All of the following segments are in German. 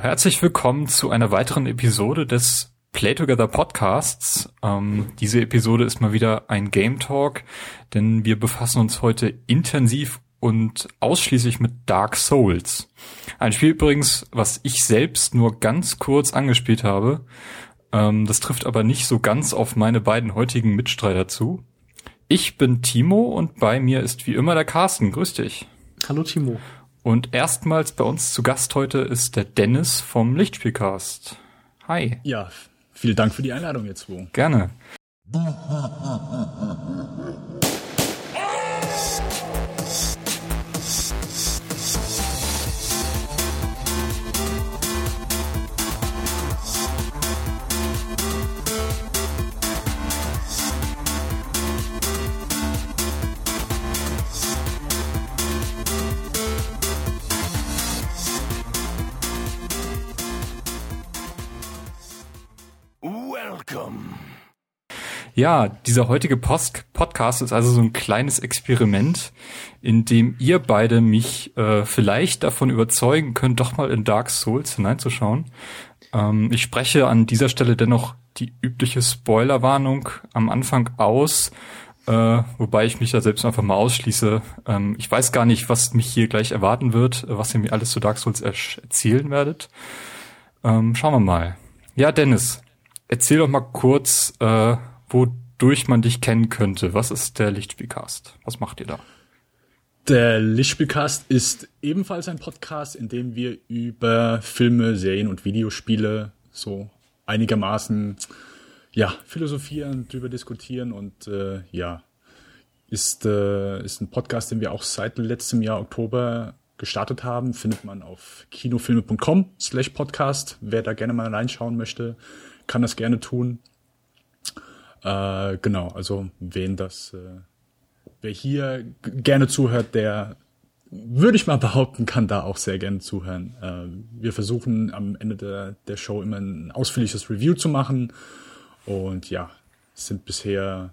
Herzlich willkommen zu einer weiteren Episode des Play Together Podcasts. Ähm, diese Episode ist mal wieder ein Game Talk, denn wir befassen uns heute intensiv und ausschließlich mit Dark Souls. Ein Spiel übrigens, was ich selbst nur ganz kurz angespielt habe. Ähm, das trifft aber nicht so ganz auf meine beiden heutigen Mitstreiter zu. Ich bin Timo und bei mir ist wie immer der Carsten. Grüß dich. Hallo Timo. Und erstmals bei uns zu Gast heute ist der Dennis vom Lichtspielcast. Hi. Ja, vielen Dank für die Einladung jetzt, zwei. Gerne. Ja, dieser heutige Post Podcast ist also so ein kleines Experiment, in dem ihr beide mich äh, vielleicht davon überzeugen könnt, doch mal in Dark Souls hineinzuschauen. Ähm, ich spreche an dieser Stelle dennoch die übliche Spoilerwarnung am Anfang aus, äh, wobei ich mich da selbst einfach mal ausschließe. Ähm, ich weiß gar nicht, was mich hier gleich erwarten wird, was ihr mir alles zu Dark Souls erzählen werdet. Ähm, schauen wir mal. Ja, Dennis, erzähl doch mal kurz, äh, wodurch man dich kennen könnte. Was ist der Lichtspielcast? Was macht ihr da? Der Lichtspielcast ist ebenfalls ein Podcast, in dem wir über Filme, Serien und Videospiele so einigermaßen ja philosophieren, drüber diskutieren und äh, ja ist äh, ist ein Podcast, den wir auch seit letztem Jahr Oktober gestartet haben. Findet man auf kinofilme.com/podcast. Wer da gerne mal reinschauen möchte, kann das gerne tun. Äh, genau, also wen das, äh, wer hier gerne zuhört, der würde ich mal behaupten, kann da auch sehr gerne zuhören. Äh, wir versuchen am Ende der, der Show immer ein ausführliches Review zu machen. Und ja, es sind bisher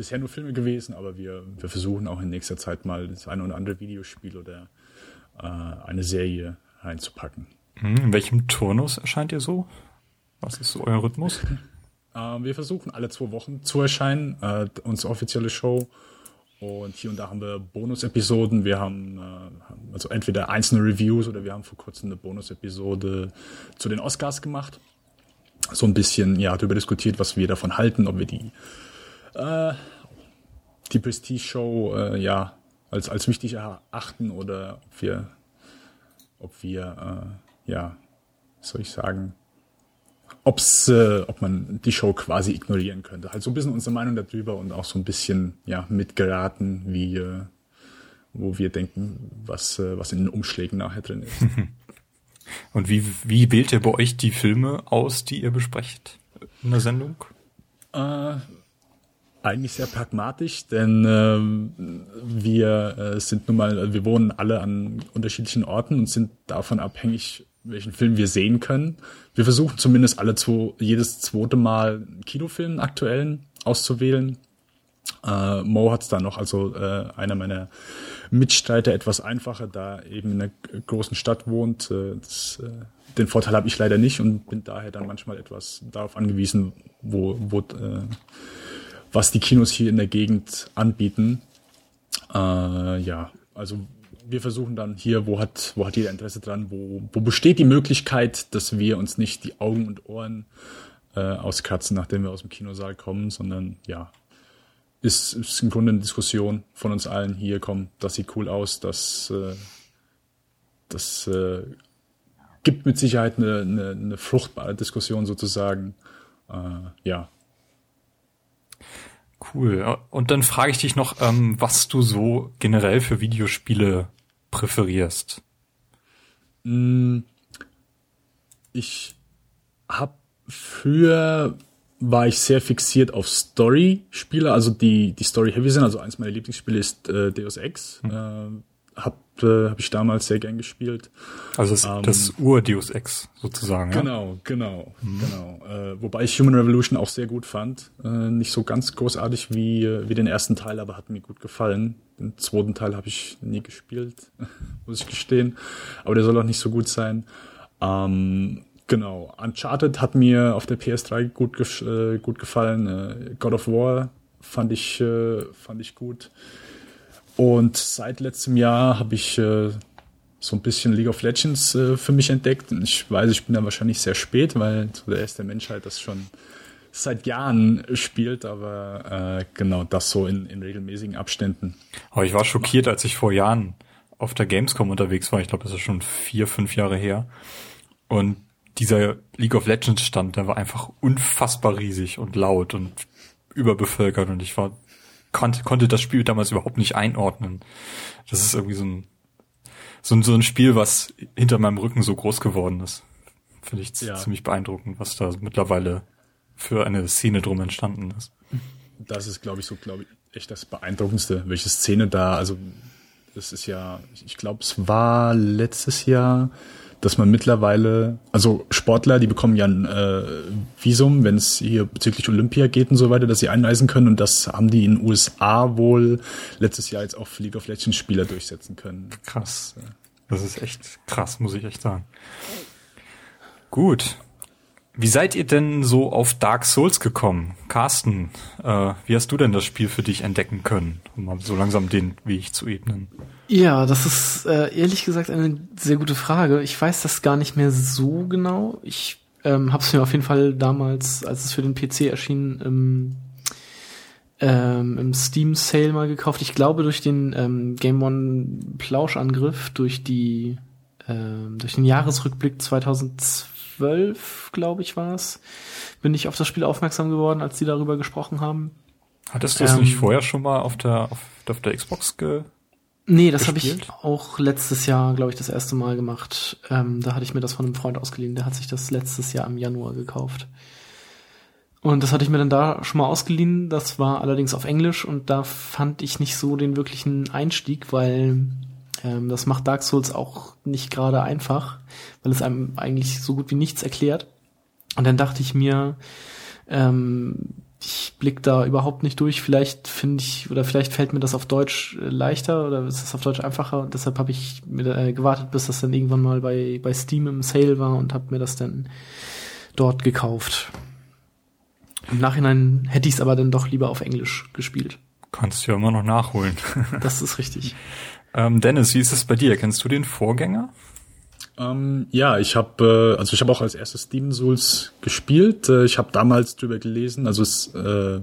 bisher nur Filme gewesen, aber wir, wir versuchen auch in nächster Zeit mal das eine oder andere Videospiel oder äh, eine Serie reinzupacken. Hm, in welchem Turnus erscheint ihr so? Was ist euer Rhythmus? Äh, wir versuchen alle zwei Wochen zu erscheinen, äh, unsere offizielle Show. Und hier und da haben wir Bonus-Episoden. Wir haben äh, also entweder einzelne Reviews oder wir haben vor kurzem eine Bonus-Episode zu den Oscars gemacht. So ein bisschen ja darüber diskutiert, was wir davon halten, ob wir die äh, die Prestige-Show äh, ja als als wichtig erachten oder ob wir ob wir äh, ja soll ich sagen ob's, äh, ob man die Show quasi ignorieren könnte. Halt so ein bisschen unsere Meinung darüber und auch so ein bisschen ja mitgeraten, wie äh, wo wir denken, was äh, was in den Umschlägen nachher drin ist. Und wie wie wählt ihr bei euch die Filme aus, die ihr besprecht in der Sendung? Äh, eigentlich sehr pragmatisch, denn äh, wir äh, sind nun mal, wir wohnen alle an unterschiedlichen Orten und sind davon abhängig, welchen Film wir sehen können. Wir versuchen zumindest alle zwei, jedes zweite Mal Kinofilm, aktuellen, auszuwählen. Äh, Mo hat's da noch, also äh, einer meiner Mitstreiter etwas einfacher, da eben in einer großen Stadt wohnt. Äh, das, äh, den Vorteil habe ich leider nicht und bin daher dann manchmal etwas darauf angewiesen, wo, wo äh, was die Kinos hier in der Gegend anbieten. Äh, ja, also wir versuchen dann hier, wo hat, wo hat jeder Interesse dran, wo, wo besteht die Möglichkeit, dass wir uns nicht die Augen und Ohren äh, auskratzen, nachdem wir aus dem Kinosaal kommen, sondern ja, ist, ist im Grunde eine Diskussion von uns allen hier, komm, das sieht cool aus, das, äh, das äh, gibt mit Sicherheit eine, eine, eine fruchtbare Diskussion sozusagen. Äh, ja, Cool. Und dann frage ich dich noch, ähm, was du so generell für Videospiele präferierst? Mm, ich habe früher war ich sehr fixiert auf Story-Spiele, also die die Story heavy sind. Also eins meiner Lieblingsspiele ist äh, Deus Ex. Hm. Äh, hab äh, hab ich damals sehr gern gespielt. Also das, ähm, das Ur-Deus Ex sozusagen. Genau, ja? genau, mhm. genau. Äh, wobei ich Human Revolution auch sehr gut fand. Äh, nicht so ganz großartig wie wie den ersten Teil, aber hat mir gut gefallen. Den zweiten Teil habe ich nie gespielt, muss ich gestehen. Aber der soll auch nicht so gut sein. Ähm, genau, Uncharted hat mir auf der PS3 gut, äh, gut gefallen. Äh, God of War fand ich, äh, fand ich gut. Und seit letztem Jahr habe ich äh, so ein bisschen League of Legends äh, für mich entdeckt. Und ich weiß, ich bin da wahrscheinlich sehr spät, weil so der erste Menschheit das schon seit Jahren spielt, aber äh, genau das so in, in regelmäßigen Abständen. Aber ich war schockiert, als ich vor Jahren auf der Gamescom unterwegs war. Ich glaube, das ist schon vier, fünf Jahre her. Und dieser League of Legends Stand, der war einfach unfassbar riesig und laut und überbevölkert und ich war konnte, konnte das Spiel damals überhaupt nicht einordnen. Das ist irgendwie so ein so ein, so ein Spiel, was hinter meinem Rücken so groß geworden ist. Finde ich ja. ziemlich beeindruckend, was da mittlerweile für eine Szene drum entstanden ist. Das ist, glaube ich, so, glaube ich, echt das Beeindruckendste, welche Szene da, also das ist ja, ich glaube, es war letztes Jahr, dass man mittlerweile, also Sportler, die bekommen ja ein äh, Visum, wenn es hier bezüglich Olympia geht und so weiter, dass sie einreisen können und das haben die in den USA wohl letztes Jahr jetzt auch für League of Legends Spieler durchsetzen können. Krass. Das ist echt krass, muss ich echt sagen. Gut, wie seid ihr denn so auf Dark Souls gekommen? Carsten, äh, wie hast du denn das Spiel für dich entdecken können, um mal so langsam den Weg zu ebnen? Ja, das ist äh, ehrlich gesagt eine sehr gute Frage. Ich weiß das gar nicht mehr so genau. Ich ähm, habe es mir auf jeden Fall damals, als es für den PC erschien, im, ähm, im Steam Sale mal gekauft. Ich glaube durch den ähm, Game One Plauschangriff, durch die ähm, durch den Jahresrückblick 2012 2012, glaube ich, war es, bin ich auf das Spiel aufmerksam geworden, als die darüber gesprochen haben. Hattest du es ähm, nicht vorher schon mal auf der, auf, auf der Xbox ge Nee, das habe ich auch letztes Jahr, glaube ich, das erste Mal gemacht. Ähm, da hatte ich mir das von einem Freund ausgeliehen. Der hat sich das letztes Jahr im Januar gekauft. Und das hatte ich mir dann da schon mal ausgeliehen. Das war allerdings auf Englisch und da fand ich nicht so den wirklichen Einstieg, weil ähm, das macht Dark Souls auch nicht gerade einfach, weil es einem eigentlich so gut wie nichts erklärt. Und dann dachte ich mir, ähm, ich blick da überhaupt nicht durch. Vielleicht finde ich, oder vielleicht fällt mir das auf Deutsch äh, leichter oder ist es auf Deutsch einfacher. Und deshalb habe ich mir äh, gewartet, bis das dann irgendwann mal bei, bei Steam im Sale war und habe mir das dann dort gekauft. Im Nachhinein hätte ich es aber dann doch lieber auf Englisch gespielt. Kannst du ja immer noch nachholen. das ist richtig. Ähm, Dennis, wie ist es bei dir? Kennst du den Vorgänger? Ähm, ja, ich habe, äh, also ich habe auch als erstes Demon Souls gespielt. Äh, ich habe damals drüber gelesen. Also es äh,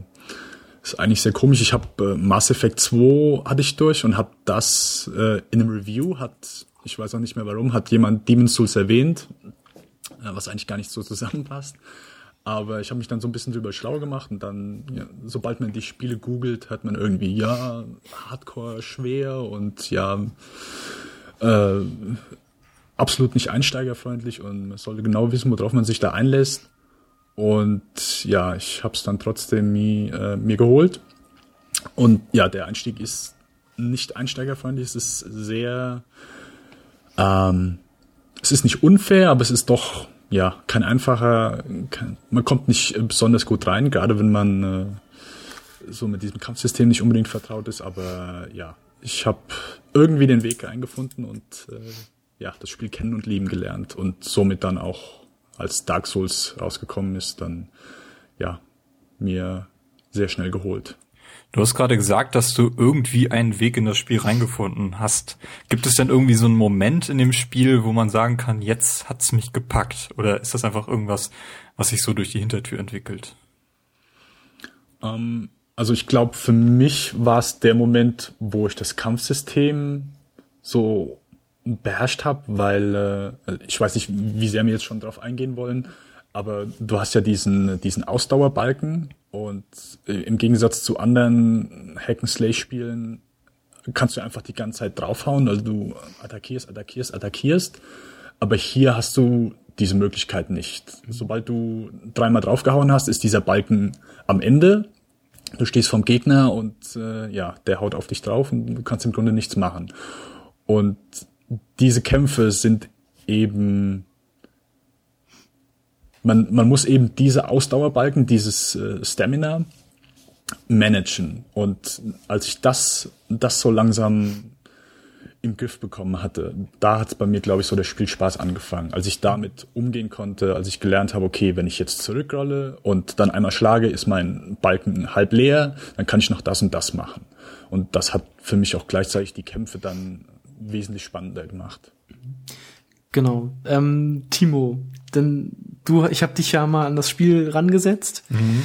ist eigentlich sehr komisch. Ich habe äh, Mass Effect 2 hatte ich durch und habe das äh, in einem Review hat, ich weiß auch nicht mehr warum, hat jemand Demon Souls erwähnt, äh, was eigentlich gar nicht so zusammenpasst. Aber ich habe mich dann so ein bisschen drüber schlau gemacht und dann, ja, sobald man die Spiele googelt, hat man irgendwie, ja, Hardcore schwer und ja, äh, absolut nicht einsteigerfreundlich und man sollte genau wissen, worauf man sich da einlässt. Und ja, ich habe es dann trotzdem mi, äh, mir geholt. Und ja, der Einstieg ist nicht einsteigerfreundlich, es ist sehr, ähm, es ist nicht unfair, aber es ist doch ja, kein einfacher, kein, man kommt nicht besonders gut rein, gerade wenn man äh, so mit diesem Kampfsystem nicht unbedingt vertraut ist, aber ja, ich habe irgendwie den Weg eingefunden und äh, ja, das Spiel kennen und lieben gelernt und somit dann auch als Dark Souls rausgekommen ist, dann ja, mir sehr schnell geholt. Du hast gerade gesagt, dass du irgendwie einen Weg in das Spiel reingefunden hast. Gibt es denn irgendwie so einen Moment in dem Spiel, wo man sagen kann, jetzt hat's mich gepackt? Oder ist das einfach irgendwas, was sich so durch die Hintertür entwickelt? Ähm, also ich glaube, für mich war es der Moment, wo ich das Kampfsystem so beherrscht habe, weil äh, ich weiß nicht, wie sehr wir jetzt schon drauf eingehen wollen, aber du hast ja diesen, diesen Ausdauerbalken und im Gegensatz zu anderen Hack-and-Slay-Spielen kannst du einfach die ganze Zeit draufhauen. Also du attackierst, attackierst, attackierst. Aber hier hast du diese Möglichkeit nicht. Sobald du dreimal draufgehauen hast, ist dieser Balken am Ende. Du stehst vom Gegner und äh, ja, der haut auf dich drauf und du kannst im Grunde nichts machen. Und diese Kämpfe sind eben man, man muss eben diese Ausdauerbalken, dieses äh, Stamina managen. Und als ich das, das so langsam im Griff bekommen hatte, da hat es bei mir, glaube ich, so der Spielspaß angefangen. Als ich damit umgehen konnte, als ich gelernt habe, okay, wenn ich jetzt zurückrolle und dann einmal schlage, ist mein Balken halb leer, dann kann ich noch das und das machen. Und das hat für mich auch gleichzeitig die Kämpfe dann wesentlich spannender gemacht. Genau. Ähm, Timo, denn du, ich habe dich ja mal an das Spiel rangesetzt. Mhm.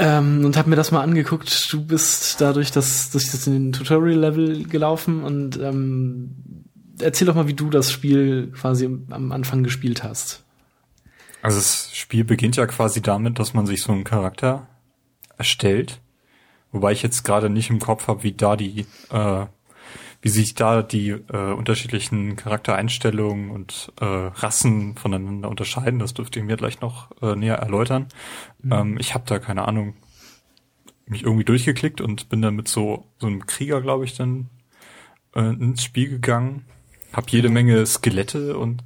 Ähm, und habe mir das mal angeguckt. Du bist dadurch, dass, dass ich das in den Tutorial-Level gelaufen und ähm, erzähl doch mal, wie du das Spiel quasi am Anfang gespielt hast. Also das Spiel beginnt ja quasi damit, dass man sich so einen Charakter erstellt. Wobei ich jetzt gerade nicht im Kopf habe, wie da die äh, wie sich da die äh, unterschiedlichen Charaktereinstellungen und äh, Rassen voneinander unterscheiden. Das dürfte ihr mir gleich noch äh, näher erläutern. Mhm. Ähm, ich habe da keine Ahnung mich irgendwie durchgeklickt und bin dann mit so so einem Krieger, glaube ich, dann äh, ins Spiel gegangen. Hab jede Menge Skelette und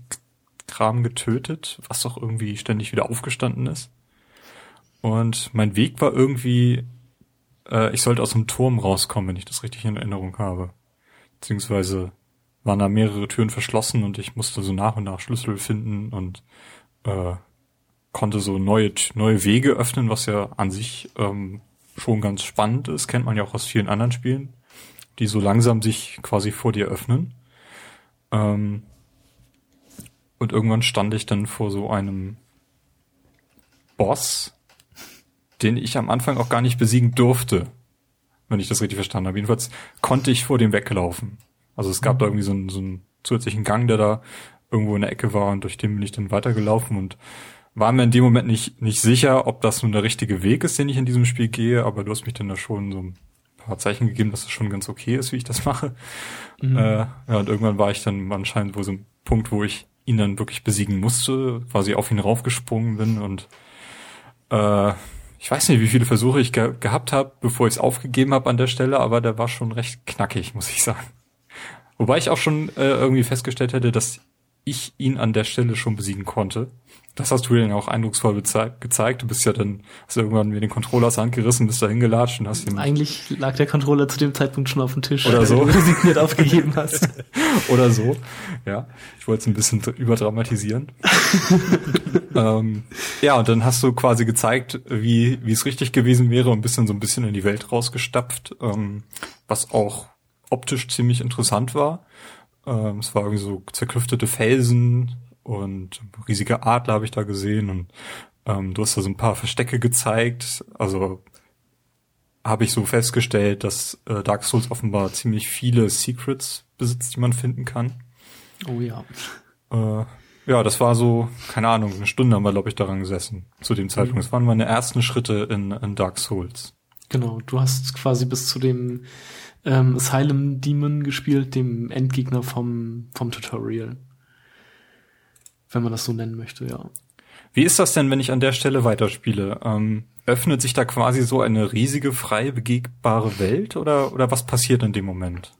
Kram getötet, was doch irgendwie ständig wieder aufgestanden ist. Und mein Weg war irgendwie, äh, ich sollte aus dem Turm rauskommen, wenn ich das richtig in Erinnerung habe beziehungsweise waren da mehrere Türen verschlossen und ich musste so nach und nach Schlüssel finden und äh, konnte so neue neue Wege öffnen, was ja an sich ähm, schon ganz spannend ist, kennt man ja auch aus vielen anderen Spielen, die so langsam sich quasi vor dir öffnen. Ähm, und irgendwann stand ich dann vor so einem Boss, den ich am Anfang auch gar nicht besiegen durfte wenn ich das richtig verstanden habe. Jedenfalls konnte ich vor dem weglaufen. Also es gab da irgendwie so einen, so einen zusätzlichen Gang, der da irgendwo in der Ecke war und durch den bin ich dann weitergelaufen und war mir in dem Moment nicht, nicht sicher, ob das nun der richtige Weg ist, den ich in diesem Spiel gehe, aber du hast mich dann da schon so ein paar Zeichen gegeben, dass es das schon ganz okay ist, wie ich das mache. Mhm. Äh, ja, und irgendwann war ich dann anscheinend wohl so ein Punkt, wo ich ihn dann wirklich besiegen musste, quasi auf ihn raufgesprungen bin und äh, ich weiß nicht, wie viele Versuche ich ge gehabt habe, bevor ich es aufgegeben habe an der Stelle, aber der war schon recht knackig, muss ich sagen. Wobei ich auch schon äh, irgendwie festgestellt hätte, dass ich ihn an der Stelle schon besiegen konnte. Das hast du ja auch eindrucksvoll gezeigt. Du bist ja dann, hast irgendwann mir den Controller aus der Hand gerissen, bist da hingelatscht und hast ihn. Eigentlich lag der Controller zu dem Zeitpunkt schon auf dem Tisch, oder so. du resigniert aufgegeben hast. oder so. Ja. Ich wollte es ein bisschen überdramatisieren. ähm, ja, und dann hast du quasi gezeigt, wie, wie es richtig gewesen wäre und bist dann so ein bisschen in die Welt rausgestapft, ähm, was auch optisch ziemlich interessant war. Ähm, es war irgendwie so zerklüftete Felsen, und riesige Adler habe ich da gesehen und ähm, du hast da so ein paar Verstecke gezeigt. Also habe ich so festgestellt, dass äh, Dark Souls offenbar ziemlich viele Secrets besitzt, die man finden kann. Oh ja. Äh, ja, das war so, keine Ahnung, eine Stunde haben wir, glaube ich, daran gesessen zu dem Zeitpunkt. Mhm. Das waren meine ersten Schritte in, in Dark Souls. Genau, du hast quasi bis zu dem ähm, Asylum Demon gespielt, dem Endgegner vom, vom Tutorial wenn man das so nennen möchte, ja. Wie ist das denn, wenn ich an der Stelle weiterspiele? Ähm, öffnet sich da quasi so eine riesige, frei begegbare Welt oder, oder was passiert in dem Moment?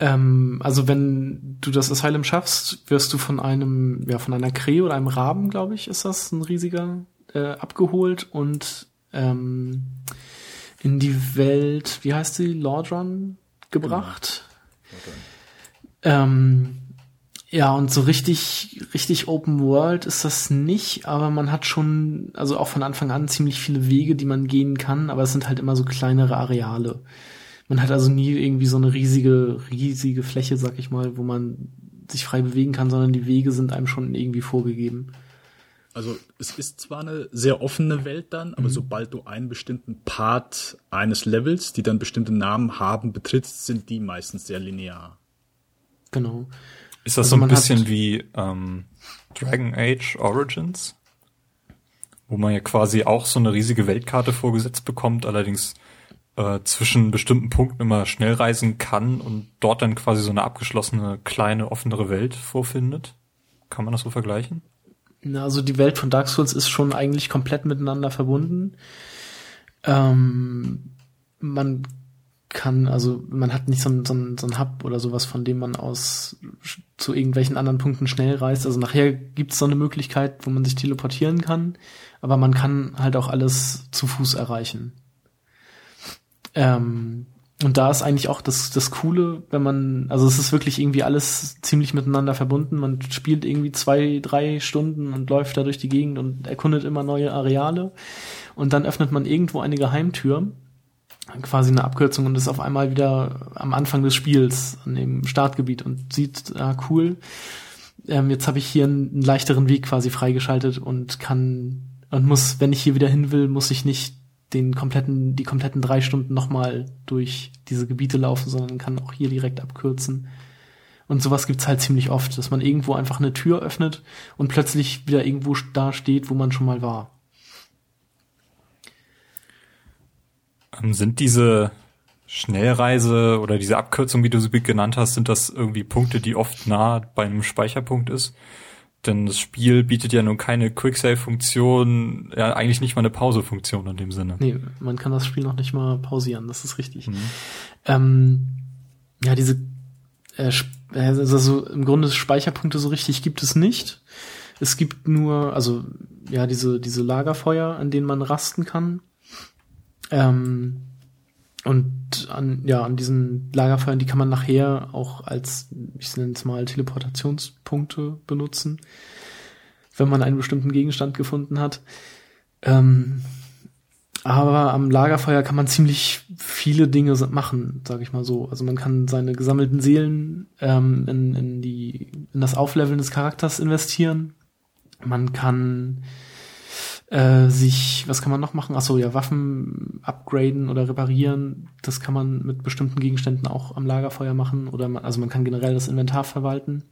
Ähm, also wenn du das Asylum schaffst, wirst du von einem, ja, von einer Krähe oder einem Raben, glaube ich, ist das ein riesiger, äh, abgeholt und ähm, in die Welt, wie heißt sie, Lordron gebracht. Genau. Ähm, ja, und so richtig, richtig Open World ist das nicht, aber man hat schon, also auch von Anfang an ziemlich viele Wege, die man gehen kann, aber es sind halt immer so kleinere Areale. Man hat also nie irgendwie so eine riesige, riesige Fläche, sag ich mal, wo man sich frei bewegen kann, sondern die Wege sind einem schon irgendwie vorgegeben. Also es ist zwar eine sehr offene Welt dann, aber mhm. sobald du einen bestimmten Part eines Levels, die dann bestimmte Namen haben, betrittst, sind die meistens sehr linear. Genau. Ist das also so ein bisschen wie ähm, Dragon Age Origins? Wo man ja quasi auch so eine riesige Weltkarte vorgesetzt bekommt, allerdings äh, zwischen bestimmten Punkten immer schnell reisen kann und dort dann quasi so eine abgeschlossene, kleine, offenere Welt vorfindet. Kann man das so vergleichen? Na, also die Welt von Dark Souls ist schon eigentlich komplett miteinander verbunden. Ähm, man kann, also man hat nicht so ein, so, ein, so ein Hub oder sowas, von dem man aus zu irgendwelchen anderen Punkten schnell reist. Also nachher gibt's so eine Möglichkeit, wo man sich teleportieren kann, aber man kann halt auch alles zu Fuß erreichen. Ähm, und da ist eigentlich auch das, das Coole, wenn man, also es ist wirklich irgendwie alles ziemlich miteinander verbunden. Man spielt irgendwie zwei, drei Stunden und läuft da durch die Gegend und erkundet immer neue Areale. Und dann öffnet man irgendwo eine Geheimtür, quasi eine Abkürzung und ist auf einmal wieder am Anfang des Spiels, an dem Startgebiet und sieht, ah, cool, ähm, jetzt habe ich hier einen, einen leichteren Weg quasi freigeschaltet und kann und muss, wenn ich hier wieder hin will, muss ich nicht den kompletten, die kompletten drei Stunden nochmal durch diese Gebiete laufen, sondern kann auch hier direkt abkürzen. Und sowas gibt's halt ziemlich oft, dass man irgendwo einfach eine Tür öffnet und plötzlich wieder irgendwo da steht, wo man schon mal war. Sind diese Schnellreise oder diese Abkürzung, wie du sie genannt hast, sind das irgendwie Punkte, die oft nah bei einem Speicherpunkt ist? Denn das Spiel bietet ja nun keine Quicksave-Funktion, ja eigentlich nicht mal eine Pause-Funktion in dem Sinne. Nee, man kann das Spiel noch nicht mal pausieren, das ist richtig. Mhm. Ähm, ja, diese äh, also im Grunde Speicherpunkte so richtig gibt es nicht. Es gibt nur, also ja, diese, diese Lagerfeuer, an denen man rasten kann. Ähm, und an, ja, an diesen Lagerfeuern, die kann man nachher auch als, ich nenne es mal, Teleportationspunkte benutzen, wenn man einen bestimmten Gegenstand gefunden hat. Ähm, aber am Lagerfeuer kann man ziemlich viele Dinge machen, sage ich mal so. Also man kann seine gesammelten Seelen ähm, in, in, die, in das Aufleveln des Charakters investieren. Man kann äh, sich, was kann man noch machen? Achso, ja, Waffen upgraden oder reparieren. Das kann man mit bestimmten Gegenständen auch am Lagerfeuer machen. Oder man, also man kann generell das Inventar verwalten.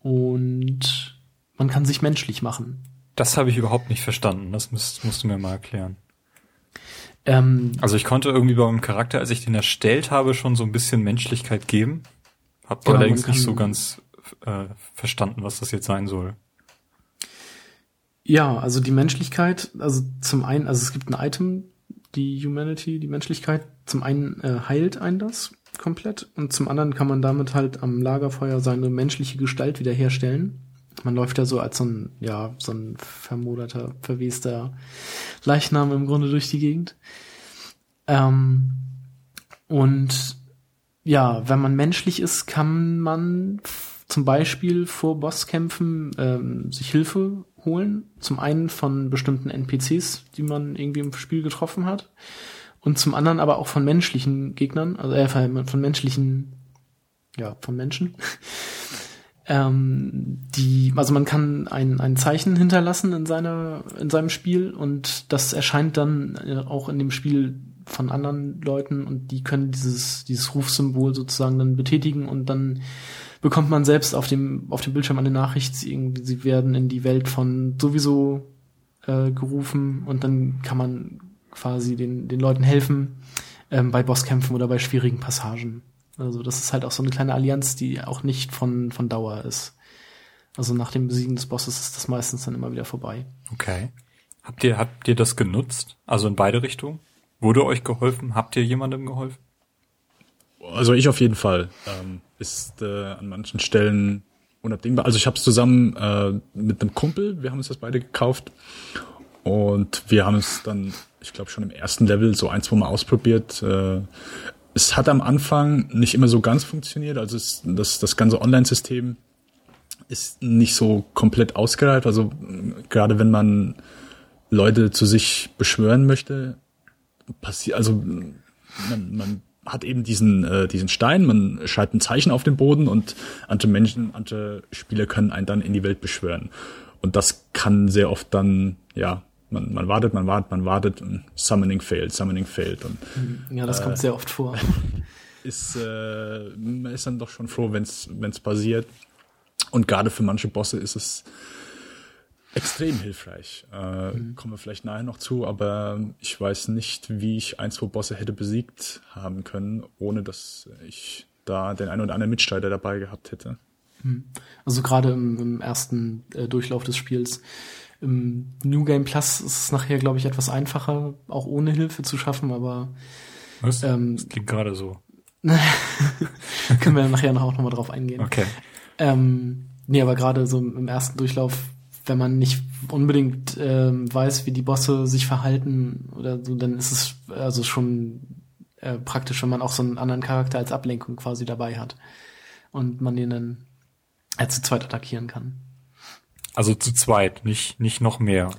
Und man kann sich menschlich machen. Das habe ich überhaupt nicht verstanden. Das musst, musst du mir mal erklären. Ähm, also ich konnte irgendwie bei meinem Charakter, als ich den erstellt habe, schon so ein bisschen Menschlichkeit geben. Hab genau, allerdings nicht so ganz äh, verstanden, was das jetzt sein soll. Ja, also die Menschlichkeit, also zum einen, also es gibt ein Item, die Humanity, die Menschlichkeit, zum einen äh, heilt einen das komplett und zum anderen kann man damit halt am Lagerfeuer seine menschliche Gestalt wiederherstellen. Man läuft ja so als so ein, ja, so ein vermoderter, verwester Leichnam im Grunde durch die Gegend. Ähm, und ja, wenn man menschlich ist, kann man zum Beispiel vor Bosskämpfen ähm, sich Hilfe holen. Zum einen von bestimmten NPCs, die man irgendwie im Spiel getroffen hat. Und zum anderen aber auch von menschlichen Gegnern, also äh, von menschlichen, ja, von Menschen. ähm, die, also man kann ein, ein Zeichen hinterlassen in seiner, in seinem Spiel und das erscheint dann äh, auch in dem Spiel von anderen Leuten und die können dieses, dieses Rufsymbol sozusagen dann betätigen und dann bekommt man selbst auf dem, auf dem Bildschirm eine Nachricht, sie, sie werden in die Welt von sowieso äh, gerufen und dann kann man quasi den, den Leuten helfen ähm, bei Bosskämpfen oder bei schwierigen Passagen. Also das ist halt auch so eine kleine Allianz, die auch nicht von, von Dauer ist. Also nach dem Besiegen des Bosses ist das meistens dann immer wieder vorbei. Okay. Habt ihr, habt ihr das genutzt? Also in beide Richtungen? Wurde euch geholfen? Habt ihr jemandem geholfen? Also ich auf jeden Fall. Ähm, ist äh, an manchen Stellen unabdingbar. Also ich habe es zusammen äh, mit einem Kumpel, wir haben uns das beide gekauft und wir haben es dann, ich glaube schon im ersten Level so ein, zwei Mal ausprobiert. Äh, es hat am Anfang nicht immer so ganz funktioniert, also es, das, das ganze Online-System ist nicht so komplett ausgereift. Also gerade wenn man Leute zu sich beschwören möchte, passiert, also man, man hat eben diesen, äh, diesen Stein, man schreibt ein Zeichen auf den Boden und andere Menschen, andere Spieler können einen dann in die Welt beschwören. Und das kann sehr oft dann, ja, man, man wartet, man wartet, man wartet und Summoning failed, Summoning failed. Und, ja, das äh, kommt sehr oft vor. Ist, äh, man ist dann doch schon froh, wenn es passiert. Und gerade für manche Bosse ist es extrem hilfreich. Äh, mhm. Kommen wir vielleicht nachher noch zu, aber ich weiß nicht, wie ich ein, zwei Bosse hätte besiegt haben können, ohne dass ich da den einen oder anderen Mitstreiter dabei gehabt hätte. Mhm. Also gerade im, im ersten äh, Durchlauf des Spiels. Im New Game Plus ist es nachher, glaube ich, etwas einfacher, auch ohne Hilfe zu schaffen, aber Was? Ähm, das klingt gerade so. können wir nachher noch auch nochmal drauf eingehen. Okay. Ähm, nee, aber gerade so im ersten Durchlauf wenn man nicht unbedingt ähm, weiß, wie die Bosse sich verhalten oder so, dann ist es also schon äh, praktisch, wenn man auch so einen anderen Charakter als Ablenkung quasi dabei hat und man den dann äh, zu zweit attackieren kann. Also zu zweit, nicht nicht noch mehr.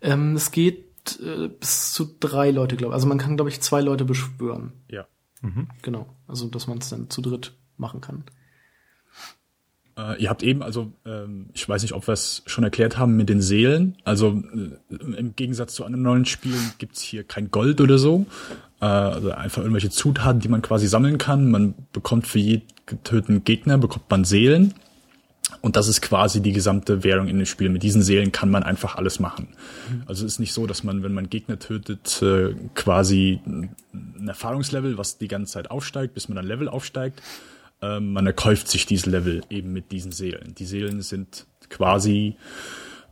Ähm, es geht äh, bis zu drei Leute, glaube ich. Also man kann, glaube ich, zwei Leute beschwören. Ja. Mhm. Genau. Also dass man es dann zu dritt machen kann. Äh, ihr habt eben, also ähm, ich weiß nicht, ob wir es schon erklärt haben mit den Seelen. Also äh, im Gegensatz zu anderen neuen Spielen gibt's hier kein Gold oder so. Äh, also einfach irgendwelche Zutaten, die man quasi sammeln kann. Man bekommt für jeden getöteten Gegner bekommt man Seelen. Und das ist quasi die gesamte Währung in dem Spiel. Mit diesen Seelen kann man einfach alles machen. Also es ist nicht so, dass man, wenn man Gegner tötet, äh, quasi ein Erfahrungslevel, was die ganze Zeit aufsteigt, bis man dann Level aufsteigt, ähm, man erkäuft sich diese Level eben mit diesen Seelen. Die Seelen sind quasi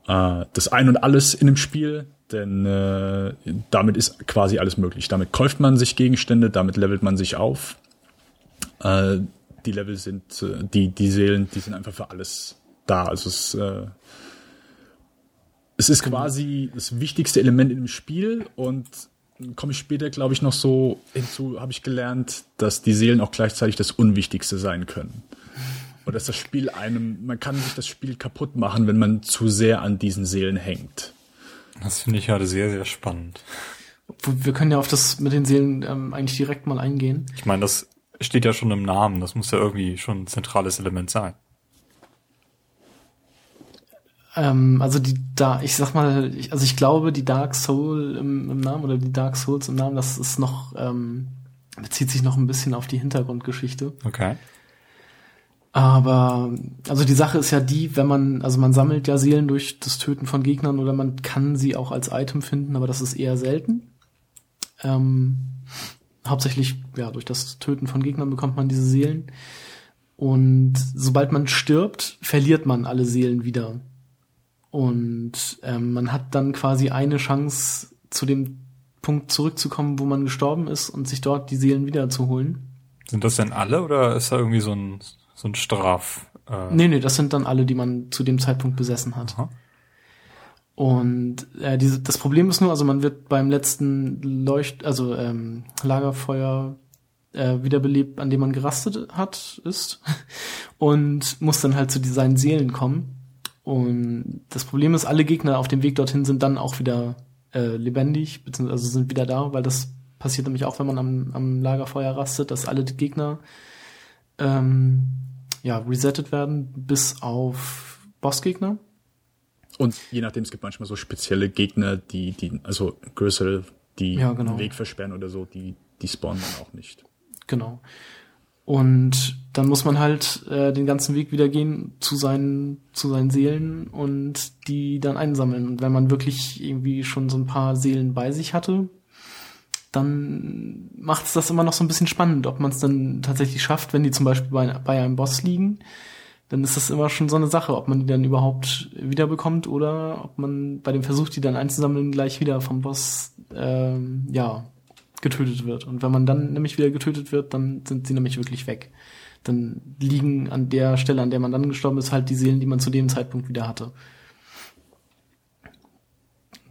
äh, das Ein und Alles in dem Spiel, denn äh, damit ist quasi alles möglich. Damit kauft man sich Gegenstände, damit levelt man sich auf. Äh, die Level sind, äh, die, die Seelen, die sind einfach für alles da. Also es, äh, es ist quasi das wichtigste Element in dem Spiel und komme ich später, glaube ich, noch so hinzu, habe ich gelernt, dass die Seelen auch gleichzeitig das Unwichtigste sein können. Und dass das Spiel einem, man kann sich das Spiel kaputt machen, wenn man zu sehr an diesen Seelen hängt. Das finde ich gerade sehr, sehr spannend. Wir können ja auf das mit den Seelen ähm, eigentlich direkt mal eingehen. Ich meine, das steht ja schon im Namen, das muss ja irgendwie schon ein zentrales Element sein. Ähm, also die da, ich sag mal, ich, also ich glaube, die Dark Soul im, im, Namen oder die Dark Souls im Namen, das ist noch, ähm, bezieht sich noch ein bisschen auf die Hintergrundgeschichte. Okay. Aber, also die Sache ist ja die, wenn man, also man sammelt ja Seelen durch das Töten von Gegnern oder man kann sie auch als Item finden, aber das ist eher selten. Ähm, hauptsächlich, ja, durch das Töten von Gegnern bekommt man diese Seelen. Und sobald man stirbt, verliert man alle Seelen wieder. Und ähm, man hat dann quasi eine Chance, zu dem Punkt zurückzukommen, wo man gestorben ist und sich dort die Seelen wiederzuholen. Sind das denn alle oder ist da irgendwie so ein, so ein Straf? Äh nee, nee, das sind dann alle, die man zu dem Zeitpunkt besessen hat. Aha. Und äh, diese, das Problem ist nur, also man wird beim letzten Leucht, also ähm, Lagerfeuer äh, wiederbelebt, an dem man gerastet hat, ist und muss dann halt zu seinen Seelen kommen. Und das Problem ist, alle Gegner auf dem Weg dorthin sind dann auch wieder äh, lebendig, beziehungsweise sind wieder da, weil das passiert nämlich auch, wenn man am, am Lagerfeuer rastet, dass alle Gegner ähm, ja, resettet werden, bis auf Bossgegner. Und je nachdem, es gibt manchmal so spezielle Gegner, die, die, also größere, die ja, genau. den Weg versperren oder so, die, die spawnen dann auch nicht. Genau. Und dann muss man halt äh, den ganzen Weg wieder gehen zu seinen, zu seinen Seelen und die dann einsammeln. Und wenn man wirklich irgendwie schon so ein paar Seelen bei sich hatte, dann macht es das immer noch so ein bisschen spannend, ob man es dann tatsächlich schafft, wenn die zum Beispiel bei, bei einem Boss liegen, dann ist das immer schon so eine Sache, ob man die dann überhaupt wiederbekommt oder ob man bei dem Versuch, die dann einzusammeln, gleich wieder vom Boss ähm, ja getötet wird. Und wenn man dann nämlich wieder getötet wird, dann sind sie nämlich wirklich weg. Dann liegen an der Stelle, an der man dann gestorben ist, halt die Seelen, die man zu dem Zeitpunkt wieder hatte.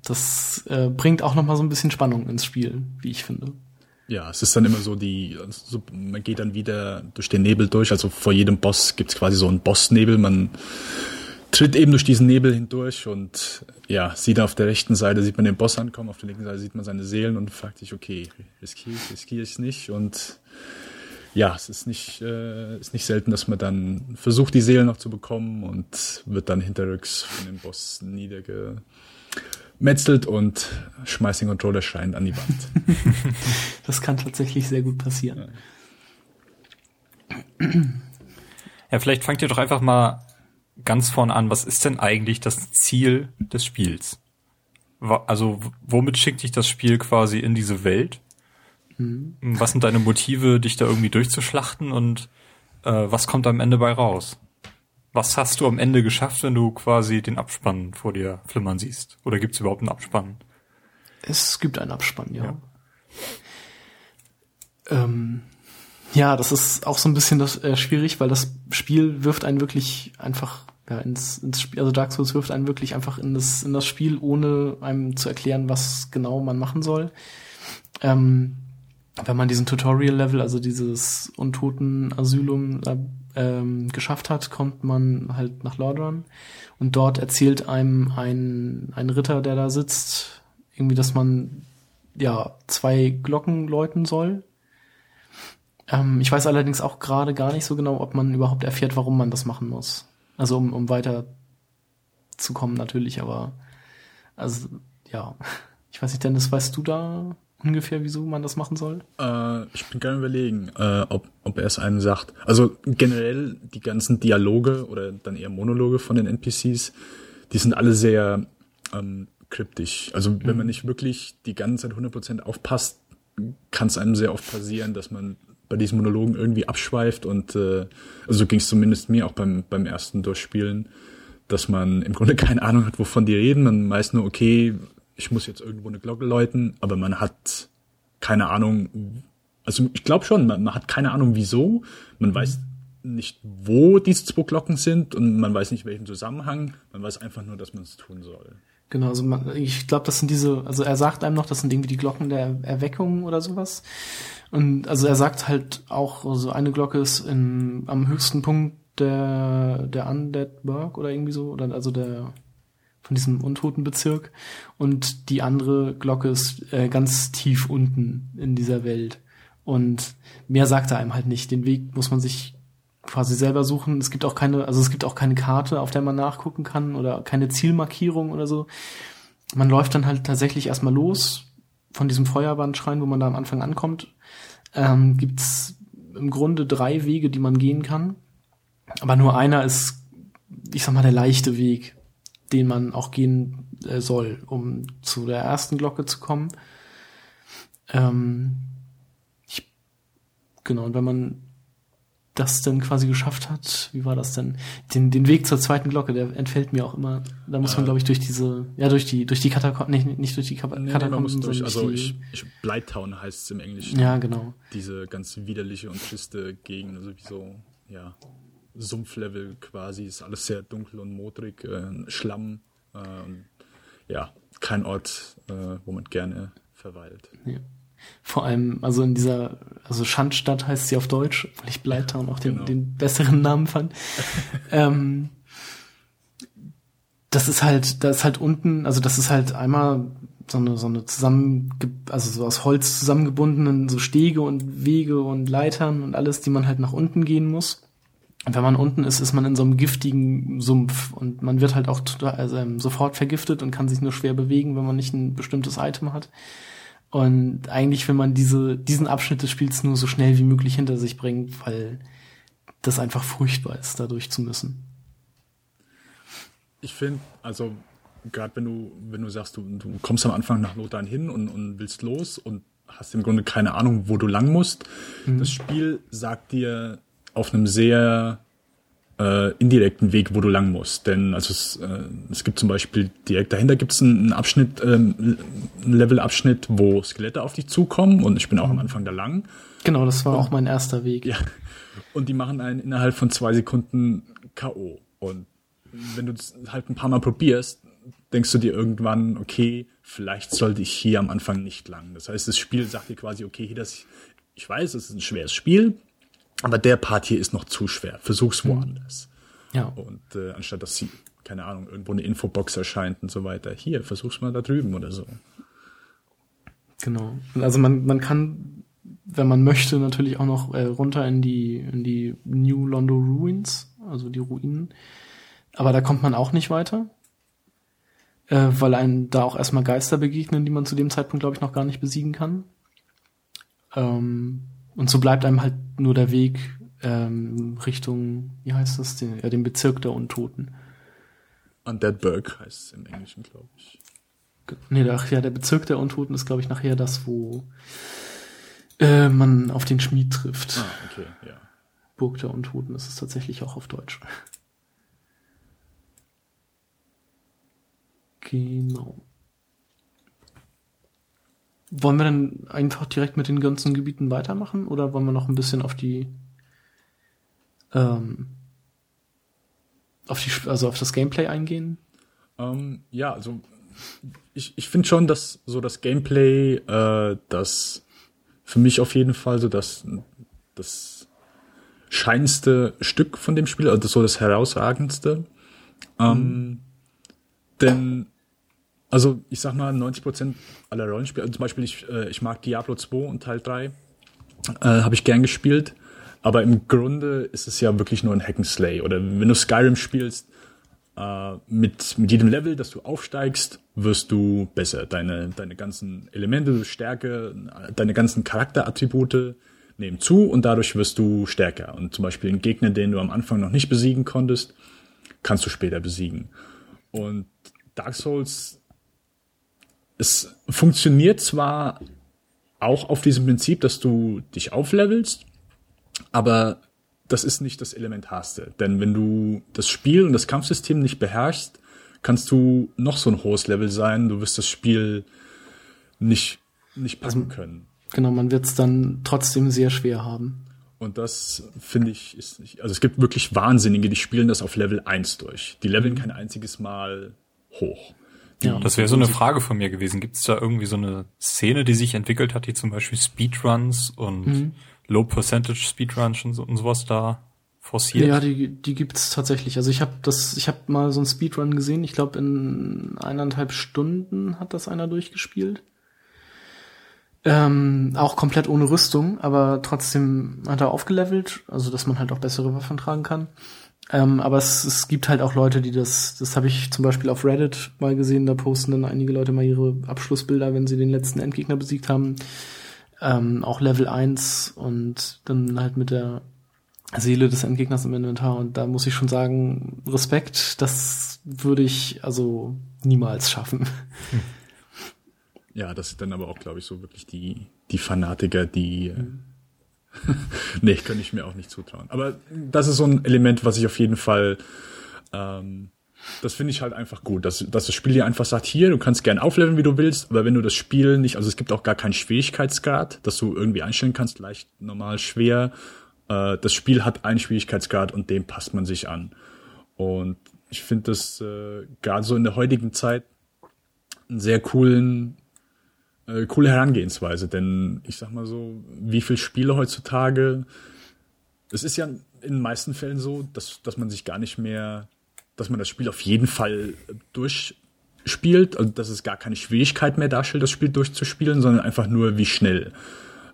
Das äh, bringt auch noch mal so ein bisschen Spannung ins Spiel, wie ich finde. Ja, es ist dann immer so die, also man geht dann wieder durch den Nebel durch. Also vor jedem Boss gibt es quasi so einen Bossnebel. Man tritt eben durch diesen Nebel hindurch und ja, sieht auf der rechten Seite, sieht man den Boss ankommen, auf der linken Seite sieht man seine Seelen und fragt sich, okay, riskiere ich, riskiere ich es nicht? Und ja, es ist nicht, äh, ist nicht selten, dass man dann versucht, die Seelen noch zu bekommen und wird dann hinterrücks von dem Boss niedergemetzelt und schmeißt den Controller schreiend an die Wand. das kann tatsächlich sehr gut passieren. Ja. ja, vielleicht fangt ihr doch einfach mal ganz vorne an, was ist denn eigentlich das Ziel des Spiels? Also, womit schickt dich das Spiel quasi in diese Welt? Mhm. Was sind deine Motive, dich da irgendwie durchzuschlachten und äh, was kommt am Ende bei raus? Was hast du am Ende geschafft, wenn du quasi den Abspann vor dir flimmern siehst? Oder gibt es überhaupt einen Abspann? Es gibt einen Abspann, ja. Ja, ähm, ja das ist auch so ein bisschen das, äh, schwierig, weil das Spiel wirft einen wirklich einfach ja, ins, ins Spiel, also Dark Souls wirft einen wirklich einfach in das, in das Spiel, ohne einem zu erklären, was genau man machen soll. Ähm, wenn man diesen Tutorial-Level, also dieses Untoten-Asylum ähm, geschafft hat, kommt man halt nach Lordran und dort erzählt einem ein, ein Ritter, der da sitzt, irgendwie, dass man ja zwei Glocken läuten soll. Ähm, ich weiß allerdings auch gerade gar nicht so genau, ob man überhaupt erfährt, warum man das machen muss. Also um, um weiter zu kommen natürlich, aber also ja, ich weiß nicht, Dennis, weißt du da ungefähr, wieso man das machen soll? Äh, ich bin gerne überlegen, äh, ob, ob er es einem sagt. Also generell die ganzen Dialoge oder dann eher Monologe von den NPCs, die sind alle sehr ähm, kryptisch. Also wenn mhm. man nicht wirklich die ganze Zeit 100% aufpasst, kann es einem sehr oft passieren, dass man bei diesen Monologen irgendwie abschweift und äh, also ging es zumindest mir auch beim, beim ersten Durchspielen, dass man im Grunde keine Ahnung hat, wovon die reden. Man weiß nur, okay, ich muss jetzt irgendwo eine Glocke läuten, aber man hat keine Ahnung, also ich glaube schon, man, man, hat keine Ahnung wieso, man weiß nicht, wo diese zwei Glocken sind und man weiß nicht, welchen Zusammenhang, man weiß einfach nur, dass man es tun soll. Genau, also man, ich glaube, das sind diese, also er sagt einem noch, das sind irgendwie die Glocken der Erweckung oder sowas. Und also er sagt halt auch, also eine Glocke ist in, am höchsten Punkt der, der Undead Burg oder irgendwie so, oder also der, von diesem untoten Bezirk. Und die andere Glocke ist äh, ganz tief unten in dieser Welt. Und mehr sagt er einem halt nicht. Den Weg muss man sich quasi selber suchen. Es gibt auch keine, also es gibt auch keine Karte, auf der man nachgucken kann oder keine Zielmarkierung oder so. Man läuft dann halt tatsächlich erstmal los von diesem Feuerbandschrein, wo man da am Anfang ankommt. Ähm, gibt's im Grunde drei Wege, die man gehen kann. Aber nur einer ist, ich sag mal, der leichte Weg den man auch gehen äh, soll, um zu der ersten Glocke zu kommen. Ähm, ich, genau, und wenn man das dann quasi geschafft hat, wie war das denn? Den, den Weg zur zweiten Glocke, der entfällt mir auch immer. Da muss man, äh, glaube ich, durch diese, ja, durch die, durch die Katakomben, nicht, nicht durch die Katakomben, nee, man muss durch, also die, ich, ich, Blighttown heißt es im Englischen. Ja, genau. Diese ganz widerliche und triste Gegend, also wie so, ja, Sumpflevel quasi, ist alles sehr dunkel und modrig, äh, Schlamm. Äh, ja, kein Ort, äh, wo man gerne verweilt. Ja. Vor allem, also in dieser, also Schandstadt heißt sie auf Deutsch, weil ich Bleitown auch den, genau. den besseren Namen fand. ähm, das ist halt, da ist halt unten, also das ist halt einmal so eine, so eine zusammen, also so aus Holz zusammengebundenen so Stege und Wege und Leitern und alles, die man halt nach unten gehen muss. Und wenn man unten ist, ist man in so einem giftigen Sumpf und man wird halt auch also, ähm, sofort vergiftet und kann sich nur schwer bewegen, wenn man nicht ein bestimmtes Item hat. Und eigentlich will man diese, diesen Abschnitt des Spiels nur so schnell wie möglich hinter sich bringen, weil das einfach furchtbar ist, da durch zu müssen. Ich finde, also gerade wenn du, wenn du sagst, du, du kommst am Anfang nach Lothar hin und, und willst los und hast im Grunde keine Ahnung, wo du lang musst. Mhm. Das Spiel sagt dir auf einem sehr äh, indirekten Weg, wo du lang musst. Denn also es, äh, es gibt zum Beispiel direkt dahinter gibt es einen, Abschnitt, ähm, einen Levelabschnitt, wo Skelette auf dich zukommen und ich bin auch am Anfang da lang. Genau, das war und, auch mein erster Weg. Ja. Und die machen einen innerhalb von zwei Sekunden K.O. Und wenn du es halt ein paar Mal probierst, denkst du dir irgendwann, okay, vielleicht sollte ich hier am Anfang nicht lang. Das heißt, das Spiel sagt dir quasi, okay, hier das, ich weiß, es ist ein schweres Spiel, aber der Part hier ist noch zu schwer. Versuch's mhm. woanders. Ja. Und äh, anstatt dass sie, keine Ahnung, irgendwo eine Infobox erscheint und so weiter, hier, versuch's mal da drüben oder so. Genau. Also man, man kann, wenn man möchte, natürlich auch noch äh, runter in die, in die New Londo Ruins, also die Ruinen. Aber da kommt man auch nicht weiter. Äh, weil einem da auch erstmal Geister begegnen, die man zu dem Zeitpunkt, glaube ich, noch gar nicht besiegen kann. Ähm, und so bleibt einem halt nur der Weg ähm, Richtung, wie heißt das, den, ja, den Bezirk der Untoten. Undeadburg heißt es im Englischen, glaube ich. Nee, ach ja, der Bezirk der Untoten ist, glaube ich, nachher das, wo äh, man auf den Schmied trifft. Ah, okay, ja. Burg der Untoten ist es tatsächlich auch auf Deutsch. Genau. Wollen wir dann einfach direkt mit den ganzen Gebieten weitermachen oder wollen wir noch ein bisschen auf die ähm, auf die also auf das Gameplay eingehen? Ähm, ja, also ich, ich finde schon, dass so das Gameplay, äh, das für mich auf jeden Fall so das, das scheinste Stück von dem Spiel, also so das herausragendste. Ähm, mhm. Denn, also ich sag mal, 90 Prozent aller Rollenspiele, also zum Beispiel ich, äh, ich mag Diablo 2 und Teil 3, äh, habe ich gern gespielt. Aber im Grunde ist es ja wirklich nur ein Hack'n'Slay. Oder wenn du Skyrim spielst, äh, mit, mit jedem Level, das du aufsteigst, wirst du besser. Deine, deine ganzen Elemente, Stärke, deine ganzen Charakterattribute nehmen zu und dadurch wirst du stärker. Und zum Beispiel einen Gegner, den du am Anfang noch nicht besiegen konntest, kannst du später besiegen. Und Dark Souls, es funktioniert zwar auch auf diesem Prinzip, dass du dich auflevelst, aber das ist nicht das Elementarste. Denn wenn du das Spiel und das Kampfsystem nicht beherrschst, kannst du noch so ein hohes Level sein. Du wirst das Spiel nicht, nicht packen also, können. Genau, man wird es dann trotzdem sehr schwer haben. Und das finde ich ist nicht, also es gibt wirklich Wahnsinnige, die spielen das auf Level 1 durch. Die leveln mhm. kein einziges Mal hoch. Ja, das wäre so eine Frage von mir gewesen. Gibt es da irgendwie so eine Szene, die sich entwickelt hat, die zum Beispiel Speedruns und mhm. Low Percentage Speedruns und, so, und sowas da forciert? Ja, die, die gibt's tatsächlich. Also ich habe das, ich habe mal so einen Speedrun gesehen. Ich glaube in eineinhalb Stunden hat das einer durchgespielt. Ähm, auch komplett ohne Rüstung, aber trotzdem hat er aufgelevelt, also dass man halt auch bessere Waffen tragen kann. Ähm, aber es, es gibt halt auch Leute, die das, das habe ich zum Beispiel auf Reddit mal gesehen, da posten dann einige Leute mal ihre Abschlussbilder, wenn sie den letzten Endgegner besiegt haben. Ähm, auch Level 1 und dann halt mit der Seele des Endgegners im Inventar. Und da muss ich schon sagen, Respekt, das würde ich also niemals schaffen. Ja, das sind dann aber auch, glaube ich, so wirklich die, die Fanatiker, die. Mhm. nee, könnte ich mir auch nicht zutrauen. Aber das ist so ein Element, was ich auf jeden Fall. Ähm, das finde ich halt einfach gut, dass, dass das Spiel dir einfach sagt, hier, du kannst gern aufleveln, wie du willst, aber wenn du das Spiel nicht, also es gibt auch gar keinen Schwierigkeitsgrad, dass du irgendwie einstellen kannst, leicht, normal, schwer. Äh, das Spiel hat einen Schwierigkeitsgrad und dem passt man sich an. Und ich finde das äh, gerade so in der heutigen Zeit einen sehr coolen äh, coole Herangehensweise, denn ich sag mal so, wie viel Spiele heutzutage, es ist ja in den meisten Fällen so, dass, dass man sich gar nicht mehr, dass man das Spiel auf jeden Fall durchspielt, also dass es gar keine Schwierigkeit mehr darstellt, das Spiel durchzuspielen, sondern einfach nur wie schnell.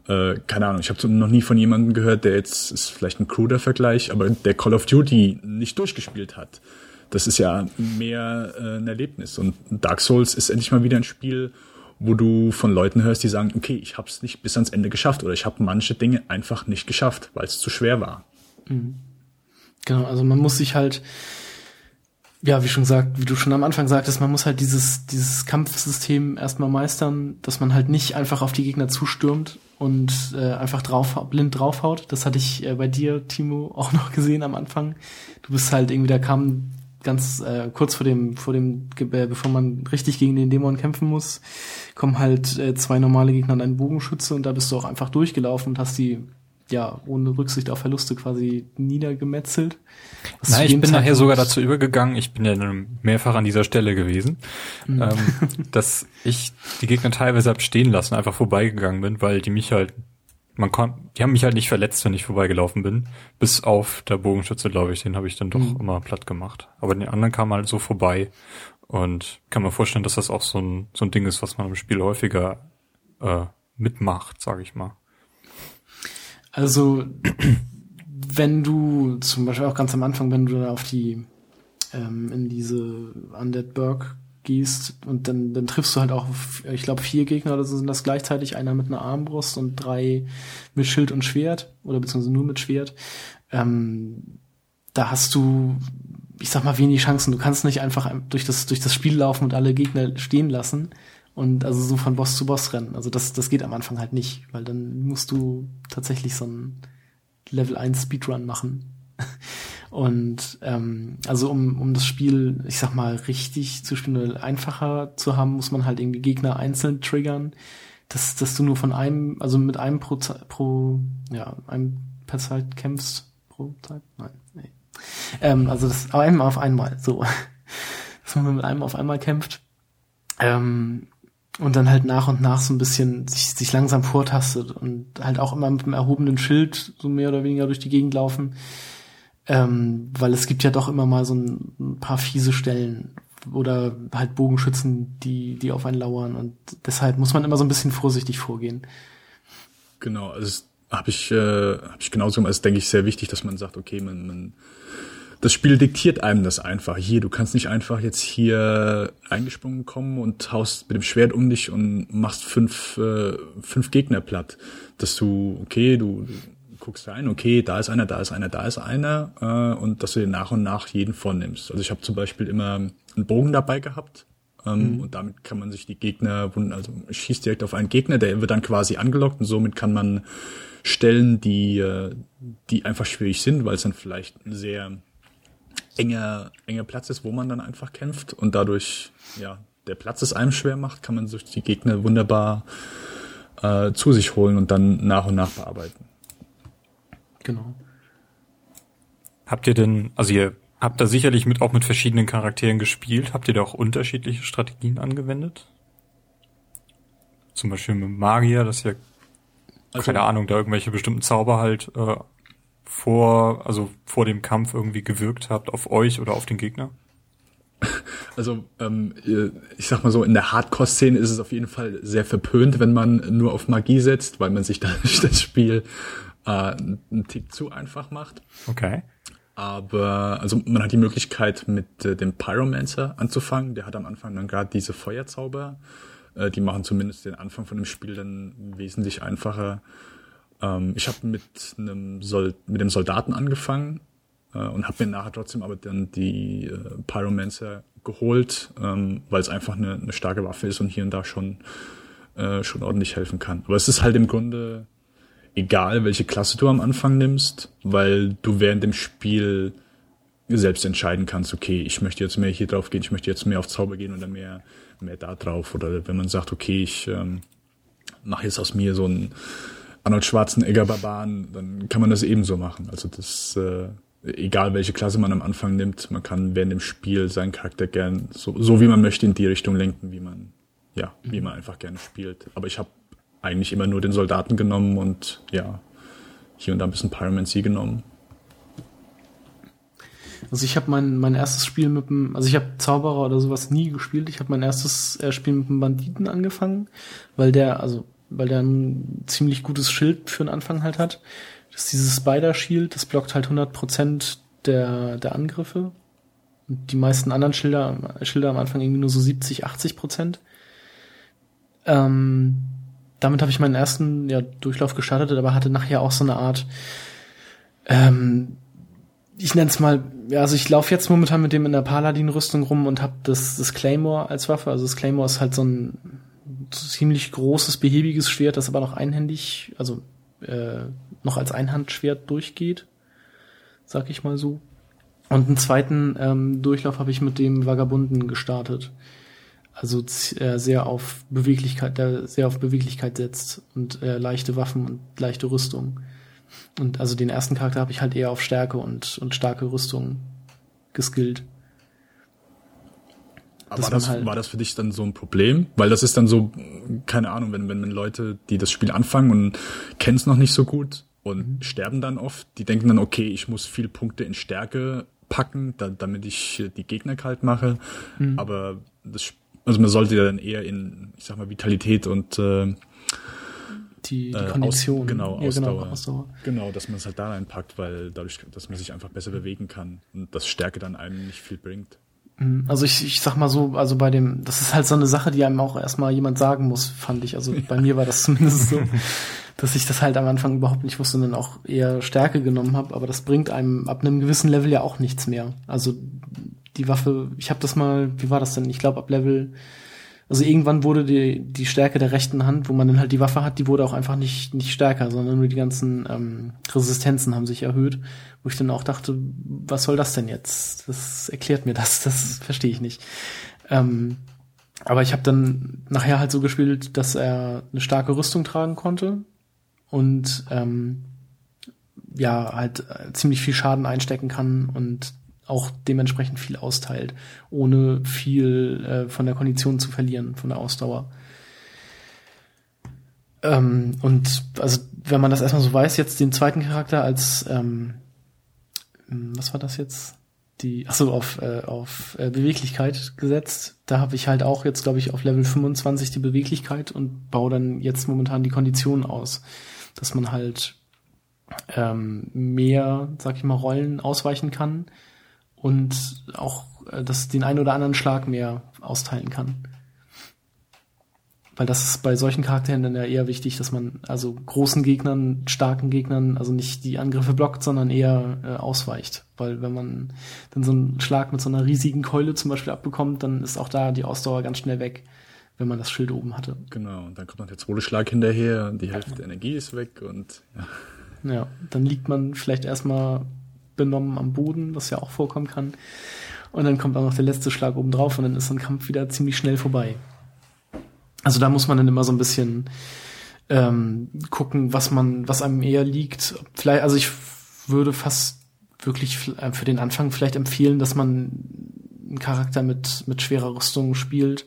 Äh, keine Ahnung, ich habe noch nie von jemandem gehört, der jetzt, ist vielleicht ein kruder Vergleich, aber der Call of Duty nicht durchgespielt hat. Das ist ja mehr äh, ein Erlebnis. Und Dark Souls ist endlich mal wieder ein Spiel, wo du von Leuten hörst, die sagen, okay, ich habe es nicht bis ans Ende geschafft oder ich habe manche Dinge einfach nicht geschafft, weil es zu schwer war. Mhm. Genau, also man muss sich halt, ja, wie schon gesagt, wie du schon am Anfang sagtest, man muss halt dieses, dieses Kampfsystem erstmal meistern, dass man halt nicht einfach auf die Gegner zustürmt und äh, einfach drauf, blind draufhaut. Das hatte ich äh, bei dir, Timo, auch noch gesehen am Anfang. Du bist halt irgendwie, da kam ganz äh, kurz vor dem, vor dem, äh, bevor man richtig gegen den Dämon kämpfen muss, kommen halt äh, zwei normale Gegner und ein Bogenschütze und da bist du auch einfach durchgelaufen und hast die ja ohne Rücksicht auf Verluste quasi niedergemetzelt. Nein, ich bin Zeit nachher sogar dazu übergegangen, ich bin ja mehrfach an dieser Stelle gewesen, mhm. ähm, dass ich die Gegner teilweise hab stehen lassen, einfach vorbeigegangen bin, weil die mich halt man kann, die haben mich halt nicht verletzt, wenn ich vorbeigelaufen bin. Bis auf der Bogenschütze, glaube ich, den habe ich dann doch mhm. immer platt gemacht. Aber den anderen kam halt so vorbei. Und kann mir vorstellen, dass das auch so ein, so ein Ding ist, was man im Spiel häufiger äh, mitmacht, sage ich mal. Also, wenn du zum Beispiel auch ganz am Anfang, wenn du da auf die ähm, in diese Undead Burg gehst und dann, dann triffst du halt auch, ich glaube, vier Gegner oder so sind das gleichzeitig, einer mit einer Armbrust und drei mit Schild und Schwert oder beziehungsweise nur mit Schwert. Ähm, da hast du, ich sag mal, wenig Chancen. Du kannst nicht einfach durch das, durch das Spiel laufen und alle Gegner stehen lassen und also so von Boss zu Boss rennen. Also das, das geht am Anfang halt nicht, weil dann musst du tatsächlich so ein Level 1 Speedrun machen. Und ähm, also um, um das Spiel, ich sag mal, richtig zu spielen einfacher zu haben, muss man halt irgendwie Gegner einzeln triggern, dass, dass du nur von einem, also mit einem pro, pro ja, einem per Zeit kämpfst. Pro Zeit? Nein, nee. Ähm, also das einmal auf einmal, so. dass man mit einem auf einmal kämpft. Ähm, und dann halt nach und nach so ein bisschen sich, sich langsam vortastet und halt auch immer mit einem erhobenen Schild so mehr oder weniger durch die Gegend laufen. Ähm, weil es gibt ja doch immer mal so ein, paar fiese Stellen oder halt Bogenschützen, die, die auf einen lauern und deshalb muss man immer so ein bisschen vorsichtig vorgehen. Genau, also habe ich, äh, hab ich genauso. Es denke ich sehr wichtig, dass man sagt, okay, man, man das Spiel diktiert einem das einfach. Hier, du kannst nicht einfach jetzt hier eingesprungen kommen und haust mit dem Schwert um dich und machst fünf, äh, fünf Gegner platt. Dass du, okay, du guckst rein, okay, da ist einer, da ist einer, da ist einer, äh, und dass du dir nach und nach jeden vornimmst. Also ich habe zum Beispiel immer einen Bogen dabei gehabt. Ähm, mhm. Und damit kann man sich die Gegner, also schießt direkt auf einen Gegner, der wird dann quasi angelockt und somit kann man Stellen, die, äh, die einfach schwierig sind, weil es dann vielleicht ein sehr enger, enger Platz ist, wo man dann einfach kämpft und dadurch, ja, der Platz es einem schwer macht, kann man sich die Gegner wunderbar äh, zu sich holen und dann nach und nach bearbeiten. Genau. Habt ihr denn, also ihr habt da sicherlich mit auch mit verschiedenen Charakteren gespielt, habt ihr da auch unterschiedliche Strategien angewendet? Zum Beispiel mit Magier, das ja also, keine Ahnung, da irgendwelche bestimmten Zauber halt äh, vor, also vor dem Kampf irgendwie gewirkt habt auf euch oder auf den Gegner? Also ähm, ich sag mal so, in der Hardcore-Szene ist es auf jeden Fall sehr verpönt, wenn man nur auf Magie setzt, weil man sich dann das Spiel äh, einen Tick zu einfach macht. Okay. Aber also man hat die Möglichkeit mit äh, dem Pyromancer anzufangen. Der hat am Anfang dann gerade diese Feuerzauber. Äh, die machen zumindest den Anfang von dem Spiel dann wesentlich einfacher. Ähm, ich habe mit einem Sol mit dem Soldaten angefangen äh, und habe mir nachher trotzdem aber dann die äh, Pyromancer geholt, ähm, weil es einfach eine, eine starke Waffe ist und hier und da schon äh, schon ordentlich helfen kann. Aber es ist halt im Grunde egal, welche Klasse du am Anfang nimmst, weil du während dem Spiel selbst entscheiden kannst, okay, ich möchte jetzt mehr hier drauf gehen, ich möchte jetzt mehr auf Zauber gehen oder mehr, mehr da drauf. Oder wenn man sagt, okay, ich ähm, mache jetzt aus mir so ein Arnold Schwarzenegger Barbaren, dann kann man das ebenso machen. Also das, äh, egal welche Klasse man am Anfang nimmt, man kann während dem Spiel seinen Charakter gern so, so wie man möchte in die Richtung lenken, wie man, ja, wie man einfach gerne spielt. Aber ich habe eigentlich immer nur den Soldaten genommen und ja, hier und da ein bisschen Pyromancy genommen. Also ich habe mein, mein erstes Spiel mit dem, also ich habe Zauberer oder sowas nie gespielt. Ich habe mein erstes äh, Spiel mit dem Banditen angefangen, weil der, also weil der ein ziemlich gutes Schild für den Anfang halt hat. Das ist dieses Spider-Shield, das blockt halt 100% der, der Angriffe. Und die meisten anderen Schilder, Schilder am Anfang irgendwie nur so 70, 80 Prozent. Ähm, damit habe ich meinen ersten ja, Durchlauf gestartet, aber hatte nachher auch so eine Art, ähm, ich nenne es mal, ja, also ich laufe jetzt momentan mit dem in der Paladin-Rüstung rum und habe das, das Claymore als Waffe. Also das Claymore ist halt so ein ziemlich großes, behäbiges Schwert, das aber noch einhändig, also äh, noch als Einhandschwert durchgeht, sag ich mal so. Und einen zweiten ähm, Durchlauf habe ich mit dem Vagabunden gestartet. Also äh, sehr auf Beweglichkeit, der sehr auf Beweglichkeit setzt und äh, leichte Waffen und leichte Rüstung. Und also den ersten Charakter habe ich halt eher auf Stärke und, und starke Rüstung geskillt. Aber war das, halt war das für dich dann so ein Problem? Weil das ist dann so, keine Ahnung, wenn, wenn, wenn Leute, die das Spiel anfangen und kennen es noch nicht so gut und mhm. sterben dann oft, die denken dann, okay, ich muss viele Punkte in Stärke packen, da, damit ich die Gegner kalt mache. Mhm. Aber das, also man sollte ja dann eher in, ich sag mal, Vitalität und äh, die, die äh, Kondition. Aus, genau, ja, Ausdauer. Genau, Ausdauer. Genau, dass man es halt da reinpackt, weil dadurch, dass man sich einfach besser bewegen kann und das Stärke dann einem nicht viel bringt. Mhm. Also ich, ich sag mal so, also bei dem, das ist halt so eine Sache, die einem auch erstmal jemand sagen muss, fand ich. Also bei mir war das zumindest so, dass ich das halt am Anfang überhaupt nicht wusste und dann auch eher Stärke genommen habe, aber das bringt einem ab einem gewissen Level ja auch nichts mehr. Also die Waffe, ich habe das mal, wie war das denn? Ich glaube ab Level also irgendwann wurde die, die Stärke der rechten Hand, wo man dann halt die Waffe hat, die wurde auch einfach nicht, nicht stärker, sondern nur die ganzen ähm, Resistenzen haben sich erhöht, wo ich dann auch dachte, was soll das denn jetzt? Das erklärt mir das, das verstehe ich nicht. Ähm, aber ich habe dann nachher halt so gespielt, dass er eine starke Rüstung tragen konnte und ähm, ja, halt ziemlich viel Schaden einstecken kann und auch dementsprechend viel austeilt, ohne viel äh, von der Kondition zu verlieren, von der Ausdauer. Ähm, und also wenn man das erstmal so weiß, jetzt den zweiten Charakter als ähm, was war das jetzt? Die, achso, auf, äh, auf äh, Beweglichkeit gesetzt. Da habe ich halt auch jetzt, glaube ich, auf Level 25 die Beweglichkeit und baue dann jetzt momentan die Konditionen aus. Dass man halt ähm, mehr, sag ich mal, Rollen ausweichen kann und auch äh, dass den einen oder anderen Schlag mehr austeilen kann. Weil das ist bei solchen Charakteren dann ja eher wichtig, dass man also großen Gegnern, starken Gegnern, also nicht die Angriffe blockt, sondern eher äh, ausweicht. Weil wenn man dann so einen Schlag mit so einer riesigen Keule zum Beispiel abbekommt, dann ist auch da die Ausdauer ganz schnell weg, wenn man das Schild oben hatte. Genau, und dann kommt noch der zweite Schlag hinterher, die Hälfte der Energie ist weg und ja. Ja, dann liegt man vielleicht erstmal benommen am Boden, was ja auch vorkommen kann. Und dann kommt auch noch der letzte Schlag oben drauf und dann ist ein Kampf wieder ziemlich schnell vorbei. Also da muss man dann immer so ein bisschen ähm, gucken, was man, was einem eher liegt. Vielleicht, also ich würde fast wirklich äh, für den Anfang vielleicht empfehlen, dass man einen Charakter mit mit schwerer Rüstung spielt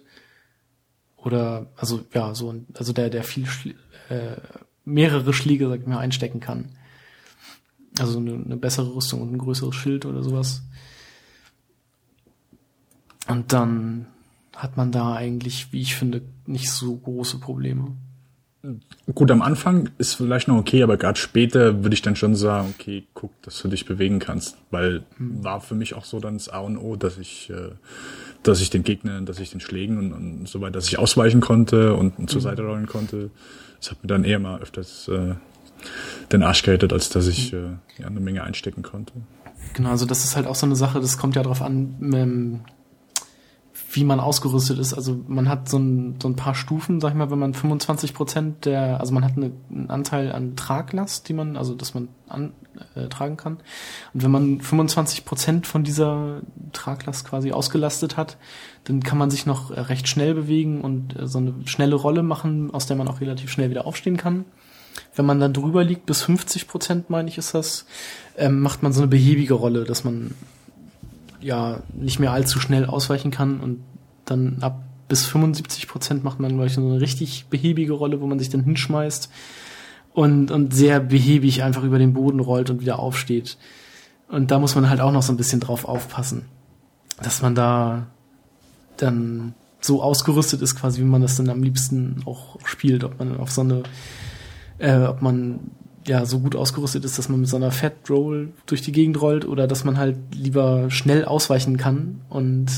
oder also ja so also der der viel äh, mehrere Schläge, sag ich mal, einstecken kann. Also eine, eine bessere Rüstung und ein größeres Schild oder sowas. Und dann hat man da eigentlich, wie ich finde, nicht so große Probleme. Gut, am Anfang ist vielleicht noch okay, aber gerade später würde ich dann schon sagen, okay, guck, dass du dich bewegen kannst, weil mhm. war für mich auch so dann das A und O, dass ich, äh, dass ich den Gegnern, dass ich den Schlägen und, und so weiter, dass ich ausweichen konnte und, und zur mhm. Seite rollen konnte. Das hat mir dann eher mal öfters äh, den Arsch gerettet, als dass ich äh, ja, eine Menge einstecken konnte. Genau, also das ist halt auch so eine Sache, das kommt ja darauf an, ähm, wie man ausgerüstet ist. Also man hat so ein, so ein paar Stufen, sag ich mal, wenn man 25 Prozent der, also man hat eine, einen Anteil an Traglast, die man, also dass man an, äh, tragen kann. Und wenn man 25 Prozent von dieser Traglast quasi ausgelastet hat, dann kann man sich noch recht schnell bewegen und äh, so eine schnelle Rolle machen, aus der man auch relativ schnell wieder aufstehen kann. Wenn man dann drüber liegt, bis 50 Prozent, meine ich, ist das, ähm, macht man so eine behäbige Rolle, dass man ja nicht mehr allzu schnell ausweichen kann und dann ab bis 75 Prozent macht man, glaube ich, so eine richtig behäbige Rolle, wo man sich dann hinschmeißt und, und sehr behäbig einfach über den Boden rollt und wieder aufsteht. Und da muss man halt auch noch so ein bisschen drauf aufpassen, dass man da dann so ausgerüstet ist, quasi wie man das dann am liebsten auch spielt, ob man auf so eine, äh, ob man ja so gut ausgerüstet ist, dass man mit so einer Fat Roll durch die Gegend rollt oder dass man halt lieber schnell ausweichen kann und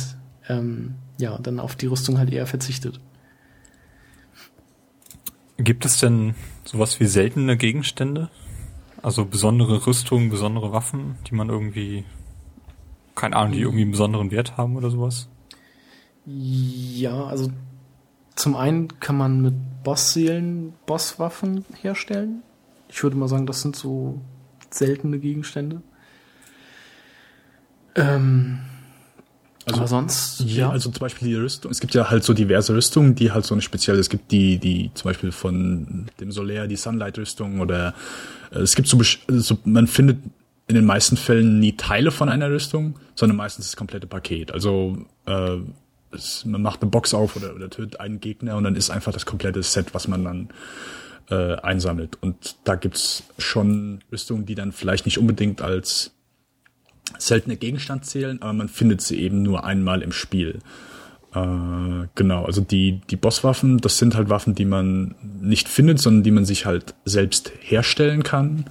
ähm, ja, dann auf die Rüstung halt eher verzichtet. Gibt es denn sowas wie seltene Gegenstände? Also besondere Rüstungen, besondere Waffen, die man irgendwie, keine Ahnung, die irgendwie einen besonderen Wert haben oder sowas? Ja, also zum einen kann man mit Bossseelen Bosswaffen herstellen. Ich würde mal sagen, das sind so seltene Gegenstände. Ähm, also Aber sonst, ja. Also zum Beispiel die Rüstung. Es gibt ja halt so diverse Rüstungen, die halt so eine spezielle, es gibt die, die zum Beispiel von dem Solaire, die Sunlight-Rüstung oder äh, es gibt so, so, man findet in den meisten Fällen nie Teile von einer Rüstung, sondern meistens das komplette Paket. Also äh, es, man macht eine Box auf oder, oder tötet einen Gegner und dann ist einfach das komplette Set, was man dann äh, einsammelt. Und da gibt's schon Rüstungen, die dann vielleicht nicht unbedingt als seltene Gegenstand zählen, aber man findet sie eben nur einmal im Spiel. Äh, genau, also die, die Bosswaffen, das sind halt Waffen, die man nicht findet, sondern die man sich halt selbst herstellen kann.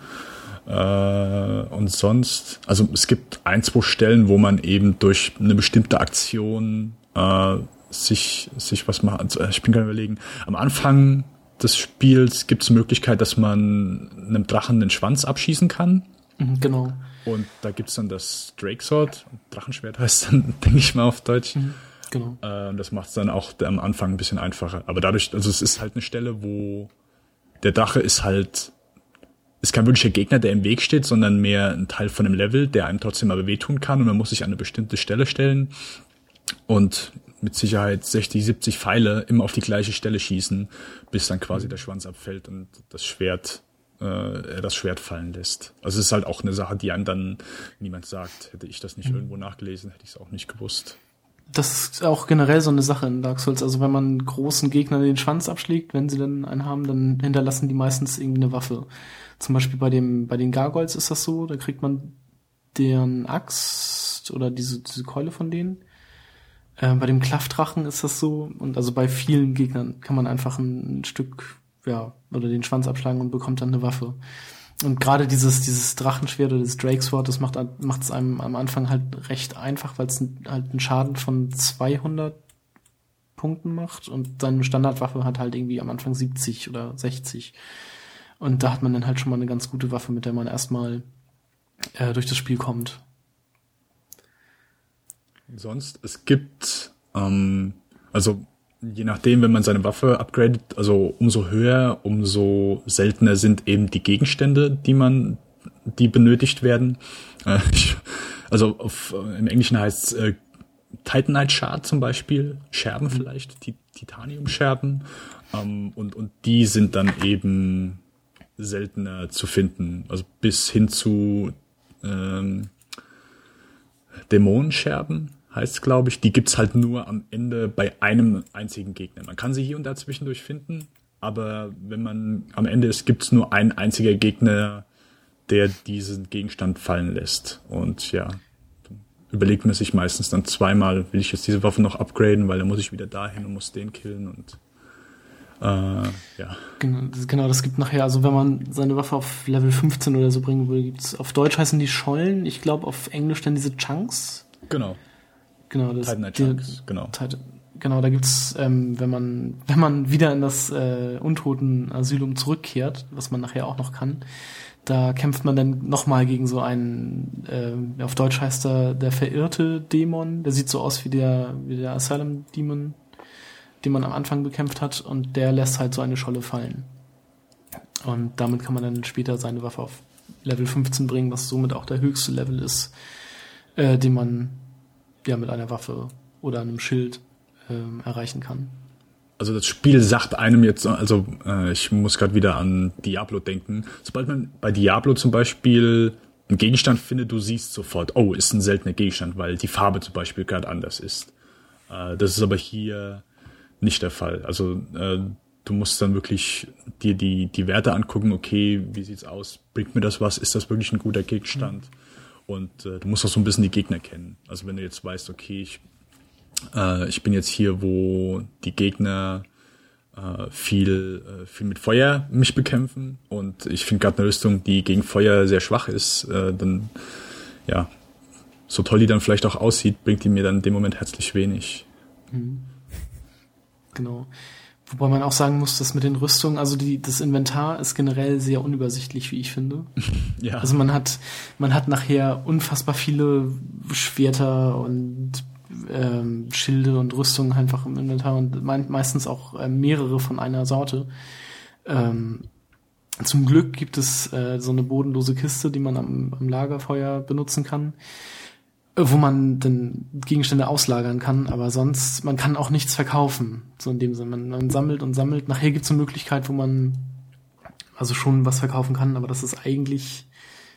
Äh, und sonst, also es gibt ein, zwei Stellen, wo man eben durch eine bestimmte Aktion äh, sich, sich was macht. Also ich bin gerade überlegen, am Anfang des Spiels gibt es die Möglichkeit, dass man einem Drachen den Schwanz abschießen kann. Mhm, genau. Und da gibt's dann das Drake Sword, Drachenschwert heißt dann, denke ich mal auf Deutsch. Mhm, genau. Äh, das macht es dann auch am Anfang ein bisschen einfacher. Aber dadurch, also es ist halt eine Stelle, wo der Drache ist halt, ist kein wirklicher Gegner, der im Weg steht, sondern mehr ein Teil von dem Level, der einem trotzdem aber wehtun kann und man muss sich an eine bestimmte Stelle stellen und mit Sicherheit 60, 70 Pfeile immer auf die gleiche Stelle schießen, bis dann quasi der Schwanz abfällt und das Schwert äh, er das Schwert fallen lässt. Also es ist halt auch eine Sache, die einem dann niemand sagt. Hätte ich das nicht mhm. irgendwo nachgelesen, hätte ich es auch nicht gewusst. Das ist auch generell so eine Sache in Dark Souls. Also wenn man großen Gegnern den Schwanz abschlägt, wenn sie dann einen haben, dann hinterlassen die meistens irgendwie eine Waffe. Zum Beispiel bei dem, bei den Gargoyles ist das so, da kriegt man deren Axt oder diese, diese Keule von denen. Äh, bei dem Klaffdrachen ist das so. Und also bei vielen Gegnern kann man einfach ein, Stück, ja, oder den Schwanz abschlagen und bekommt dann eine Waffe. Und gerade dieses, dieses Drachenschwert oder das Drake Sword, das macht, macht es einem am Anfang halt recht einfach, weil es halt einen Schaden von 200 Punkten macht und seine Standardwaffe hat halt irgendwie am Anfang 70 oder 60. Und da hat man dann halt schon mal eine ganz gute Waffe, mit der man erstmal äh, durch das Spiel kommt. Sonst, es gibt, ähm, also je nachdem, wenn man seine Waffe upgradet, also umso höher, umso seltener sind eben die Gegenstände, die man, die benötigt werden. Äh, ich, also auf, im Englischen heißt es äh, Titanite Shard zum Beispiel, Scherben mhm. vielleicht, die Titanium-Scherben. Ähm, und, und die sind dann eben seltener zu finden. Also bis hin zu ähm, Dämonenscherben heißt glaube ich. Die gibt's halt nur am Ende bei einem einzigen Gegner. Man kann sie hier und da zwischendurch finden, aber wenn man am Ende ist, gibt's nur ein einziger Gegner, der diesen Gegenstand fallen lässt. Und ja, überlegt man sich meistens dann zweimal, will ich jetzt diese Waffe noch upgraden, weil dann muss ich wieder dahin und muss den killen und äh, ja. Genau, genau, das gibt nachher, also wenn man seine Waffe auf Level 15 oder so bringen will, gibt's auf Deutsch heißen die Schollen, ich glaube auf Englisch dann diese Chunks. Genau. Genau, das Titan Chunks, genau. genau, da gibt's, ähm, wenn man, wenn man wieder in das äh, Untoten-Asylum zurückkehrt, was man nachher auch noch kann, da kämpft man dann nochmal gegen so einen, äh, auf Deutsch heißt er der verirrte Dämon, der sieht so aus wie der, wie der Asylum Demon, den man am Anfang bekämpft hat und der lässt halt so eine Scholle fallen. Und damit kann man dann später seine Waffe auf Level 15 bringen, was somit auch der höchste Level ist, äh, den man ja mit einer Waffe oder einem Schild ähm, erreichen kann. Also das Spiel sagt einem jetzt, also äh, ich muss gerade wieder an Diablo denken. Sobald man bei Diablo zum Beispiel einen Gegenstand findet, du siehst sofort, oh, ist ein seltener Gegenstand, weil die Farbe zum Beispiel gerade anders ist. Äh, das ist aber hier nicht der Fall. Also äh, du musst dann wirklich dir die, die Werte angucken, okay, wie sieht's aus? Bringt mir das was? Ist das wirklich ein guter Gegenstand? Mhm. Und äh, du musst auch so ein bisschen die Gegner kennen. Also wenn du jetzt weißt, okay, ich, äh, ich bin jetzt hier, wo die Gegner äh, viel, äh, viel mit Feuer mich bekämpfen und ich finde gerade eine Rüstung, die gegen Feuer sehr schwach ist, äh, dann ja, so toll die dann vielleicht auch aussieht, bringt die mir dann in dem Moment herzlich wenig. Mhm. Genau. Wobei man auch sagen muss, dass mit den Rüstungen, also die, das Inventar ist generell sehr unübersichtlich, wie ich finde. ja. Also man hat, man hat nachher unfassbar viele Schwerter und ähm, Schilde und Rüstungen einfach im Inventar und meistens auch äh, mehrere von einer Sorte. Ähm, zum Glück gibt es äh, so eine bodenlose Kiste, die man am, am Lagerfeuer benutzen kann wo man dann Gegenstände auslagern kann, aber sonst, man kann auch nichts verkaufen. So in dem Sinne. Man, man sammelt und sammelt. Nachher gibt es eine Möglichkeit, wo man also schon was verkaufen kann, aber das ist eigentlich,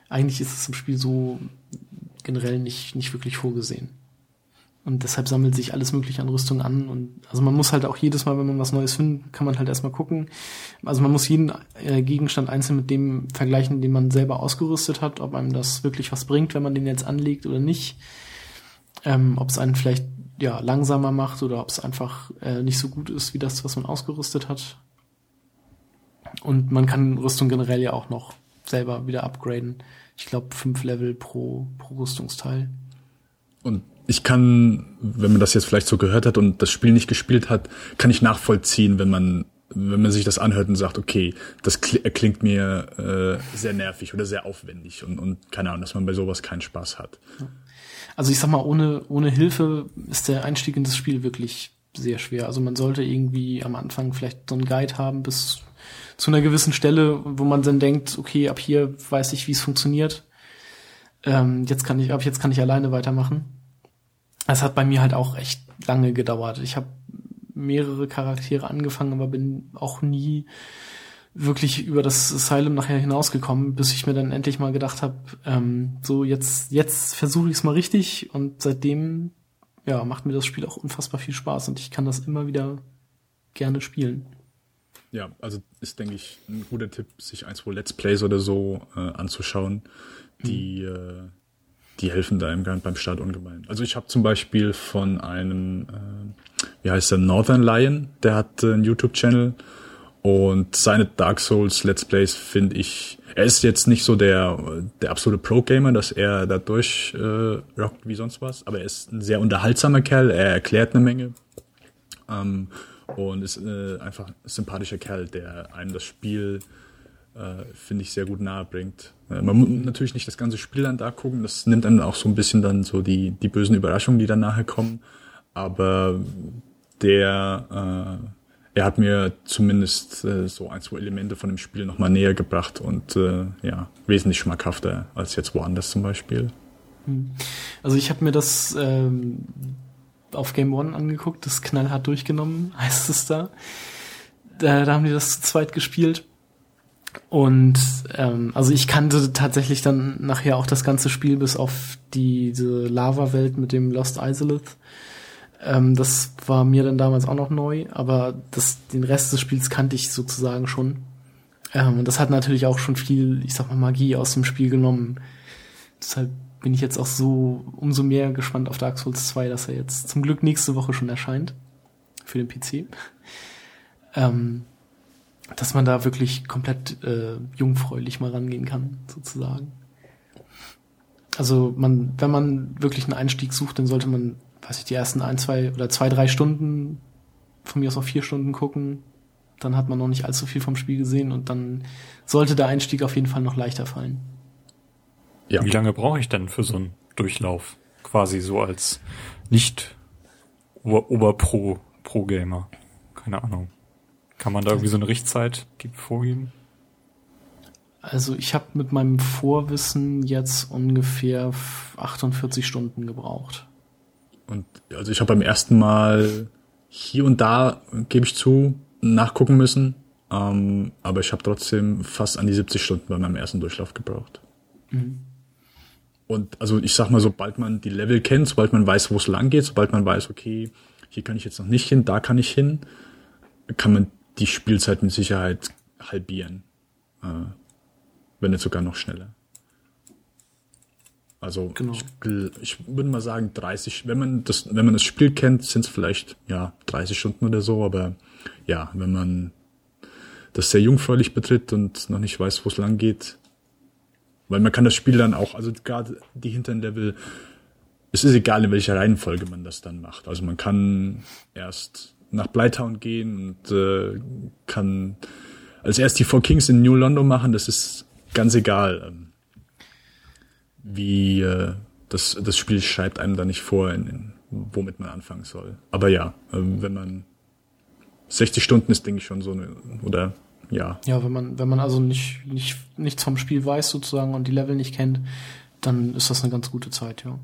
eigentlich ist es im Spiel so generell nicht, nicht wirklich vorgesehen. Und deshalb sammelt sich alles mögliche an Rüstung an. Und also man muss halt auch jedes Mal, wenn man was Neues findet, kann man halt erstmal gucken. Also man muss jeden äh, Gegenstand einzeln mit dem vergleichen, den man selber ausgerüstet hat, ob einem das wirklich was bringt, wenn man den jetzt anlegt oder nicht. Ähm, ob es einen vielleicht ja langsamer macht oder ob es einfach äh, nicht so gut ist wie das, was man ausgerüstet hat. Und man kann Rüstung generell ja auch noch selber wieder upgraden. Ich glaube fünf Level pro, pro Rüstungsteil. Und ich kann, wenn man das jetzt vielleicht so gehört hat und das Spiel nicht gespielt hat, kann ich nachvollziehen, wenn man wenn man sich das anhört und sagt, okay, das klingt mir äh, sehr nervig oder sehr aufwendig und, und keine Ahnung, dass man bei sowas keinen Spaß hat. Also ich sag mal, ohne, ohne Hilfe ist der Einstieg in das Spiel wirklich sehr schwer. Also man sollte irgendwie am Anfang vielleicht so einen Guide haben bis zu einer gewissen Stelle, wo man dann denkt, okay, ab hier weiß ich, wie es funktioniert. Ähm, jetzt kann ich, ab jetzt kann ich alleine weitermachen es hat bei mir halt auch echt lange gedauert. Ich habe mehrere Charaktere angefangen, aber bin auch nie wirklich über das Asylum nachher hinausgekommen, bis ich mir dann endlich mal gedacht habe, ähm, so jetzt jetzt versuche ich es mal richtig und seitdem ja, macht mir das Spiel auch unfassbar viel Spaß und ich kann das immer wieder gerne spielen. Ja, also ist, denke ich, ein guter Tipp, sich ein, zwei Let's Plays oder so äh, anzuschauen, die, mhm. äh, die helfen da im beim Start ungemein. Also ich habe zum Beispiel von einem, äh, wie heißt der, Northern Lion, der hat äh, einen YouTube-Channel und seine Dark Souls Let's Plays finde ich, er ist jetzt nicht so der, der absolute Pro-Gamer, dass er da durch äh, rockt wie sonst was, aber er ist ein sehr unterhaltsamer Kerl, er erklärt eine Menge. Ähm, und ist äh, einfach ein sympathischer Kerl, der einem das Spiel, äh, finde ich, sehr gut nahe bringt. Äh, man muss natürlich nicht das ganze Spiel dann da gucken, das nimmt einem auch so ein bisschen dann so die, die bösen Überraschungen, die dann nachher kommen. Aber der, äh, er hat mir zumindest äh, so ein, zwei Elemente von dem Spiel nochmal näher gebracht und äh, ja, wesentlich schmackhafter als jetzt woanders zum Beispiel. Hm. Also ich habe mir das ähm, auf Game One angeguckt, das knallhart durchgenommen, heißt es da. Da, da haben die das zu zweit gespielt. Und ähm, also ich kannte tatsächlich dann nachher auch das ganze Spiel bis auf diese Lava-Welt mit dem Lost Isolith. Ähm, das war mir dann damals auch noch neu, aber das, den Rest des Spiels kannte ich sozusagen schon. Ähm, und das hat natürlich auch schon viel, ich sag mal, Magie aus dem Spiel genommen. Deshalb bin ich jetzt auch so umso mehr gespannt auf Dark Souls 2, dass er jetzt zum Glück nächste Woche schon erscheint für den PC. Ähm, dass man da wirklich komplett äh, jungfräulich mal rangehen kann, sozusagen. Also man, wenn man wirklich einen Einstieg sucht, dann sollte man, weiß ich, die ersten ein, zwei oder zwei, drei Stunden, von mir aus auch vier Stunden gucken. Dann hat man noch nicht allzu viel vom Spiel gesehen und dann sollte der Einstieg auf jeden Fall noch leichter fallen. Ja. Wie lange brauche ich denn für so einen Durchlauf? Quasi so als nicht Oberpro Pro Gamer. Keine Ahnung. Kann man da irgendwie so eine Richtzeit vorgeben? Also ich habe mit meinem Vorwissen jetzt ungefähr 48 Stunden gebraucht. Und also ich habe beim ersten Mal hier und da, gebe ich zu, nachgucken müssen. Ähm, aber ich habe trotzdem fast an die 70 Stunden bei meinem ersten Durchlauf gebraucht. Mhm. Und also ich sag mal, sobald man die Level kennt, sobald man weiß, wo es lang geht, sobald man weiß, okay, hier kann ich jetzt noch nicht hin, da kann ich hin, kann man die Spielzeit mit Sicherheit halbieren. Äh, wenn nicht sogar noch schneller. Also genau. ich, ich würde mal sagen 30, wenn man das, wenn man das Spiel kennt, sind es vielleicht ja 30 Stunden oder so, aber ja, wenn man das sehr jungfräulich betritt und noch nicht weiß, wo es lang geht, weil man kann das Spiel dann auch, also gerade die hinteren Level, es ist egal, in welcher Reihenfolge man das dann macht. Also man kann erst nach Blytown gehen und äh, kann als erst die Four Kings in New London machen, das ist ganz egal. Ähm, wie äh, das, das Spiel schreibt einem da nicht vor, in, in, womit man anfangen soll. Aber ja, äh, wenn man 60 Stunden ist, denke ich schon so eine, oder ja. Ja, wenn man, wenn man also nicht, nicht, nichts vom Spiel weiß sozusagen und die Level nicht kennt, dann ist das eine ganz gute Zeit, ja.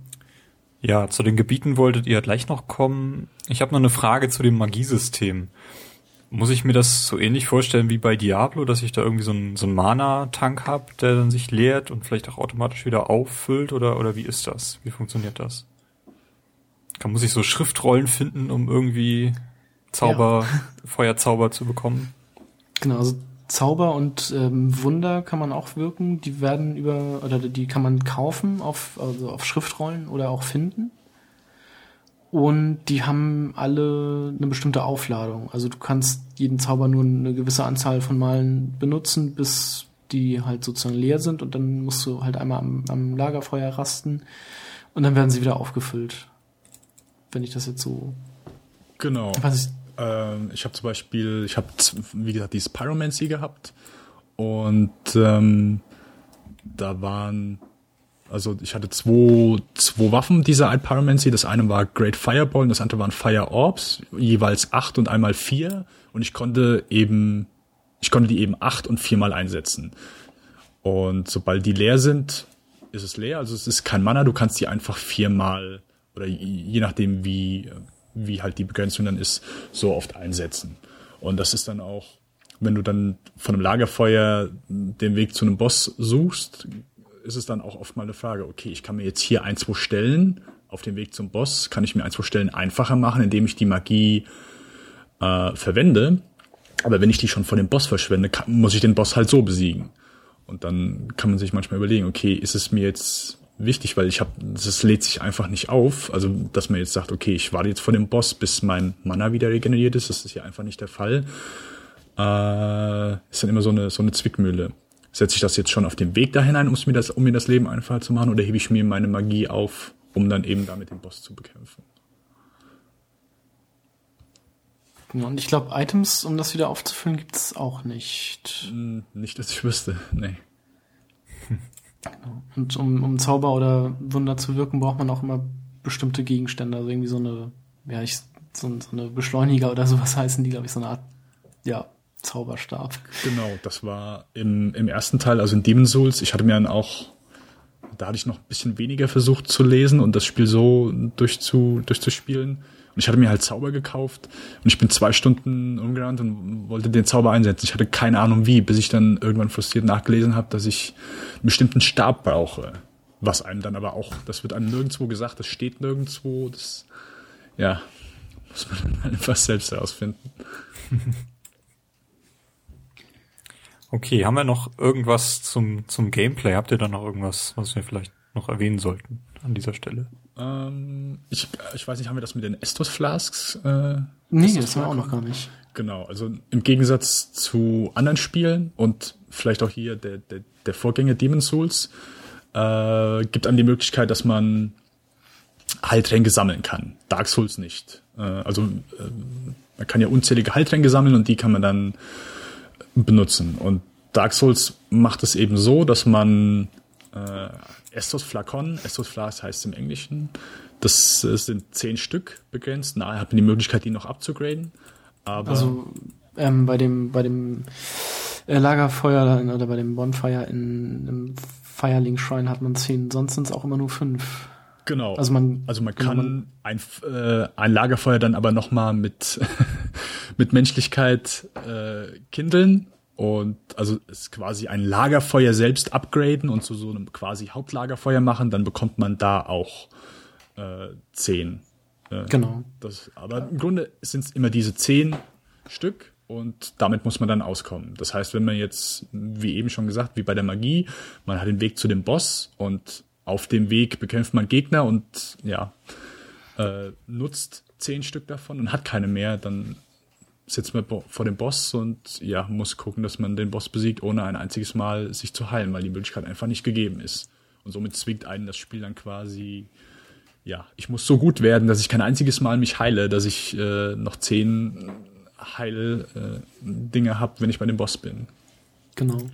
Ja, zu den Gebieten wolltet ihr gleich noch kommen. Ich habe noch eine Frage zu dem Magiesystem. Muss ich mir das so ähnlich vorstellen wie bei Diablo, dass ich da irgendwie so einen, so einen Mana-Tank habe, der dann sich leert und vielleicht auch automatisch wieder auffüllt oder, oder wie ist das? Wie funktioniert das? Kann, muss ich so Schriftrollen finden, um irgendwie Zauber, ja. Feuerzauber zu bekommen? Genau, also Zauber und ähm, Wunder kann man auch wirken. Die werden über, oder die kann man kaufen auf, also auf Schriftrollen oder auch finden. Und die haben alle eine bestimmte Aufladung. Also du kannst jeden Zauber nur eine gewisse Anzahl von Malen benutzen, bis die halt sozusagen leer sind und dann musst du halt einmal am, am Lagerfeuer rasten und dann werden sie wieder aufgefüllt. Wenn ich das jetzt so. Genau. Was ich, ähm, ich habe zum Beispiel, ich habe, wie gesagt, dieses Pyromancy gehabt und ähm, da waren, also ich hatte zwei, zwei Waffen dieser Pyromancy. Das eine war Great Fireball und das andere waren Fire Orbs, jeweils acht und einmal vier und ich konnte eben, ich konnte die eben acht und viermal einsetzen. Und sobald die leer sind, ist es leer, also es ist kein Mana, du kannst die einfach viermal oder je nachdem wie wie halt die Begrenzung dann ist, so oft einsetzen. Und das ist dann auch, wenn du dann von einem Lagerfeuer den Weg zu einem Boss suchst, ist es dann auch oft mal eine Frage, okay, ich kann mir jetzt hier ein, zwei stellen, auf dem Weg zum Boss kann ich mir ein, zwei Stellen einfacher machen, indem ich die Magie äh, verwende. Aber wenn ich die schon vor dem Boss verschwende, kann, muss ich den Boss halt so besiegen. Und dann kann man sich manchmal überlegen, okay, ist es mir jetzt wichtig, weil ich habe, das lädt sich einfach nicht auf. Also, dass man jetzt sagt, okay, ich warte jetzt vor dem Boss, bis mein Mana wieder regeneriert ist, das ist ja einfach nicht der Fall. Äh, ist dann immer so eine, so eine Zwickmühle. Setze ich das jetzt schon auf dem Weg dahin ein, um mir das, um mir das Leben einfacher zu machen, oder hebe ich mir meine Magie auf, um dann eben damit den Boss zu bekämpfen? Und ich glaube, Items, um das wieder aufzufüllen, gibt es auch nicht. Hm, nicht, dass ich wüsste, nee. Genau. Und um, um Zauber oder Wunder zu wirken, braucht man auch immer bestimmte Gegenstände. Also irgendwie so eine, ja, ich, so, so eine Beschleuniger oder sowas heißen die, glaube ich, so eine Art, ja, Zauberstab. Genau, das war im, im ersten Teil, also in Demon Souls. Ich hatte mir dann auch, da hatte ich noch ein bisschen weniger versucht zu lesen und das Spiel so durchzu, durchzuspielen. Und ich hatte mir halt Zauber gekauft und ich bin zwei Stunden umgerannt und wollte den Zauber einsetzen. Ich hatte keine Ahnung wie, bis ich dann irgendwann frustriert nachgelesen habe, dass ich einen bestimmten Stab brauche. Was einem dann aber auch, das wird einem nirgendwo gesagt, das steht nirgendwo, das, ja, muss man dann einfach selbst herausfinden. Okay, haben wir noch irgendwas zum, zum Gameplay? Habt ihr da noch irgendwas, was wir vielleicht noch erwähnen sollten an dieser Stelle? Ähm, ich, ich weiß nicht, haben wir das mit den Estus Flasks? Äh, nee, das haben wir auch noch gar nicht. Genau, also im Gegensatz zu anderen Spielen und vielleicht auch hier der, der, der Vorgänger Demon Souls, äh, gibt einem die Möglichkeit, dass man Heiltränke sammeln kann. Dark Souls nicht. Äh, also äh, man kann ja unzählige Heiltränke sammeln und die kann man dann benutzen. Und Dark Souls macht es eben so, dass man äh, Estos Flakon, Estos Flas heißt im Englischen, das, das sind zehn Stück begrenzt. Na, hat man die Möglichkeit, die noch abzugraden. Aber also ähm, bei dem bei dem äh, Lagerfeuer oder bei dem Bonfire in einem Firelink Shrine hat man zehn, sonst sind es auch immer nur fünf. Genau. Also man, also man kann man ein, äh, ein Lagerfeuer dann aber nochmal mit, mit Menschlichkeit äh, kindeln und also es quasi ein Lagerfeuer selbst upgraden und zu so einem quasi Hauptlagerfeuer machen, dann bekommt man da auch äh, zehn. Äh, genau. Das, aber im Grunde sind es immer diese zehn Stück und damit muss man dann auskommen. Das heißt, wenn man jetzt, wie eben schon gesagt, wie bei der Magie, man hat den Weg zu dem Boss und auf dem Weg bekämpft man Gegner und ja, äh, nutzt zehn Stück davon und hat keine mehr, dann sitzt man vor dem Boss und ja, muss gucken, dass man den Boss besiegt, ohne ein einziges Mal sich zu heilen, weil die Möglichkeit einfach nicht gegeben ist. Und somit zwingt einen das Spiel dann quasi, ja, ich muss so gut werden, dass ich kein einziges Mal mich heile, dass ich äh, noch zehn Heil-Dinge äh, habe, wenn ich bei dem Boss bin. Genau.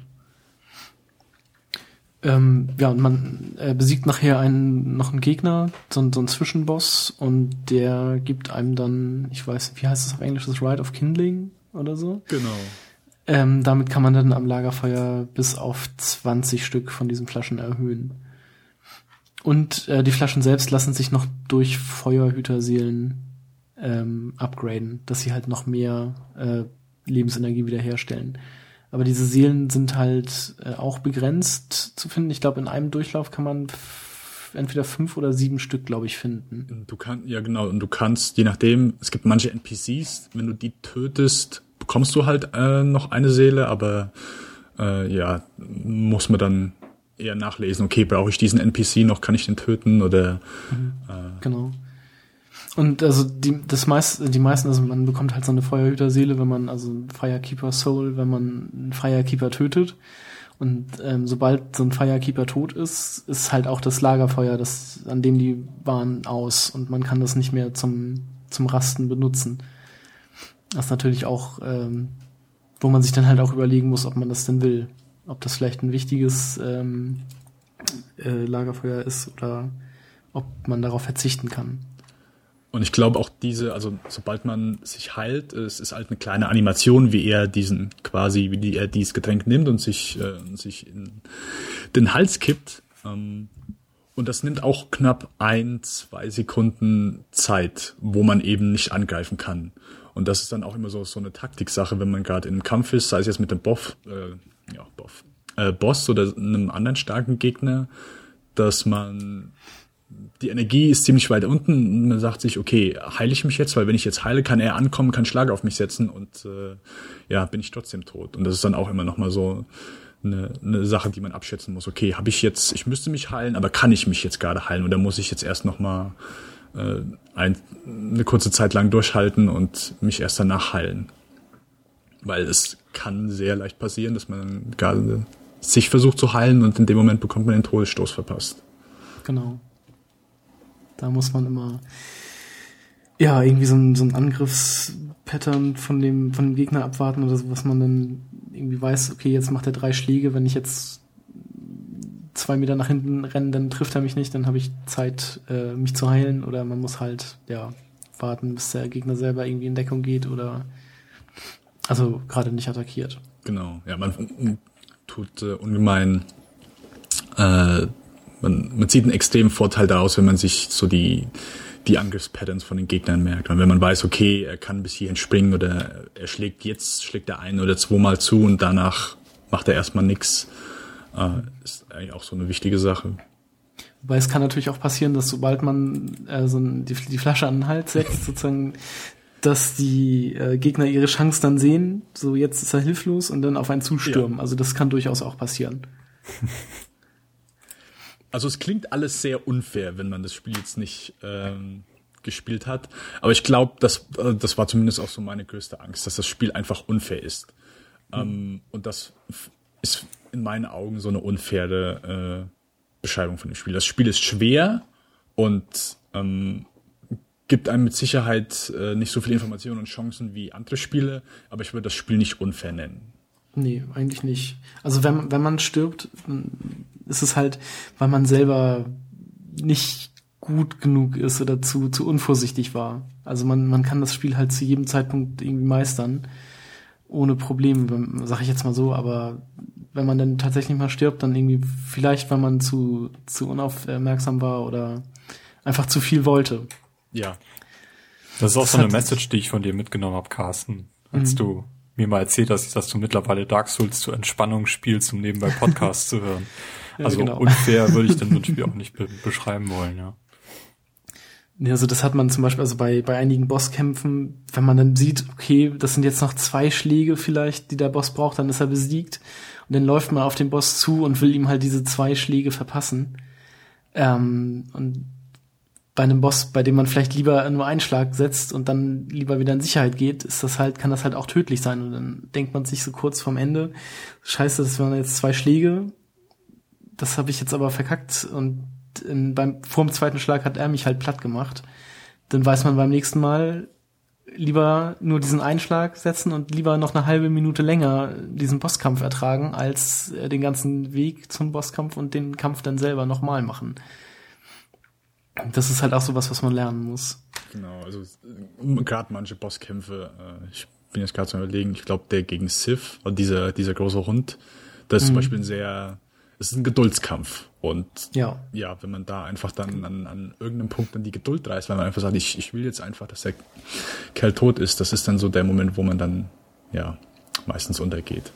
Ähm, ja, und man äh, besiegt nachher einen, noch einen Gegner, so, so einen Zwischenboss, und der gibt einem dann, ich weiß, wie heißt das auf Englisch, das Rite of Kindling oder so? Genau. Ähm, damit kann man dann am Lagerfeuer bis auf 20 Stück von diesen Flaschen erhöhen. Und äh, die Flaschen selbst lassen sich noch durch Feuerhüterseelen ähm, upgraden, dass sie halt noch mehr äh, Lebensenergie wiederherstellen. Aber diese Seelen sind halt äh, auch begrenzt zu finden. Ich glaube, in einem Durchlauf kann man entweder fünf oder sieben Stück, glaube ich, finden. Du kannst, ja genau, und du kannst, je nachdem, es gibt manche NPCs, wenn du die tötest, bekommst du halt äh, noch eine Seele, aber äh, ja, muss man dann eher nachlesen, okay, brauche ich diesen NPC noch, kann ich den töten oder mhm, äh, genau. Und also die, das meist, die meisten, also man bekommt halt so eine Feuerhüter-Seele, wenn man, also Firekeeper Soul, wenn man einen Firekeeper tötet. Und ähm, sobald so ein Firekeeper tot ist, ist halt auch das Lagerfeuer, das, an dem die waren, aus und man kann das nicht mehr zum, zum Rasten benutzen. Das ist natürlich auch, ähm, wo man sich dann halt auch überlegen muss, ob man das denn will. Ob das vielleicht ein wichtiges ähm, äh, Lagerfeuer ist oder ob man darauf verzichten kann. Und ich glaube auch diese, also sobald man sich heilt, es ist halt eine kleine Animation, wie er diesen quasi, wie er dieses Getränk nimmt und sich, äh, sich in den Hals kippt. Ähm, und das nimmt auch knapp ein, zwei Sekunden Zeit, wo man eben nicht angreifen kann. Und das ist dann auch immer so, so eine Taktiksache, wenn man gerade in einem Kampf ist, sei es jetzt mit dem Boff, äh, ja, Boff, äh, Boss oder einem anderen starken Gegner, dass man die Energie ist ziemlich weit unten. Man sagt sich, okay, heile ich mich jetzt, weil wenn ich jetzt heile, kann er ankommen, kann Schlag auf mich setzen und äh, ja, bin ich trotzdem tot. Und das ist dann auch immer noch mal so eine, eine Sache, die man abschätzen muss. Okay, habe ich jetzt, ich müsste mich heilen, aber kann ich mich jetzt gerade heilen oder muss ich jetzt erst noch mal äh, ein, eine kurze Zeit lang durchhalten und mich erst danach heilen? Weil es kann sehr leicht passieren, dass man gerade sich versucht zu heilen und in dem Moment bekommt man den Todesstoß verpasst. Genau. Da muss man immer ja irgendwie so ein, so ein Angriffspattern von dem von dem Gegner abwarten oder so, was man dann irgendwie weiß, okay, jetzt macht er drei Schläge, wenn ich jetzt zwei Meter nach hinten renne, dann trifft er mich nicht, dann habe ich Zeit, äh, mich zu heilen oder man muss halt, ja, warten, bis der Gegner selber irgendwie in Deckung geht oder also gerade nicht attackiert. Genau, ja, man tut äh, ungemein äh, man, man zieht einen extremen Vorteil daraus, wenn man sich so die, die Angriffspatterns von den Gegnern merkt. Und wenn man weiß, okay, er kann bis hierhin springen oder er schlägt jetzt, schlägt er ein oder zweimal zu und danach macht er erstmal nix, äh, ist eigentlich auch so eine wichtige Sache. Wobei es kann natürlich auch passieren, dass sobald man äh, so ein, die, die Flasche an den Hals setzt, sozusagen, dass die äh, Gegner ihre Chance dann sehen, so jetzt ist er hilflos und dann auf einen zustürmen. Ja. Also das kann durchaus auch passieren. Also es klingt alles sehr unfair, wenn man das Spiel jetzt nicht ähm, gespielt hat. Aber ich glaube, das, äh, das war zumindest auch so meine größte Angst, dass das Spiel einfach unfair ist. Mhm. Ähm, und das ist in meinen Augen so eine unfaire äh, Beschreibung von dem Spiel. Das Spiel ist schwer und ähm, gibt einem mit Sicherheit äh, nicht so viele Informationen und Chancen wie andere Spiele, aber ich würde das Spiel nicht unfair nennen. Nee, eigentlich nicht. Also wenn, wenn man stirbt, ist es halt, weil man selber nicht gut genug ist oder zu, zu unvorsichtig war. Also man, man kann das Spiel halt zu jedem Zeitpunkt irgendwie meistern. Ohne Probleme, sag ich jetzt mal so, aber wenn man dann tatsächlich mal stirbt, dann irgendwie vielleicht, weil man zu, zu unaufmerksam war oder einfach zu viel wollte. Ja. Das ist auch das so eine Message, die ich von dir mitgenommen habe, Carsten, als mhm. du mir mal erzählt hast, dass du mittlerweile Dark Souls zur Entspannung spielst, um nebenbei Podcasts zu hören. Also genau. unfair würde ich dann Spiel auch nicht be beschreiben wollen, ja. Ja, also das hat man zum Beispiel, also bei, bei einigen Bosskämpfen, wenn man dann sieht, okay, das sind jetzt noch zwei Schläge vielleicht, die der Boss braucht, dann ist er besiegt. Und dann läuft man auf den Boss zu und will ihm halt diese zwei Schläge verpassen. Ähm, und bei einem Boss, bei dem man vielleicht lieber nur einen Schlag setzt und dann lieber wieder in Sicherheit geht, ist das halt, kann das halt auch tödlich sein. Und dann denkt man sich so kurz vorm Ende, scheiße, das waren jetzt zwei Schläge, das habe ich jetzt aber verkackt und in, beim vor dem zweiten Schlag hat er mich halt platt gemacht. Dann weiß man beim nächsten Mal lieber nur diesen Einschlag setzen und lieber noch eine halbe Minute länger diesen Bosskampf ertragen, als äh, den ganzen Weg zum Bosskampf und den Kampf dann selber nochmal machen. Das ist halt auch so was, was man lernen muss. Genau, also gerade manche Bosskämpfe, äh, ich bin jetzt gerade zu überlegen, ich glaube der gegen Sif, dieser, dieser große Hund, das ist mhm. zum Beispiel ein sehr es ist ein Geduldskampf. Und ja, ja wenn man da einfach dann an, an irgendeinem Punkt dann die Geduld reißt, weil man einfach sagt, ich, ich will jetzt einfach, dass der Kerl tot ist, das ist dann so der Moment, wo man dann ja meistens untergeht.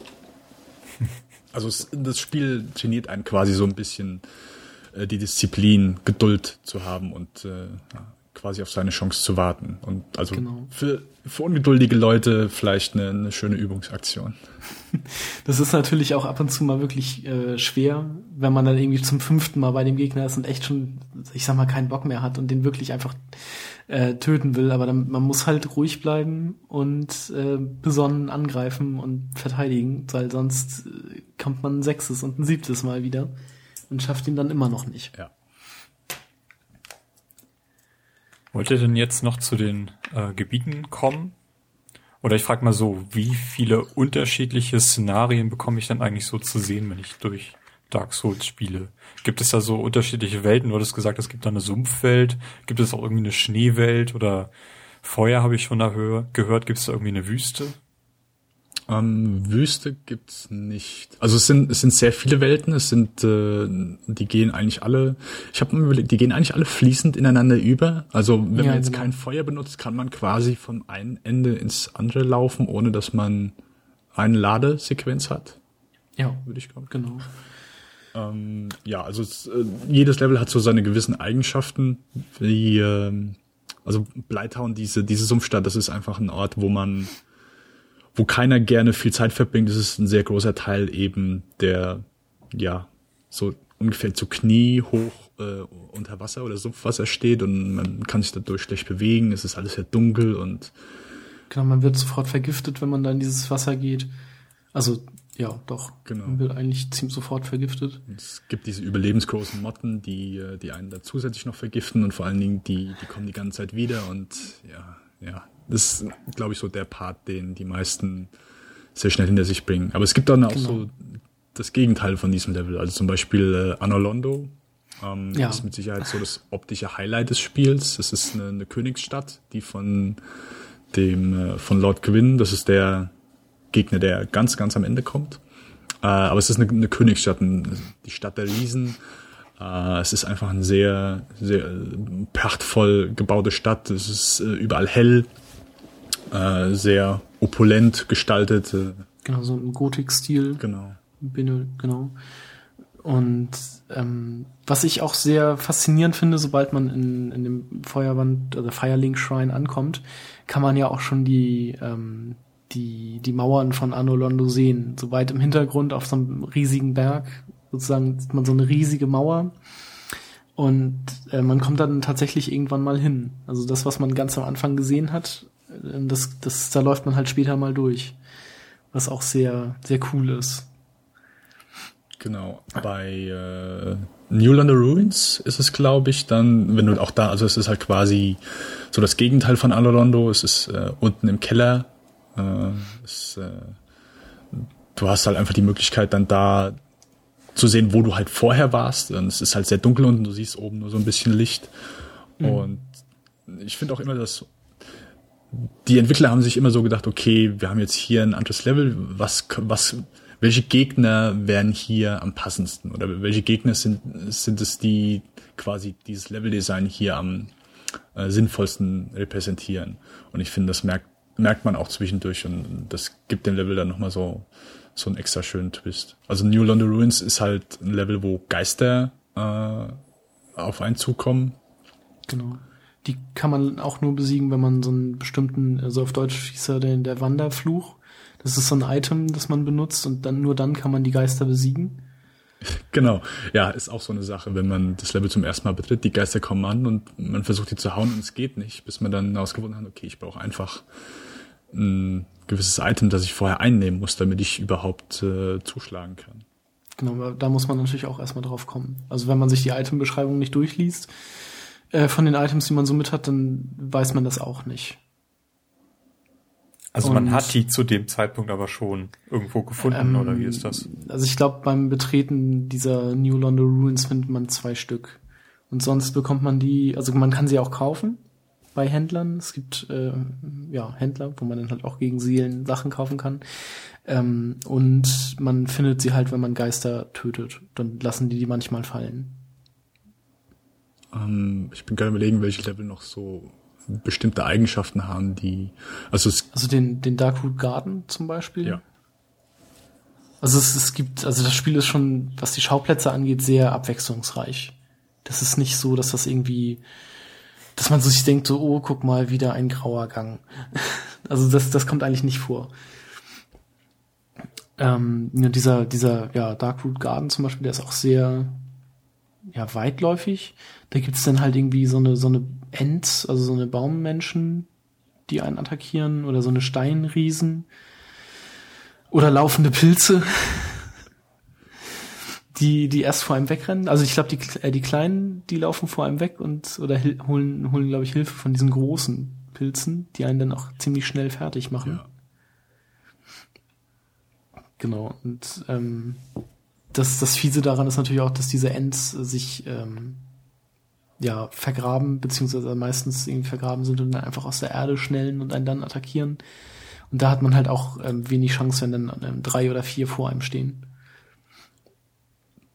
Also es, das Spiel trainiert einen quasi so ein bisschen äh, die Disziplin, Geduld zu haben und äh, quasi auf seine Chance zu warten. Und also genau. für, für ungeduldige Leute vielleicht eine, eine schöne Übungsaktion. Das ist natürlich auch ab und zu mal wirklich äh, schwer, wenn man dann irgendwie zum fünften Mal bei dem Gegner ist und echt schon, ich sag mal, keinen Bock mehr hat und den wirklich einfach äh, töten will. Aber dann, man muss halt ruhig bleiben und äh, besonnen angreifen und verteidigen, weil sonst äh, kommt man ein sechstes und ein siebtes Mal wieder und schafft ihn dann immer noch nicht. Ja. Wollt ihr denn jetzt noch zu den äh, Gebieten kommen? Oder ich frage mal so, wie viele unterschiedliche Szenarien bekomme ich dann eigentlich so zu sehen, wenn ich durch Dark Souls spiele? Gibt es da so unterschiedliche Welten? Du hattest gesagt, es gibt da eine Sumpfwelt. Gibt es auch irgendwie eine Schneewelt oder Feuer habe ich schon da gehört. Gibt es da irgendwie eine Wüste? Ähm, Wüste gibt's nicht. Also es sind es sind sehr viele Welten. Es sind äh, die gehen eigentlich alle. Ich habe mir überlegt, die gehen eigentlich alle fließend ineinander über. Also wenn ja, man jetzt genau. kein Feuer benutzt, kann man quasi vom einen Ende ins andere laufen, ohne dass man eine Ladesequenz hat. Ja, würde ich glauben. Genau. Ähm, ja, also es, äh, jedes Level hat so seine gewissen Eigenschaften. Wie, äh, also Bleitown, diese, diese Sumpfstadt, das ist einfach ein Ort, wo man, wo keiner gerne viel Zeit verbringt. Das ist ein sehr großer Teil eben der, ja, so ungefähr zu Knie hoch äh, unter Wasser oder Sumpfwasser steht und man kann sich dadurch schlecht bewegen. Es ist alles sehr dunkel und Genau, man wird sofort vergiftet, wenn man da in dieses Wasser geht. Also, ja, doch. Genau. Man wird eigentlich ziemlich sofort vergiftet. es gibt diese überlebensgroßen Motten, die, äh, die einen da zusätzlich noch vergiften und vor allen Dingen, die, die kommen die ganze Zeit wieder und ja, ja. Das ist, glaube ich, so der Part, den die meisten sehr schnell hinter sich bringen. Aber es gibt dann auch Genau. so das Gegenteil von diesem Level. Also zum Beispiel äh, Anolondo. Ähm, Ja. ist mit Sicherheit so das optische Highlight des Spiels. Das ist eine, eine Königsstadt, die von dem äh, von Lord Gwyn, das ist der Gegner, der ganz, ganz am Ende kommt. Äh, aber es ist eine, eine Königsstadt, ein, die Stadt der Riesen. Äh, es ist einfach eine sehr, sehr äh, prachtvoll gebaute Stadt. Es ist äh, überall hell, äh, sehr opulent gestaltet. Äh, Genau, so im Gotik-Stil. genau. Bin, genau. Und ähm, was ich auch sehr faszinierend finde, sobald man in, in dem Feuerwand oder Firelink Shrine ankommt, kann man ja auch schon die ähm, die die Mauern von Anno Londo sehen. So weit im Hintergrund auf so einem riesigen Berg sozusagen sieht man so eine riesige Mauer und äh, man kommt dann tatsächlich irgendwann mal hin. Also das, was man ganz am Anfang gesehen hat, das das da läuft man halt später mal durch, was auch sehr sehr cool ist. Genau. Bei äh, New London Ruins ist es, glaube ich, dann, wenn du auch da, also es ist halt quasi so das Gegenteil von Alolondo. Es ist äh, unten im Keller. Äh, es, äh, du hast halt einfach die Möglichkeit, dann da zu sehen, wo du halt vorher warst. Und es ist halt sehr dunkel unten, du siehst oben nur so ein bisschen Licht. Und ich finde auch immer, dass die Entwickler haben sich immer so gedacht, okay, wir haben jetzt hier ein anderes Level, was, was, welche Gegner wären hier am passendsten oder welche Gegner sind, sind es, die quasi dieses Leveldesign hier am äh, sinnvollsten repräsentieren. Und ich finde, das merkt, merkt man auch zwischendurch und das gibt dem Level dann nochmal so, so einen extra schönen Twist. Also New London Ruins ist halt ein Level, wo Geister äh, auf einen zukommen. Genau. Die kann man auch nur besiegen, wenn man so einen bestimmten, also auf Deutsch hieß er der, der Wanderfluch. Das ist so ein Item, das man benutzt und dann nur dann kann man die Geister besiegen. Genau, ja, ist auch so eine Sache, wenn man das Level zum ersten Mal betritt, die Geister kommen an und man versucht die zu hauen und es geht nicht, bis man dann herausgefunden hat, okay, ich brauche einfach ein gewisses Item, das ich vorher einnehmen muss, damit ich überhaupt äh, zuschlagen kann. Genau, da muss man natürlich auch erstmal drauf kommen. Also wenn man sich die Itembeschreibung nicht durchliest, äh, von den Items, die man so mit hat, dann weiß man das auch nicht. Also man Und- hat die zu dem Zeitpunkt aber schon irgendwo gefunden, oder wie ist das? Also ich glaube, beim Betreten dieser New London Ruins findet man zwei Stück. Und sonst bekommt man die, also man kann sie auch kaufen bei Händlern. Es gibt äh, ja Händler, wo man dann halt auch gegen Seelen Sachen kaufen kann. Ähm, und man findet sie halt, wenn man Geister tötet. Dann lassen die die manchmal fallen. Ähm, ich bin gerade überlegen, welche Level noch so bestimmte Eigenschaften haben, die, also es, Also den, den Darkroot Garden zum Beispiel. ja, Also es, es gibt, also das Spiel ist schon, was die Schauplätze angeht, sehr abwechslungsreich. Das ist nicht so, dass das irgendwie, dass man sich denkt, so, oh, guck mal, wieder ein grauer Gang. Also das, das kommt eigentlich nicht vor. Ähm, ja, dieser, dieser, ja, Darkroot Garden zum Beispiel, der ist auch sehr, ja, weitläufig. Da gibt's dann halt irgendwie so eine, so eine Ents, also so eine Baummenschen, die einen attackieren, oder so eine Steinriesen. Oder laufende Pilze, die, die erst vor einem wegrennen. Also ich glaube, die, äh, die Kleinen, die laufen vor einem weg und oder holen, holen, glaube ich, Hilfe von diesen großen Pilzen, die einen dann auch ziemlich schnell fertig machen. ja. Genau. Und ähm, das, das Fiese daran ist natürlich auch, dass diese Ents sich ähm, ja vergraben, beziehungsweise meistens irgendwie vergraben sind und dann einfach aus der Erde schnellen und einen dann attackieren. Und da hat man halt auch ähm, wenig Chance, wenn dann ähm, drei oder vier vor einem stehen.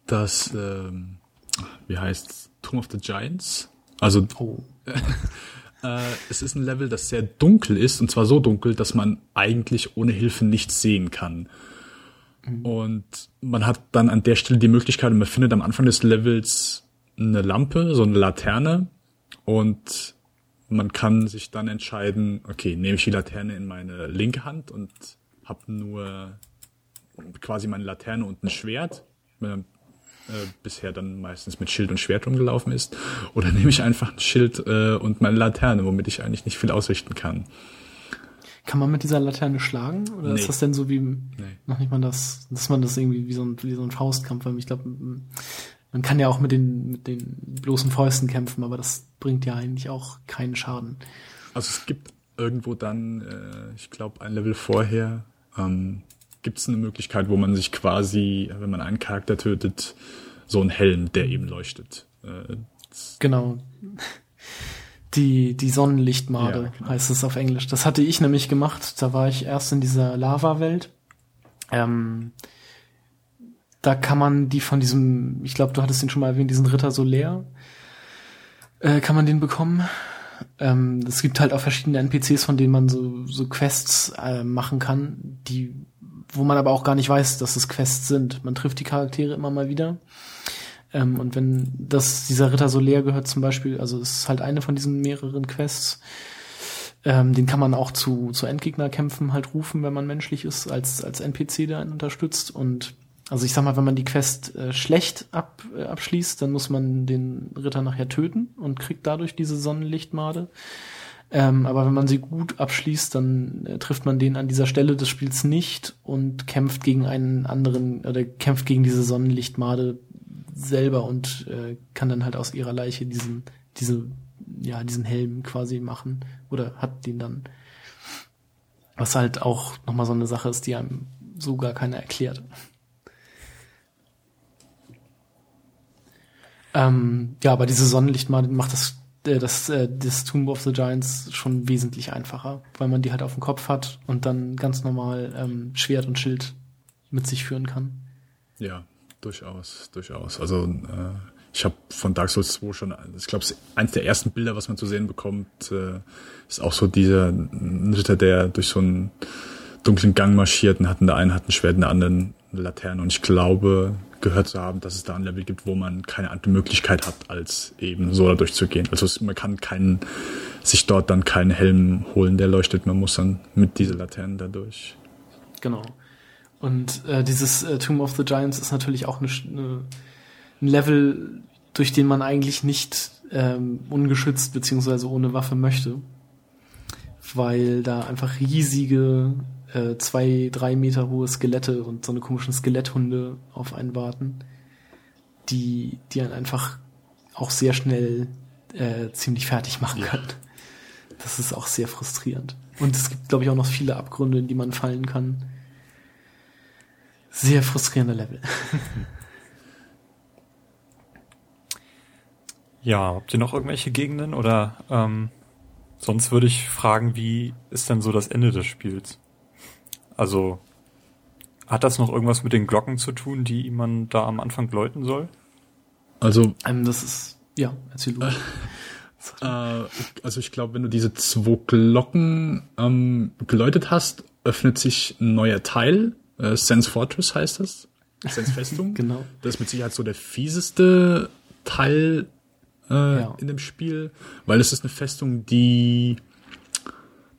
Das, ähm, wie heißt Tomb of the Giants? Also Oh. Äh, es ist ein Level, das sehr dunkel ist, und zwar so dunkel, dass man eigentlich ohne Hilfe nichts sehen kann. Mhm. Und man hat dann an der Stelle die Möglichkeit, man findet am Anfang des Levels eine Lampe, so eine Laterne und man kann sich dann entscheiden, okay, nehme ich die Laterne in meine linke Hand und habe nur quasi meine Laterne und ein Schwert, wenn man äh, bisher dann meistens mit Schild und Schwert rumgelaufen ist, oder nehme ich einfach ein Schild äh, und meine Laterne, womit ich eigentlich nicht viel ausrichten kann. Kann man mit dieser Laterne schlagen? Oder nee. ist das denn so wie nee. noch nicht mal das, dass man das irgendwie wie so ein, wie so ein Faustkampf, weil ich glaube, man kann ja auch mit den, mit den bloßen Fäusten kämpfen, aber das bringt ja eigentlich auch keinen Schaden. Also es gibt irgendwo dann, äh, ich glaube, ein Level vorher, ähm, gibt es eine Möglichkeit, wo man sich quasi, wenn man einen Charakter tötet, so einen Helm, der eben leuchtet. Äh, genau. Die, die Sonnenlichtmade ja, genau. heißt es auf Englisch. Das hatte ich nämlich gemacht. Da war ich erst in dieser Lava-Welt. Ähm, da kann man die von diesem, ich glaube, du hattest den schon mal erwähnt, diesen Ritter Soler, äh, kann man den bekommen. Ähm, es gibt halt auch verschiedene NPCs, von denen man so, so Quests äh, machen kann, die, wo man aber auch gar nicht weiß, dass es Quests sind. Man trifft die Charaktere immer mal wieder. Ähm, und wenn das, dieser Ritter Soler gehört zum Beispiel, also es ist halt eine von diesen mehreren Quests, ähm, den kann man auch zu, zu Endgegnerkämpfen halt rufen, wenn man menschlich ist, als, als NPC, der einen unterstützt. Und also ich sag mal, wenn man die Quest äh, schlecht ab, äh, abschließt, dann muss man den Ritter nachher töten und kriegt dadurch diese Sonnenlichtmade. Ähm, aber wenn man sie gut abschließt, dann äh, trifft man den an dieser Stelle des Spiels nicht und kämpft gegen einen anderen oder kämpft gegen diese Sonnenlichtmade selber und äh, kann dann halt aus ihrer Leiche diesen, diese, ja, diesen Helm quasi machen oder hat den dann. Was halt auch nochmal so eine Sache ist, die einem so gar keiner erklärt. Ähm, ja, aber diese Sonnenlichtmade macht das äh, das, äh, das Tomb of the Giants schon wesentlich einfacher, weil man die halt auf dem Kopf hat und dann ganz normal ähm, Schwert und Schild mit sich führen kann. Ja, durchaus, durchaus. Also äh, ich habe von Dark Souls 2 schon, ich glaube, eins der ersten Bilder, was man zu sehen bekommt, äh, ist auch so dieser Ritter, der durch so einen dunklen Gang marschiert und hat in der einen hat ein Schwert, in der anderen eine Laterne. Und ich glaube, gehört zu haben, dass es da ein Level gibt, wo man keine andere Möglichkeit hat, als eben so da durchzugehen. Also man kann keinen, sich dort dann keinen Helm holen, der leuchtet. Man muss dann mit dieser Laterne da durch. Genau. Und äh, dieses äh, Tomb of the Giants ist natürlich auch eine, eine, ein Level, durch den man eigentlich nicht ähm, ungeschützt beziehungsweise ohne Waffe möchte. Weil da einfach riesige, äh, zwei, drei Meter hohe Skelette und so eine komischen Skeletthunde auf einen warten, die, die einen einfach auch sehr schnell äh, ziemlich fertig machen ja. können. Das ist auch sehr frustrierend. Und es gibt, glaube ich, auch noch viele Abgründe, in die man fallen kann sehr frustrierende Level. ja, habt ihr noch irgendwelche Gegenden oder ähm, sonst würde ich fragen, wie ist denn so das Ende des Spiels? Also hat das noch irgendwas mit den Glocken zu tun, die man da am Anfang läuten soll? Also ähm, das ist ja erzähl du. Äh, also ich glaube, wenn du diese zwei Glocken ähm, geläutet hast, öffnet sich ein neuer Teil äh, Sense Fortress heißt das. Sense Festung. genau. Das ist mit Sicherheit so der fieseste Teil äh, ja. in dem Spiel, weil es ist eine Festung, die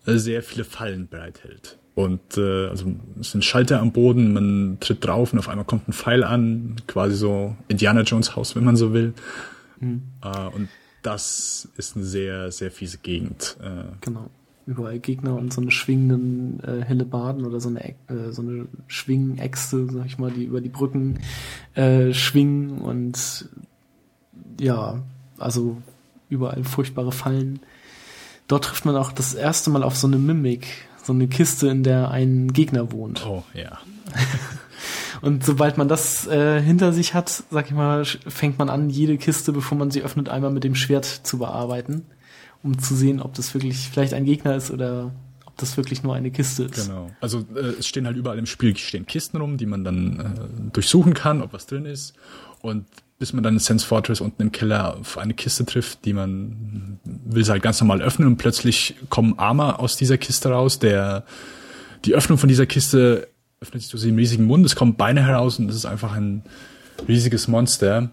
äh, sehr viele Fallen bereithält. Und äh, also es sind Schalter am Boden, man tritt drauf und auf einmal kommt ein Pfeil an, quasi so Indiana Jones Haus, wenn man so will. Mhm. Äh, und das ist eine sehr, sehr fiese Gegend. Äh, genau überall Gegner und so eine schwingenden äh, Hellebarden oder so eine äh, so eine Schwingenäxte, sag ich mal, die über die Brücken äh, schwingen und ja, also überall furchtbare Fallen. Dort trifft man auch das erste Mal auf so eine Mimik, so eine Kiste, in der ein Gegner wohnt. Oh, ja. und sobald man das äh, hinter sich hat, sag ich mal, fängt man an, jede Kiste, bevor man sie öffnet, einmal mit dem Schwert zu bearbeiten um zu sehen, ob das wirklich vielleicht ein Gegner ist oder ob das wirklich nur eine Kiste ist. Genau. Also äh, es stehen halt überall im Spiel stehen Kisten rum, die man dann äh, durchsuchen kann, ob was drin ist. Und bis man dann in Sense Fortress unten im Keller auf eine Kiste trifft, die man will sie halt ganz normal öffnen und plötzlich kommen Armer aus dieser Kiste raus, der die Öffnung von dieser Kiste öffnet sich so einen riesigen Mund, es kommen Beine heraus und es ist einfach ein riesiges Monster,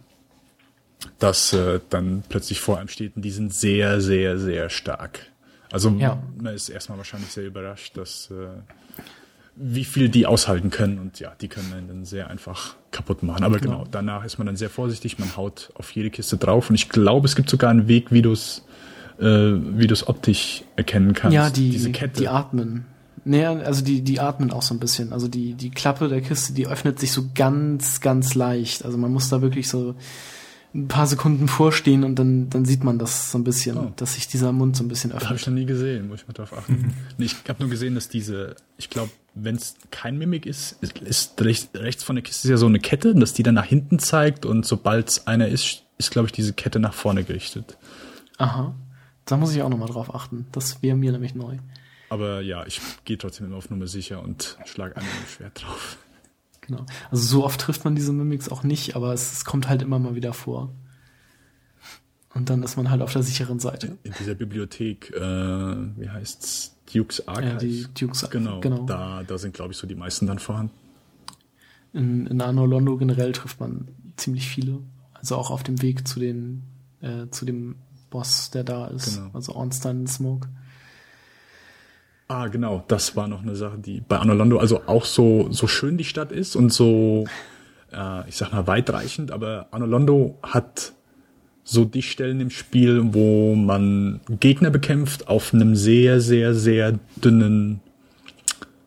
das äh, dann plötzlich vor einem steht und die sind sehr, sehr, sehr stark. Also ja. man ist erstmal wahrscheinlich sehr überrascht, dass äh, wie viel die aushalten können und ja, die können einen dann sehr einfach kaputt machen. Aber genau. genau, danach ist man dann sehr vorsichtig, man haut auf jede Kiste drauf und ich glaube, es gibt sogar einen Weg, wie du es äh, wie du es optisch erkennen kannst. Ja, die, diese Kette. die atmen. Naja, also die, die atmen auch so ein bisschen. Also die, die Klappe der Kiste, die öffnet sich so ganz, ganz leicht. Also man muss da wirklich so ein paar Sekunden vorstehen und dann, dann sieht man das so ein bisschen, oh. dass sich dieser Mund so ein bisschen öffnet. Habe ich noch nie gesehen, muss ich mal drauf achten. Nee, ich habe nur gesehen, dass diese, ich glaube, wenn es kein Mimik ist, ist, ist rechts, rechts von der Kiste ist ja so eine Kette, dass die dann nach hinten zeigt und sobald es einer ist, ist, glaube ich, diese Kette nach vorne gerichtet. Aha. Da muss ich auch nochmal drauf achten. Das wäre mir nämlich neu. Aber ja, ich gehe trotzdem immer auf Nummer sicher und schlage einmal ein Schwert drauf. Genau. Also so oft trifft man diese Mimics auch nicht, aber es, es, kommt halt immer mal wieder vor. Und dann ist man halt auf der sicheren Seite. In dieser Bibliothek, äh, wie heißt's? Duke's Archive. Ja, die Duke's Genau, genau. Da, da sind, glaube ich, so die meisten dann vorhanden. In, in Anno Londo generell trifft man ziemlich viele. Also auch auf dem Weg zu den, äh, zu dem Boss, der da ist. Genau. Also Ornstein Smoke. Ah, genau, das war noch eine Sache, die bei Anolondo, also auch so, so schön die Stadt ist und so, äh, ich sag mal, weitreichend, aber Anolondo hat so die Stellen im Spiel, wo man Gegner bekämpft auf einem sehr, sehr, sehr dünnen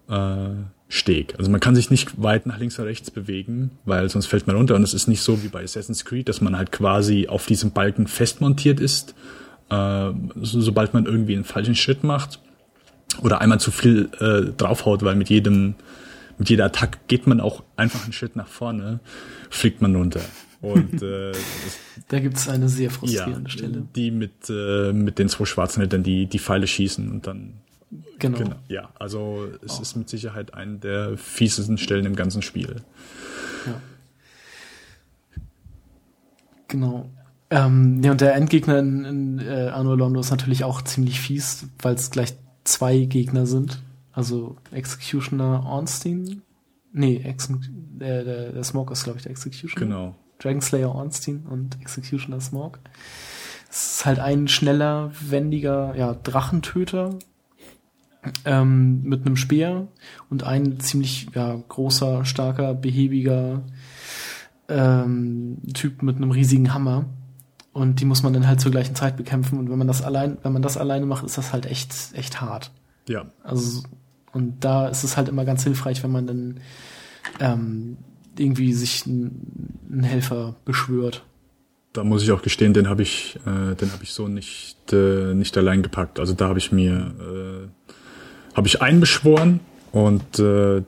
äh, Steg. Also man kann sich nicht weit nach links oder rechts bewegen, weil sonst fällt man runter. Und es ist nicht so wie bei Assassin's Creed, dass man halt quasi auf diesem Balken festmontiert ist, äh, so, sobald man irgendwie einen falschen Schritt macht oder einmal zu viel äh, draufhaut, weil mit jedem, mit jeder Attacke geht man auch einfach einen Schritt nach vorne, fliegt man runter. Und äh, da gibt's eine sehr frustrierende ja, Stelle. Die mit, äh, mit den zwei schwarzen Rittern, die die Pfeile schießen und dann. Genau. genau ja, also es oh. ist mit Sicherheit eine der fiesesten Stellen im ganzen Spiel. Ja. Genau. Ähm, ja, und der Endgegner in, in äh, Arno Londo ist natürlich auch ziemlich fies, weil es gleich zwei Gegner sind. Also Executioner Ornstein. Nee, Ex der, der, der Smoke ist, glaube ich, der Executioner. Genau. Dragonslayer Ornstein und Executioner Smoke. Es ist halt ein schneller, wendiger, ja, Drachentöter ähm, mit einem Speer und ein ziemlich ja, großer, starker, behäbiger ähm, Typ mit einem riesigen Hammer. Und die muss man dann halt zur gleichen Zeit bekämpfen. Und wenn man das allein, wenn man das alleine macht, ist das halt echt, echt hart. Ja. Also, und da ist es halt immer ganz hilfreich, wenn man dann ähm, irgendwie sich einen Helfer beschwört. Da muss ich auch gestehen, den habe ich, äh, den habe ich so nicht, äh, nicht allein gepackt. Also da habe ich mir, äh, habe ich einen beschworen und äh,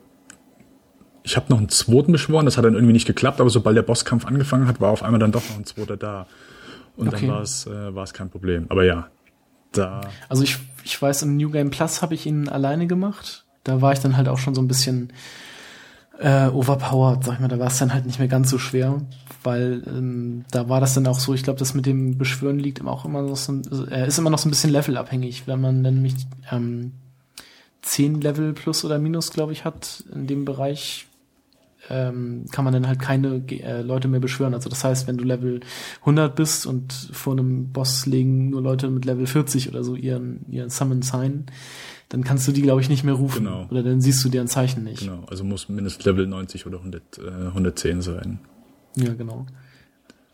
ich habe noch einen zweiten beschworen. Das hat dann irgendwie nicht geklappt, aber sobald der Bosskampf angefangen hat, war auf einmal dann doch noch ein zweiter da. Und okay. dann war es äh, war es kein Problem. Aber ja, da. Also ich, ich weiß, im New Game Plus habe ich ihn alleine gemacht. Da war ich dann halt auch schon so ein bisschen äh, overpowered, sag ich mal. Da war es dann halt nicht mehr ganz so schwer, weil ähm, da war das dann auch so. Ich glaube, das mit dem Beschwören liegt immer auch immer noch so, er ist immer noch so ein bisschen levelabhängig, wenn man dann nämlich ähm, 10 Level plus oder minus, glaube ich, hat in dem Bereich, ähm, kann man dann halt keine äh, Leute mehr beschwören. Also das heißt, wenn du Level 100 bist und vor einem Boss legen nur Leute mit Level 40 oder so ihren, ihren Summon Sign, dann kannst du die, glaube ich, nicht mehr rufen. Genau. Oder dann siehst du deren Zeichen nicht. Genau, also muss mindestens Level 90 oder 100, äh, 110 sein. Ja, genau.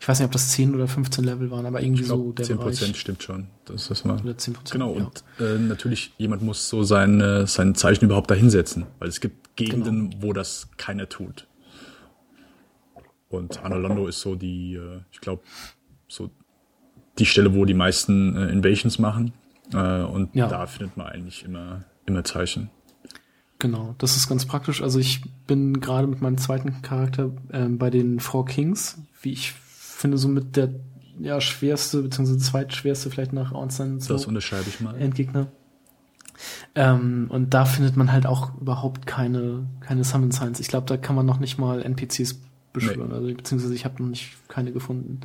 Ich weiß nicht, ob das 10 oder 15 Level waren, aber irgendwie glaub, so der 10 Prozent stimmt schon. Das ist mal. Oder 10%, genau, ja. und äh, natürlich, jemand muss so sein, sein Zeichen überhaupt dahinsetzen, weil es gibt Gegenden, genau. wo das keiner tut. Und Anolondo ist so die, äh, ich glaube, so die Stelle, wo die meisten äh, Invasions machen. Äh, und ja. da findet man eigentlich immer, immer Zeichen. Genau, das ist ganz praktisch. Also ich bin gerade mit meinem zweiten Charakter äh, bei den Four Kings, wie ich finde, so mit der ja, schwerste, beziehungsweise zweitschwerste vielleicht nach Ornstein. So das unterschreibe ich mal. Endgegner. Ähm, und da findet man halt auch überhaupt keine, keine Summon Signs. Ich glaube, da kann man noch nicht mal NPCs beschwören. Nee. Also, beziehungsweise ich habe noch nicht keine gefunden.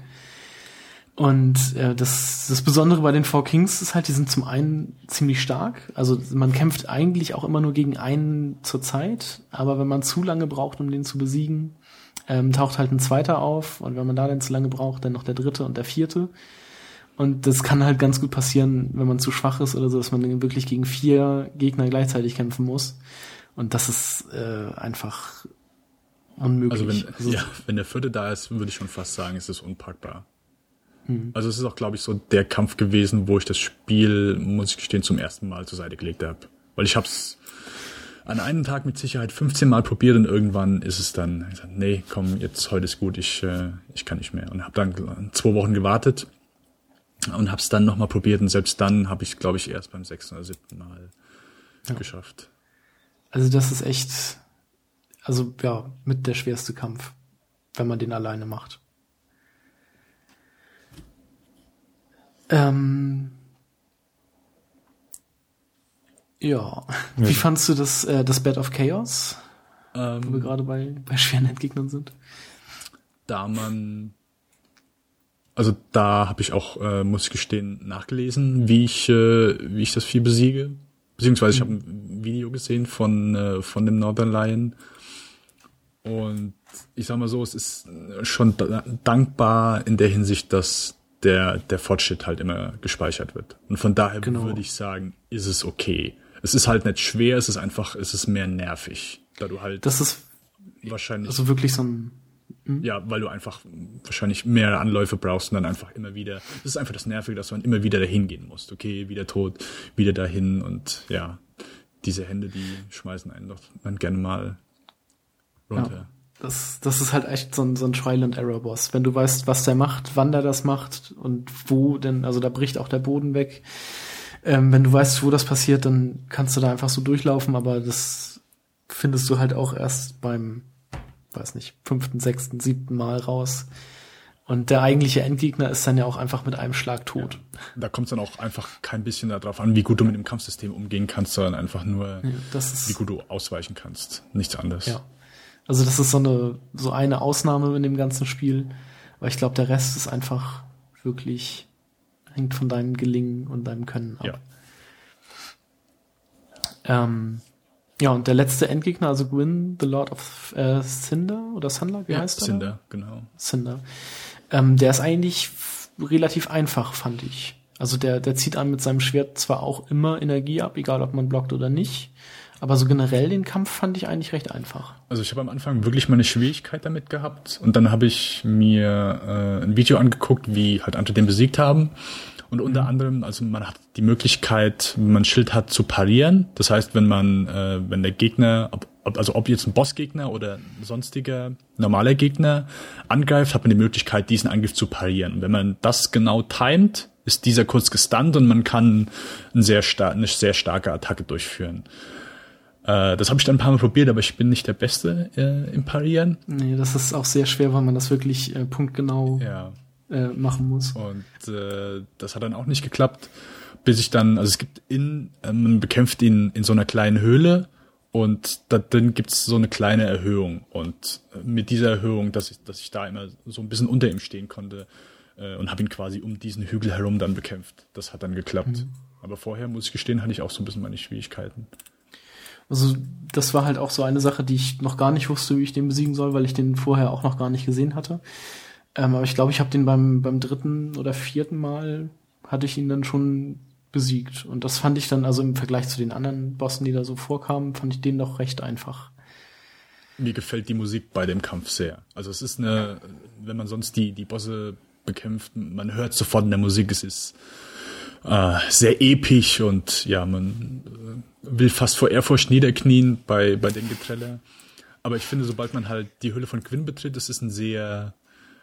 Und äh, das, das Besondere bei den Four Kings ist halt, die sind zum einen ziemlich stark. Also man kämpft eigentlich auch immer nur gegen einen zur Zeit, aber wenn man zu lange braucht, um den zu besiegen, ähm, taucht halt ein zweiter auf. Und wenn man da dann zu lange braucht, dann noch der dritte und der vierte. Und das kann halt ganz gut passieren, wenn man zu schwach ist oder so, dass man dann wirklich gegen vier Gegner gleichzeitig kämpfen muss. Und das ist äh, einfach unmöglich. Also wenn, also, ja, wenn der vierte da ist, würde ich schon fast sagen, ist es unpackbar. Mhm. Also es ist auch, glaube ich, so der Kampf gewesen, wo ich das Spiel, muss ich gestehen, zum ersten Mal zur Seite gelegt habe. Weil ich habe es an einem Tag mit Sicherheit 15 Mal probiert und irgendwann ist es dann, gesagt, nee, komm, jetzt heute ist gut, ich, äh, ich kann nicht mehr. Und habe dann zwei Wochen gewartet und habe es dann nochmal probiert und selbst dann habe ich, glaube ich, erst beim sechsten oder siebten Mal ja. geschafft. Also das ist echt, also ja, mit der schwerste Kampf, wenn man den alleine macht. Ähm, ja. Wie fandst du das, äh, das Bed of Chaos? Ähm, wo wir gerade bei, bei schweren Endgegnern sind. Da man also da habe ich auch, äh, muss ich gestehen, nachgelesen, wie ich, äh, wie ich das Vieh besiege. Beziehungsweise ich habe ein Video gesehen von, äh, von dem Northern Lion. Und ich sag mal so, es ist schon dankbar in der Hinsicht, dass der, der Fortschritt halt immer gespeichert wird. Und von daher genau. würde ich sagen, ist es okay. Es ist halt nicht schwer, es ist einfach, es ist mehr nervig, da du halt. Das ist wahrscheinlich. Also wirklich so ein. Hm? Ja, weil du einfach wahrscheinlich mehr Anläufe brauchst und dann einfach immer wieder. Es ist einfach das Nervige, dass man immer wieder dahin gehen muss. Okay, wieder tot, wieder dahin und ja, diese Hände, die schmeißen einen doch dann gerne mal runter. Ja. Das, das ist halt echt so ein, so ein Trial and Error Boss. Wenn du weißt, was der macht, wann der das macht und wo, denn, also da bricht auch der Boden weg. Ähm, wenn du weißt, wo das passiert, dann kannst du da einfach so durchlaufen, aber das findest du halt auch erst beim, weiß nicht, fünften, sechsten, siebten Mal raus. Und der eigentliche Endgegner ist dann ja auch einfach mit einem Schlag tot. Ja, da kommt es dann auch einfach kein bisschen darauf an, wie gut du mit dem Kampfsystem umgehen kannst, sondern einfach nur, ja, wie gut du ausweichen kannst. Nichts anderes. Ja. Also das ist so eine, so eine Ausnahme in dem ganzen Spiel. Aber ich glaube, der Rest ist einfach wirklich, hängt von deinem Gelingen und deinem Können ab. Ja. Ähm, ja, und der letzte Endgegner, also Gwyn, the Lord of äh, Cinder oder Sunler, wie ja, heißt der? Cinder, genau. Cinder. Ähm, der ist eigentlich relativ einfach, fand ich. Also der, der zieht einem mit seinem Schwert zwar auch immer Energie ab, egal ob man blockt oder nicht. Aber so generell den Kampf fand ich eigentlich recht einfach. Also ich habe am Anfang wirklich mal eine Schwierigkeit damit gehabt und dann habe ich mir äh, ein Video angeguckt, wie halt andere den besiegt haben. Und unter mhm. anderem, also man hat die Möglichkeit, wenn man ein Schild hat, zu parieren. Das heißt, wenn man, äh, wenn der Gegner, ob, ob, also ob jetzt ein Bossgegner oder ein sonstiger normaler Gegner angreift, hat man die Möglichkeit, diesen Angriff zu parieren. Und wenn man das genau timet, ist dieser kurz gestunt und man kann eine sehr, star eine sehr starke Attacke durchführen. Äh, das habe ich dann ein paar Mal probiert, aber ich bin nicht der Beste äh, im Parieren. Nee, das ist auch sehr schwer, weil man das wirklich äh, punktgenau ja. äh, machen muss. Und äh, das hat dann auch nicht geklappt, bis ich dann, also es gibt in, man bekämpft ihn in so einer kleinen Höhle und da drin gibt's so eine kleine Erhöhung. Und mit dieser Erhöhung, dass ich, dass ich da immer so ein bisschen unter ihm stehen konnte und habe ihn quasi um diesen Hügel herum dann bekämpft. Das hat dann geklappt. Mhm. Aber vorher, muss ich gestehen, hatte ich auch so ein bisschen meine Schwierigkeiten. Also das war halt auch so eine Sache, die ich noch gar nicht wusste, wie ich den besiegen soll, weil ich den vorher auch noch gar nicht gesehen hatte. Ähm, aber ich glaube, ich habe den beim, beim dritten oder vierten Mal hatte ich ihn dann schon besiegt. Und das fand ich dann, also im Vergleich zu den anderen Bossen, die da so vorkamen, fand ich den doch recht einfach. Mir gefällt die Musik bei dem Kampf sehr. Also es ist eine, wenn man sonst die, die Bosse bekämpft, man hört sofort in der Musik, es ist äh, sehr episch und ja, man äh, will fast vor Ehrfurcht niederknien bei, bei dem Getrelle. Aber ich finde, sobald man halt die Hülle von Quinn betritt, das ist eine sehr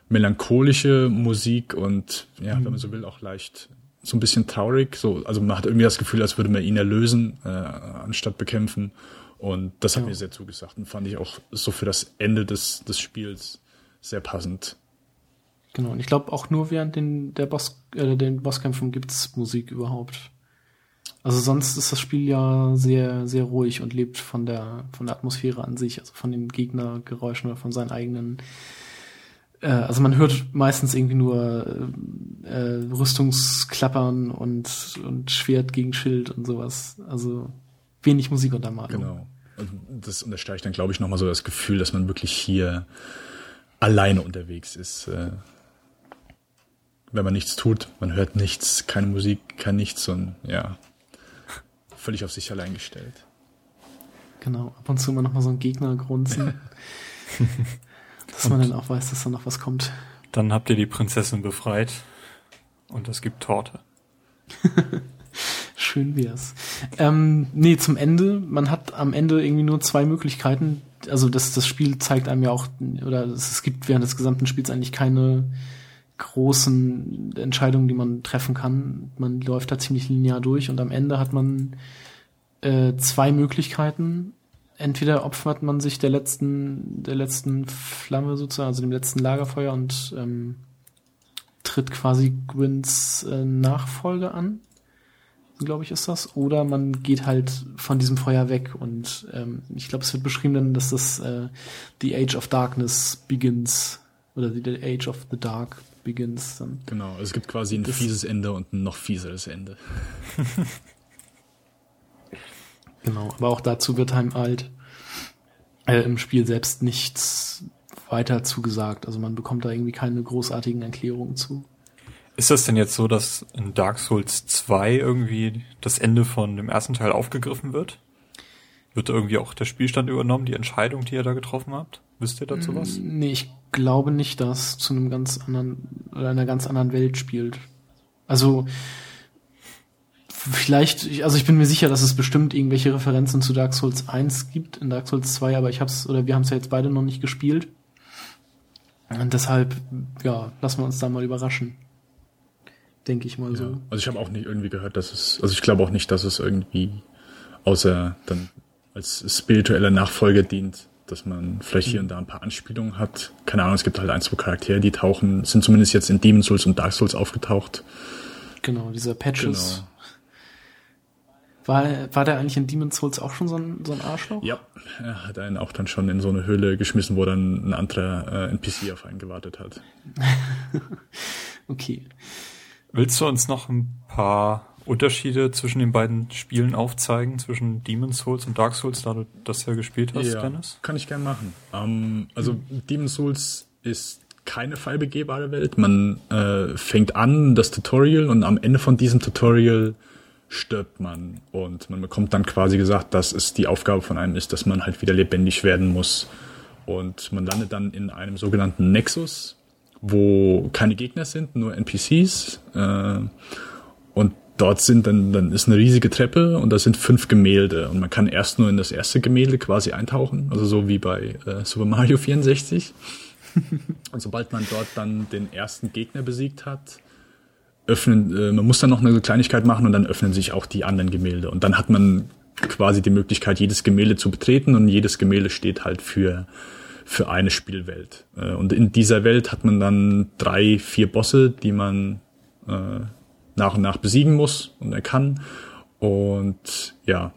melancholische Musik und ja, mhm. wenn man so will, auch leicht so ein bisschen traurig. So, also man hat irgendwie das Gefühl, als würde man ihn erlösen, äh, anstatt bekämpfen. Und das hat ja. mir sehr zugesagt und fand ich auch so für das Ende des, des Spiels sehr passend. Genau, und ich glaube auch nur während den, der Boss, äh, den Bosskämpfen gibt's Musik überhaupt. Also sonst ist das Spiel ja sehr, sehr ruhig und lebt von der, von der Atmosphäre an sich, also von den Gegnergeräuschen oder von seinen eigenen äh, also man hört meistens irgendwie nur äh, Rüstungsklappern und, und Schwert gegen Schild und sowas. Also wenig Musik Musikuntermalung. Genau. Und das unterstreicht dann, glaube ich, nochmal so das Gefühl, dass man wirklich hier alleine unterwegs ist. Äh, wenn man nichts tut, man hört nichts, keine Musik, kein Nichts und ja, völlig auf sich allein gestellt. Genau, ab und zu mal nochmal so ein Gegner grunzen. dass man dann auch weiß, dass da noch was kommt. Dann habt ihr die Prinzessin befreit und es gibt Torte. Schön wär's. Ähm, nee, zum Ende. Man hat am Ende irgendwie nur zwei Möglichkeiten. Also das, das Spiel zeigt einem ja auch, oder es gibt während des gesamten Spiels eigentlich keine großen Entscheidungen, die man treffen kann. Man läuft da ziemlich linear durch und am Ende hat man äh, zwei Möglichkeiten. Entweder opfert man sich der letzten, der letzten Flamme sozusagen, also dem letzten Lagerfeuer und ähm, tritt quasi Gwyn's äh, Nachfolge an, glaube ich, ist das. Oder man geht halt von diesem Feuer weg und ähm, ich glaube, es wird beschrieben dann, dass das äh, The Age of Darkness begins oder The Age of the Dark begins dann. Genau, es gibt quasi ein das fieses Ende und ein noch fieseres Ende. genau, aber auch dazu wird einem halt äh, im Spiel selbst nichts weiter zugesagt. Also man bekommt da irgendwie keine großartigen Erklärungen zu. Ist das denn jetzt so, dass in Dark Souls 2 irgendwie das Ende von dem ersten Teil aufgegriffen wird? Wird irgendwie auch der Spielstand übernommen, die Entscheidung, die ihr da getroffen habt? Wisst ihr dazu was? Nee, ich glaube nicht, dass zu einem ganz anderen oder einer ganz anderen Welt spielt. Also vielleicht, also ich bin mir sicher, dass es bestimmt irgendwelche Referenzen zu Dark Souls 1 gibt in Dark Souls 2, aber ich hab's, oder wir haben es ja jetzt beide noch nicht gespielt. Und deshalb, ja, lassen wir uns da mal überraschen. Denke ich mal ja, so. Also ich habe auch nicht irgendwie gehört, dass es, also ich glaube auch nicht, dass es irgendwie außer dann als spirituelle Nachfolge dient dass man vielleicht hier und da ein paar Anspielungen hat. Keine Ahnung, es gibt halt ein, zwei Charaktere, die tauchen, sind zumindest jetzt in Demon Souls und Dark Souls aufgetaucht. Genau, dieser Patches. Genau. War, war der eigentlich in Demon Souls auch schon so ein, so ein Arschloch? Ja, er hat einen auch dann schon in so eine Höhle geschmissen, wo dann ein anderer äh, NPC auf einen gewartet hat. okay. Willst du uns noch ein paar Unterschiede zwischen den beiden Spielen aufzeigen, zwischen Demon's Souls und Dark Souls, da du das ja gespielt hast, ja, Dennis? Kann ich gerne machen. Ähm, also mhm. Demon's Souls ist keine frei begehbare Welt. Man äh, fängt an, das Tutorial, und am Ende von diesem Tutorial stirbt man. Und man bekommt dann quasi gesagt, dass es die Aufgabe von einem ist, dass man halt wieder lebendig werden muss. Und man landet dann in einem sogenannten Nexus, wo keine Gegner sind, nur NPCs. Äh, dort sind dann, dann ist eine riesige Treppe und da sind fünf Gemälde und man kann erst nur in das erste Gemälde quasi eintauchen, also so wie bei äh, Super Mario 64. und sobald man dort dann den ersten Gegner besiegt hat, öffnen, äh, man muss dann noch eine Kleinigkeit machen und dann öffnen sich auch die anderen Gemälde und dann hat man quasi die Möglichkeit, jedes Gemälde zu betreten und jedes Gemälde steht halt für für eine Spielwelt. Äh, und in dieser Welt hat man dann drei, vier Bosse, die man äh, nach und nach besiegen muss und er kann. Und ja,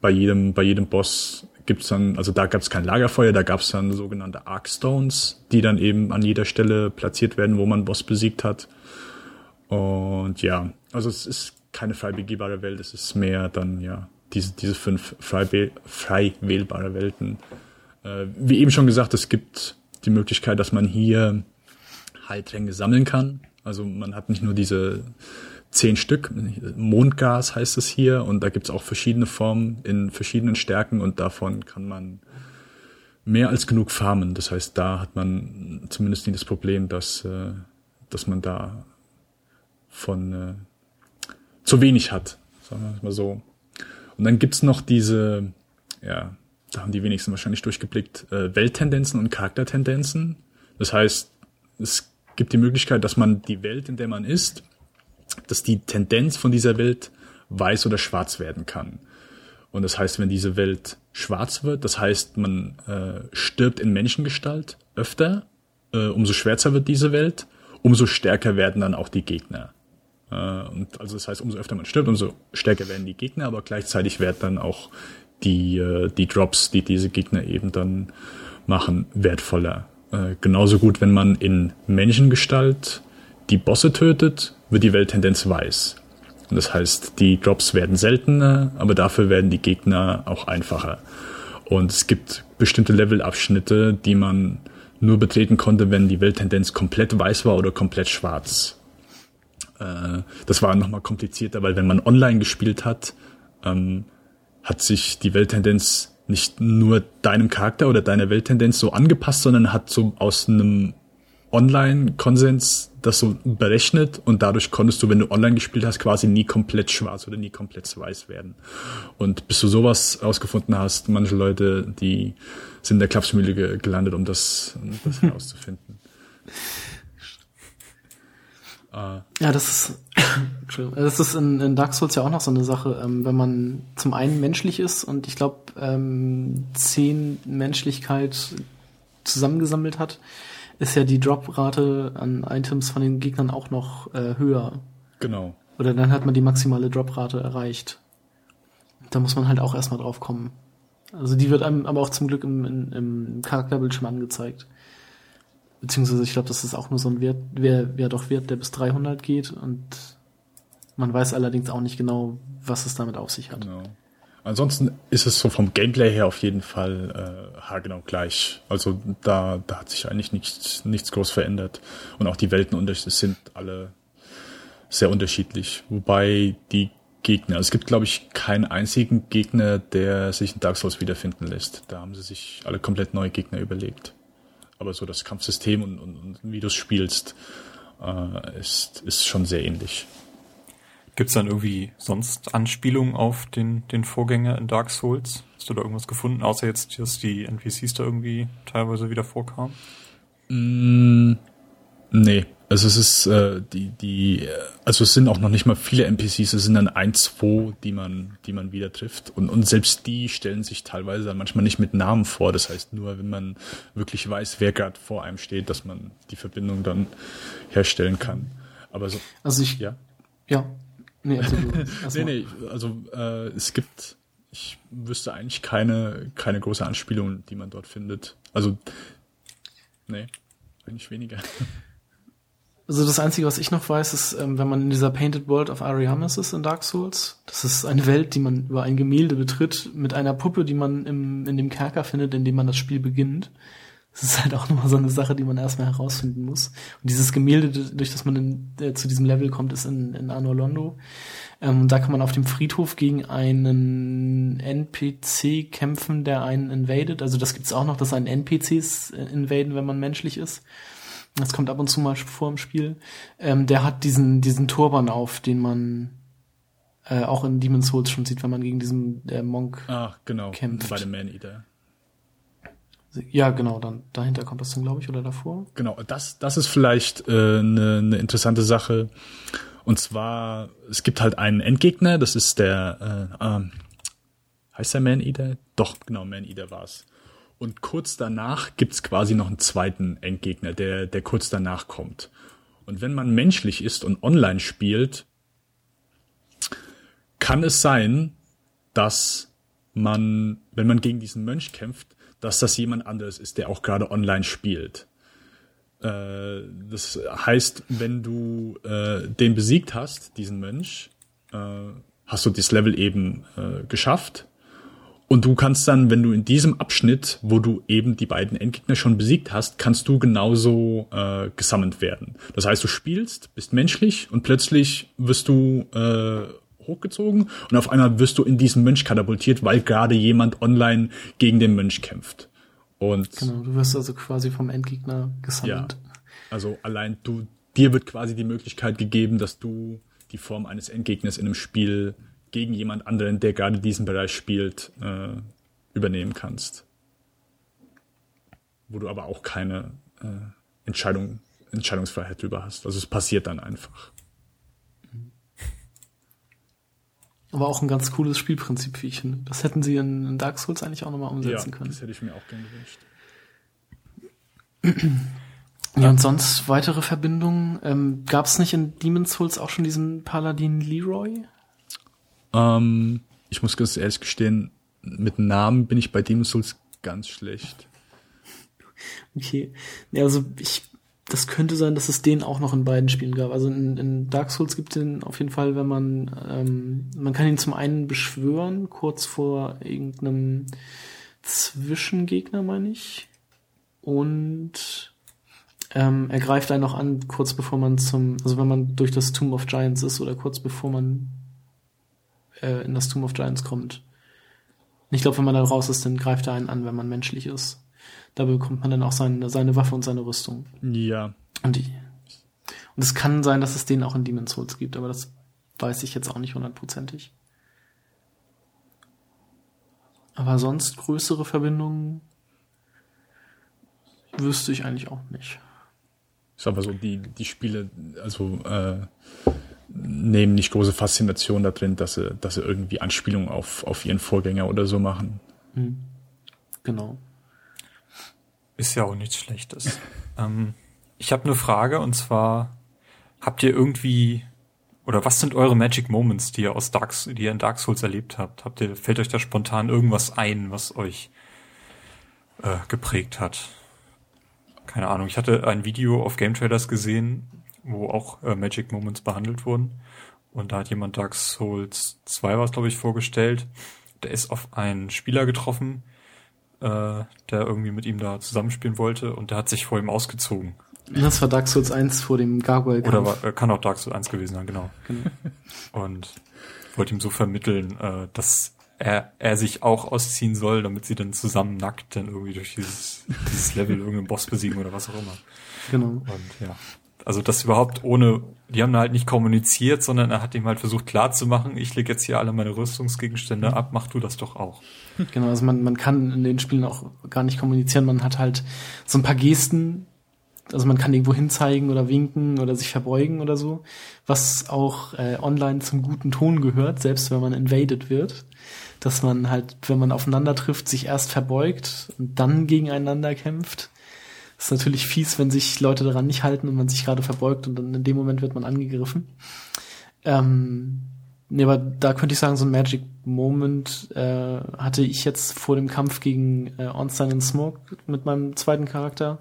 bei jedem, bei jedem Boss gibt's dann, also da gab's kein Lagerfeuer, da gab's dann sogenannte Arc Stones, die dann eben an jeder Stelle platziert werden, wo man Boss besiegt hat. Und ja, also es ist keine frei begehbare Welt, es ist mehr dann ja diese, diese fünf frei, frei wählbare Welten. Äh, wie eben schon gesagt, es gibt die Möglichkeit, dass man hier Heiltränke sammeln kann. Also man hat nicht nur diese zehn Stück. Mondgas heißt es hier und da gibt's auch verschiedene Formen in verschiedenen Stärken und davon kann man mehr als genug farmen. Das heißt, da hat man zumindest nicht das Problem, dass, äh, dass man da von äh, zu wenig hat, sagen wir mal so. Und dann gibt's noch diese, ja, da haben die wenigsten wahrscheinlich durchgeblickt, äh, Welttendenzen und Charaktertendenzen. Das heißt, es gibt die Möglichkeit, dass man die Welt, in der man ist, dass die Tendenz von dieser Welt weiß oder schwarz werden kann. Und das heißt, wenn diese Welt schwarz wird, das heißt, man äh, stirbt in Menschengestalt öfter, äh, umso schwärzer wird diese Welt, umso stärker werden dann auch die Gegner. Äh, und also das heißt, umso öfter man stirbt, umso stärker werden die Gegner, aber gleichzeitig werden dann auch die, äh, die Drops, die diese Gegner eben dann machen, wertvoller. Äh, genauso gut, wenn man in Menschengestalt die Bosse tötet, wird die Welttendenz weiß. Und das heißt, die Drops werden seltener, aber dafür werden die Gegner auch einfacher. Und es gibt bestimmte Levelabschnitte, die man nur betreten konnte, wenn die Welttendenz komplett weiß war oder komplett schwarz. Äh, das war nochmal komplizierter, weil wenn man online gespielt hat, ähm, hat sich die Welttendenz nicht nur deinem Charakter oder deiner Welttendenz so angepasst, sondern hat so aus einem Online-Konsens das so berechnet und dadurch konntest du, wenn du online gespielt hast, quasi nie komplett schwarz oder nie komplett weiß werden. Und bis du sowas rausgefunden hast, manche Leute, die sind in der Klapsmühle gelandet, um das, um das herauszufinden. Uh. Ja, das ist, das ist in, in, Dark Souls ja auch noch so eine Sache, ähm, wenn man zum einen menschlich ist und ich glaube ähm, zehn Menschlichkeit zusammengesammelt hat, ist ja die Droprate an Items von den Gegnern auch noch äh, höher. Genau. Oder dann hat man die maximale Droprate erreicht. Da muss man halt auch erstmal drauf kommen. Also die wird einem aber auch zum Glück im, im, im Charakterbildschirm angezeigt. Beziehungsweise ich glaube, das ist auch nur so ein Wert, wer, wer doch Wert, der bis 300 geht und man weiß allerdings auch nicht genau, was es damit auf sich hat. Genau. Ansonsten ist es so vom Gameplay her auf jeden Fall äh, haargenau gleich. Also da, da hat sich eigentlich nichts, nichts groß verändert. Und auch die Welten sind alle sehr unterschiedlich. Wobei die Gegner, also es gibt glaube ich keinen einzigen Gegner, der sich in Dark Souls wiederfinden lässt. Da haben sie sich alle komplett neue Gegner überlegt aber so das Kampfsystem und, und, und wie du es spielst, äh, ist, ist schon sehr ähnlich. Gibt's dann irgendwie sonst Anspielungen auf den, den Vorgänger in Dark Souls? Hast du da irgendwas gefunden, außer jetzt, dass die NPCs da irgendwie teilweise wieder vorkamen? Mm, nee, also es ist äh, die die also es sind auch noch nicht mal viele NPCs, es sind dann ein, zwei, die man die man wieder trifft und und selbst die stellen sich teilweise dann manchmal nicht mit Namen vor. Das heißt nur, wenn man wirklich weiß, wer gerade vor einem steht, dass man die Verbindung dann herstellen kann. Aber so also ich ja ja nee also, nee, nee also äh, es gibt ich wüsste eigentlich keine keine große Anspielung, die man dort findet. Also nee, eigentlich weniger. Also das Einzige, was ich noch weiß, ist, ähm, wenn man in dieser Painted World of Ariamis ist in Dark Souls, das ist eine Welt, die man über ein Gemälde betritt, mit einer Puppe, die man im, in dem Kerker findet, in dem man das Spiel beginnt. Das ist halt auch nochmal so eine Sache, die man erstmal herausfinden muss. Und dieses Gemälde, durch das man in, äh, zu diesem Level kommt, ist in, in Anor Londo. Ähm, da kann man auf dem Friedhof gegen einen NPC kämpfen, der einen invadet. Also das gibt's auch noch, dass einen NPCs äh, invaden, wenn man menschlich ist das kommt ab und zu mal vor im Spiel, ähm, der hat diesen, diesen Turban auf, den man äh, auch in Demon's Souls schon sieht, wenn man gegen diesen äh, Monk Ach, genau, kämpft. Bei dem Man-Eater. Ja, genau, dann dahinter kommt das dann, glaube ich, oder davor. Genau, das, das ist vielleicht eine äh, ne, ne interessante Sache. Und zwar, es gibt halt einen Endgegner, das ist der, äh, äh, heißt der Man-Eater? Doch, genau, Man-Eater war's. Und kurz danach gibt's quasi noch einen zweiten Endgegner, der, der kurz danach kommt. Und wenn man menschlich ist und online spielt, kann es sein, dass man, wenn man gegen diesen Mönch kämpft, dass das jemand anderes ist, der auch gerade online spielt. Äh, das heißt, wenn du äh, den besiegt hast, diesen Mönch, äh, hast du das Level eben äh, geschafft und du kannst dann, wenn du in diesem Abschnitt, wo du eben die beiden Endgegner schon besiegt hast, kannst du genauso äh, gesammelt werden. Das heißt, du spielst, bist menschlich und plötzlich wirst du hochgezogen und auf einmal wirst du in diesen Mönch katapultiert, weil gerade jemand online gegen den Mönch kämpft. Und genau, du wirst also quasi vom Endgegner gesammelt. Ja, also allein du, dir wird quasi die Möglichkeit gegeben, dass du die Form eines Endgegners in einem Spiel gegen jemand anderen, der gerade diesen Bereich spielt, äh, übernehmen kannst. Wo du aber auch keine äh, Entscheidung, Entscheidungsfreiheit drüber hast. Also es passiert dann einfach. Aber auch ein ganz cooles Spielprinzip, wie ich finde. Das hätten sie in, in Dark Souls eigentlich auch nochmal umsetzen ja, können. Das hätte ich mir auch gerne gewünscht. Ja, und sonst weitere Verbindungen? Ähm, Gab es nicht in Demon's Souls auch schon diesen Paladin Leroy? Ähm, ich muss ganz ehrlich gestehen, mit Namen bin ich bei Demon's Souls ganz schlecht. Okay. Ja, also ich, das könnte sein, dass es den auch noch in beiden Spielen gab. Also in, in Dark Souls gibt es den auf jeden Fall, wenn man, ähm, man kann ihn zum einen beschwören, kurz vor irgendeinem Zwischengegner, meine ich. Und ähm, er greift einen noch an, kurz bevor man zum, also wenn man durch das Tomb of Giants ist oder kurz bevor man äh, in das Tomb of Giants kommt. Ich glaube, wenn man da raus ist, dann greift er einen an, wenn man menschlich ist. Da bekommt man dann auch seine, seine Waffe und seine Rüstung. Ja. Und die. Und es kann sein, dass es den auch in Demon's Souls gibt, aber das weiß ich jetzt auch nicht hundertprozentig. Aber sonst größere Verbindungen wüsste ich eigentlich auch nicht. Ist aber so, die, die Spiele, also äh, nehmen nicht große Faszination da drin, dass sie, dass sie irgendwie Anspielungen auf, auf ihren Vorgänger oder so machen. Mhm. Genau. Ist ja auch nichts Schlechtes. ähm, ich habe eine Frage und zwar, habt ihr irgendwie oder was sind eure Magic Moments, die ihr aus Dark, die ihr in Dark Souls erlebt habt? Habt ihr, fällt euch da spontan irgendwas ein, was euch äh, geprägt hat? Keine Ahnung. Ich hatte ein Video auf Game Traders gesehen, wo auch äh, Magic Moments behandelt wurden. Und da hat jemand Dark Souls 2 was, glaube ich, vorgestellt. Der ist auf einen Spieler getroffen, äh, der irgendwie mit ihm da zusammenspielen wollte und der hat sich vor ihm ausgezogen. Das war Dark Souls 1 vor dem Gargoyle. Oder war, äh, kann auch Dark Souls 1 gewesen sein, genau. genau. Und wollte ihm so vermitteln, äh, dass er, er sich auch ausziehen soll, damit sie dann zusammen nackt dann irgendwie durch dieses, dieses Level irgendeinen Boss besiegen oder was auch immer. Genau. Und ja, also das überhaupt ohne, die haben halt nicht kommuniziert, sondern er hat ihm halt versucht klarzumachen, ich lege jetzt hier alle meine Rüstungsgegenstände mhm. ab, mach du das doch auch. Genau, also man, man kann in den Spielen auch gar nicht kommunizieren, man hat halt so ein paar Gesten, also man kann irgendwo hinzeigen oder winken oder sich verbeugen oder so, was auch äh, online zum guten Ton gehört, selbst wenn man invaded wird, dass man halt, wenn man aufeinander trifft, sich erst verbeugt und dann gegeneinander kämpft ist natürlich fies, wenn sich Leute daran nicht halten und man sich gerade verbeugt und dann in dem Moment wird man angegriffen. Ähm, nee, aber da könnte ich sagen, so ein Magic Moment äh, hatte ich jetzt vor dem Kampf gegen äh, Onstein and Smoke mit meinem zweiten Charakter.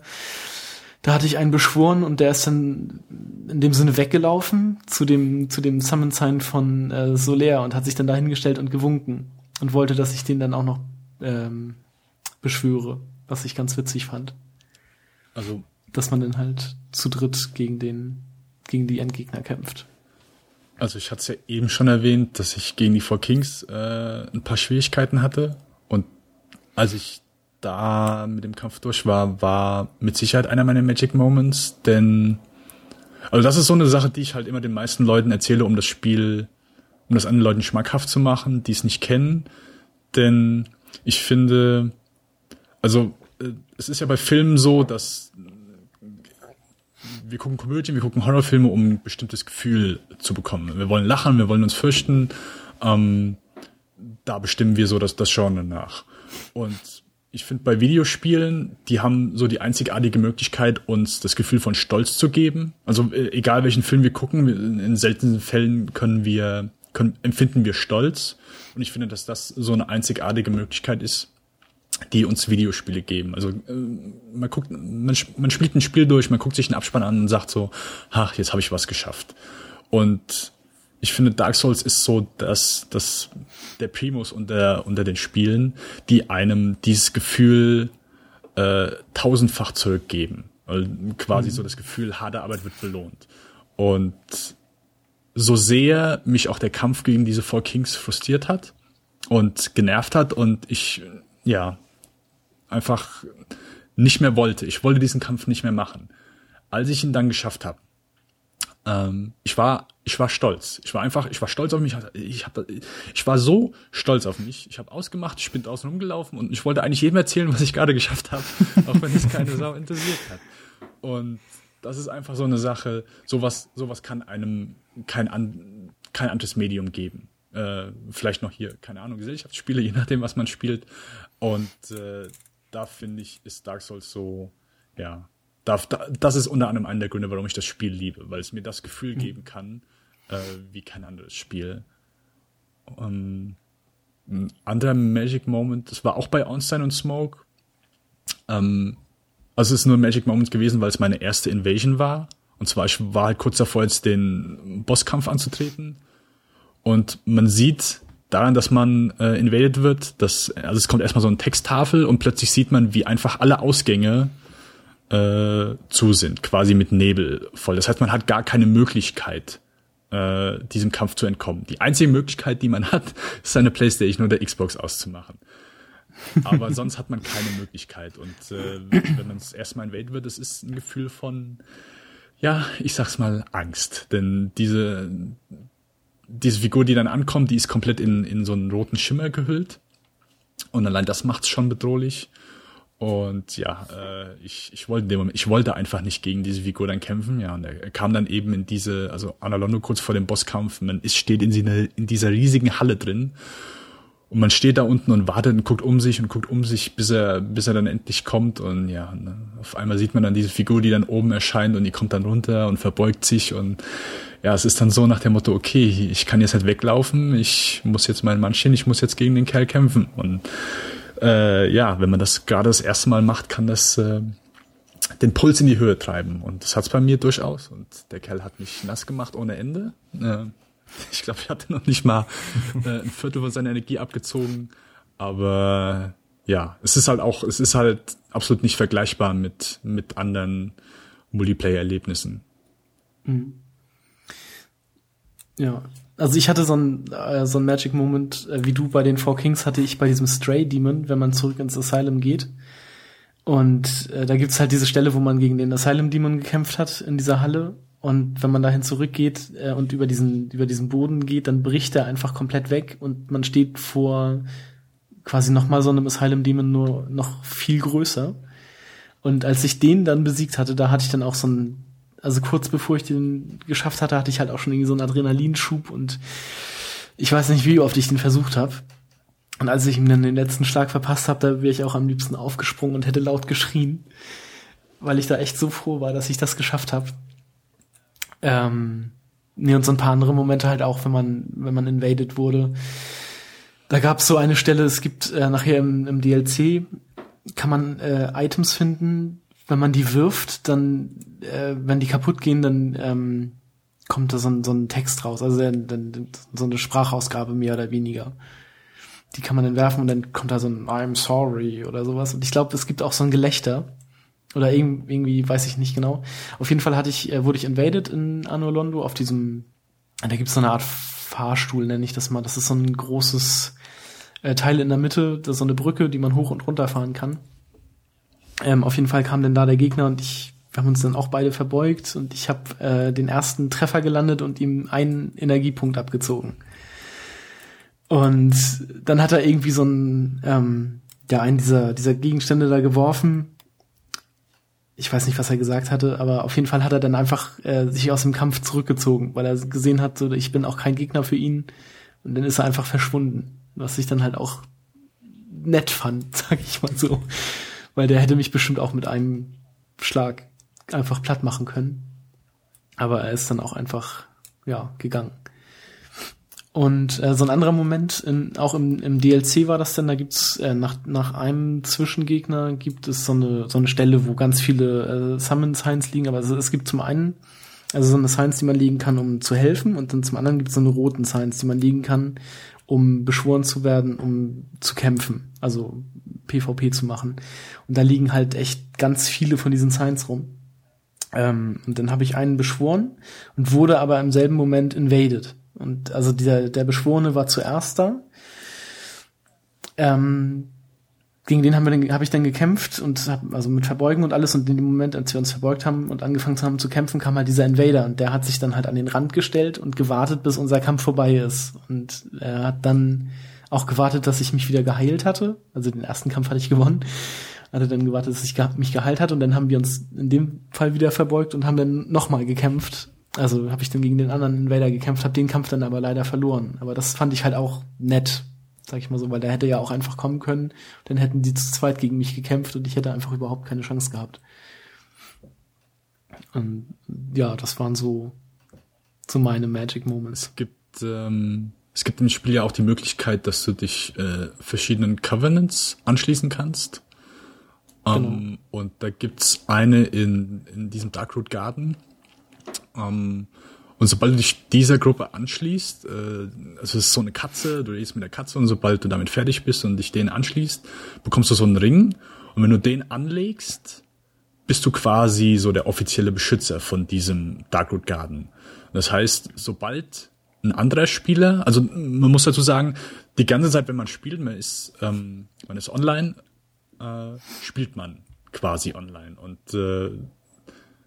Da hatte ich einen beschworen und der ist dann in dem Sinne weggelaufen zu dem zu dem Summon Sign von äh, Solaire und hat sich dann dahingestellt und gewunken und wollte, dass ich den dann auch noch ähm, beschwöre, was ich ganz witzig fand. Also, dass man dann halt zu dritt gegen den, gegen die Endgegner kämpft. Also ich hatte es ja eben schon erwähnt, dass ich gegen die Four Kings äh, ein paar Schwierigkeiten hatte. Und als ich da mit dem Kampf durch war, war mit Sicherheit einer meiner Magic Moments, denn also das ist so eine Sache, die ich halt immer den meisten Leuten erzähle, um das Spiel, um das anderen Leuten schmackhaft zu machen, die es nicht kennen. Denn ich finde, also es ist ja bei Filmen so, dass wir gucken Komödien, wir gucken Horrorfilme, um ein bestimmtes Gefühl zu bekommen. Wir wollen lachen, wir wollen uns fürchten. Ähm, da bestimmen wir so das, das Genre nach. Und ich finde bei Videospielen, die haben so die einzigartige Möglichkeit, uns das Gefühl von Stolz zu geben. Also äh, egal welchen Film wir gucken, in seltenen Fällen können wir, können, empfinden wir Stolz. Und ich finde, dass das so eine einzigartige Möglichkeit ist, die uns Videospiele geben. Also äh, man guckt, man, man spielt ein Spiel durch, man guckt sich einen Abspann an und sagt so, ach, jetzt habe ich was geschafft. Und ich finde, Dark Souls ist so dass das der Primus unter, unter den Spielen, die einem dieses Gefühl äh, tausendfach zurückgeben. Also quasi mhm. so das Gefühl, harte Arbeit wird belohnt. Und so sehr mich auch der Kampf gegen diese Four Kings frustriert hat und genervt hat und ich ja einfach nicht mehr wollte. Ich wollte diesen Kampf nicht mehr machen. Als ich ihn dann geschafft habe, ähm, ich war, ich war stolz. Ich war einfach, ich war stolz auf mich. Ich, hab, ich war so stolz auf mich. Ich habe ausgemacht, ich bin draußen rumgelaufen und ich wollte eigentlich jedem erzählen, was ich gerade geschafft habe, auch wenn es keine Sau interessiert hat. Und das ist einfach so eine Sache. Sowas, sowas kann einem kein, kein anderes Medium geben. Äh, vielleicht noch hier, keine Ahnung, Gesellschaftsspiele, je nachdem, was man spielt. Und äh, da finde ich, ist Dark Souls so, ja, da, da, das ist unter anderem einer der Gründe, warum ich das Spiel liebe, weil es mir das Gefühl mhm. geben kann, äh, wie kein anderes Spiel. Um, ein anderer Magic Moment, das war auch bei Onstein und Smoke. Ähm, Also es ist nur ein Magic Moment gewesen, weil es meine erste Invasion war. Und zwar, ich war halt kurz davor, jetzt den Bosskampf anzutreten. Und man sieht daran, dass man äh, invaded wird, dass, also es kommt erstmal so eine Texttafel und plötzlich sieht man, wie einfach alle Ausgänge äh, zu sind, quasi mit Nebel voll. Das heißt, man hat gar keine Möglichkeit, äh, diesem Kampf zu entkommen. Die einzige Möglichkeit, die man hat, ist seine Playstation oder Xbox auszumachen. Aber sonst hat man keine Möglichkeit. Und äh, wenn man es erstmal invade wird, es ist ein Gefühl von, ja, ich sag's mal, Angst. Denn diese, diese Figur, die dann ankommt, die ist komplett in, in so einen roten Schimmer gehüllt. Und allein das macht's schon bedrohlich. Und ja, äh, ich, ich wollte dem Moment, ich wollte einfach nicht gegen diese Figur dann kämpfen. Ja, und er kam dann eben in diese, also Analondo kurz vor dem Bosskampf, man ist, steht in, in dieser riesigen Halle drin. Und man steht da unten und wartet und guckt um sich und guckt um sich, bis er, bis er dann endlich kommt. Und ja, ne, auf einmal sieht man dann diese Figur, die dann oben erscheint und die kommt dann runter und verbeugt sich. Und ja, es ist dann so nach dem Motto, okay, ich kann jetzt halt weglaufen, ich muss jetzt meinen Mann stehen, ich muss jetzt gegen den Kerl kämpfen. Und äh, ja, wenn man das gerade das erste Mal macht, kann das äh, den Puls in die Höhe treiben. Und das hat's bei mir durchaus. Und der Kerl hat mich nass gemacht ohne Ende. Äh, ich glaube, ich hatte noch nicht mal äh, ein Viertel von seiner Energie abgezogen. Aber ja, es ist halt auch, es ist halt absolut nicht vergleichbar mit, mit anderen Multiplayer-Erlebnissen. Mhm. Ja, also ich hatte so ein, äh, so ein Magic Moment, äh, wie du bei den Four Kings hatte ich bei diesem Stray Demon, wenn man zurück ins Asylum geht. Und äh, da gibt's halt diese Stelle, wo man gegen den Asylum Demon gekämpft hat in dieser Halle. Und wenn man dahin zurückgeht äh, und über diesen, über diesen Boden geht, dann bricht er einfach komplett weg und man steht vor quasi nochmal so einem Asylum Demon nur noch viel größer. Und als ich den dann besiegt hatte, da hatte ich dann auch so ein also kurz bevor ich den geschafft hatte, hatte ich halt auch schon irgendwie so einen Adrenalinschub und ich weiß nicht, wie oft ich den versucht habe. Und als ich ihm dann den letzten Schlag verpasst habe, da wäre ich auch am liebsten aufgesprungen und hätte laut geschrien, weil ich da echt so froh war, dass ich das geschafft habe. Ähm, nee, und so ein paar andere Momente halt auch, wenn man, wenn man invaded wurde. Da gab es so eine Stelle, es gibt äh, nachher im, im DLC, kann man äh, Items finden, wenn man die wirft, dann, äh, wenn die kaputt gehen, dann ähm, kommt da so ein, so ein Text raus, also dann, dann, so eine Sprachausgabe mehr oder weniger. Die kann man dann werfen und dann kommt da so ein I'm sorry oder sowas. Und ich glaube, es gibt auch so ein Gelächter. Oder irgendwie, weiß ich nicht genau. Auf jeden Fall hatte ich, äh, wurde ich invaded in Anno Londo auf diesem, da gibt's so eine Art Fahrstuhl, nenne ich das mal. Das ist so ein großes äh, Teil in der Mitte, das ist so eine Brücke, die man hoch und runter fahren kann. Ähm, auf jeden Fall kam dann da der Gegner und ich, wir haben uns dann auch beide verbeugt und ich habe äh, den ersten Treffer gelandet und ihm einen Energiepunkt abgezogen. Und dann hat er irgendwie so ein, ähm, ja, einen dieser, dieser Gegenstände da geworfen. Ich weiß nicht, was er gesagt hatte, aber auf jeden Fall hat er dann einfach äh, sich aus dem Kampf zurückgezogen, weil er gesehen hat, so, ich bin auch kein Gegner für ihn. Und dann ist er einfach verschwunden, was ich dann halt auch nett fand, sag ich mal so weil der hätte mich bestimmt auch mit einem Schlag einfach platt machen können. Aber er ist dann auch einfach, ja, gegangen. Und äh, so ein anderer Moment, in, auch im, im DLC war das dann, da gibt's äh, nach, nach einem Zwischengegner gibt es so eine, so eine Stelle, wo ganz viele äh, Summon Signs liegen, aber es, es gibt zum einen also so eine Signs, die man legen kann, um zu helfen, und dann zum anderen gibt es so eine roten Signs, die man legen kann, um beschworen zu werden, um zu kämpfen. Also PvP zu machen. Und da liegen halt echt ganz viele von diesen Signs rum. Ähm, und dann habe ich einen beschworen und wurde aber im selben Moment invaded. Und also dieser, der Beschworene war zuerst da. Ähm, gegen den habe ich dann gekämpft und hab, also mit Verbeugen und alles und in dem Moment, als wir uns verbeugt haben und angefangen haben zu kämpfen, kam halt dieser Invader und der hat sich dann halt an den Rand gestellt und gewartet, bis unser Kampf vorbei ist und er hat dann auch gewartet, dass ich mich wieder geheilt hatte. Also den ersten Kampf hatte ich gewonnen. Hatte dann gewartet, dass ich mich geheilt hatte und dann haben wir uns in dem Fall wieder verbeugt und haben dann nochmal gekämpft. Also habe ich dann gegen den anderen Invader gekämpft, habe den Kampf dann aber leider verloren. Aber das fand ich halt auch nett, sag ich mal so, weil der hätte ja auch einfach kommen können. Dann hätten die zu zweit gegen mich gekämpft und ich hätte einfach überhaupt keine Chance gehabt. Und ja, das waren so, so meine Magic Moments. Es gibt ähm, es gibt im Spiel ja auch die Möglichkeit, dass du dich äh, verschiedenen Covenants anschließen kannst. Genau. Um, und da gibt's eine in, in diesem Darkroot Garden. Um, und sobald du dich dieser Gruppe anschließt, äh, also es ist so eine Katze, du redest mit der Katze und sobald du damit fertig bist und dich denen anschließt, bekommst du so einen Ring. Und wenn du den anlegst, bist du quasi so der offizielle Beschützer von diesem Darkroot Garden. Das heißt, sobald ein anderer Spieler, also man muss dazu sagen, die ganze Zeit, wenn man spielt, man ist, ähm, man ist online, äh, spielt man quasi online. Und äh,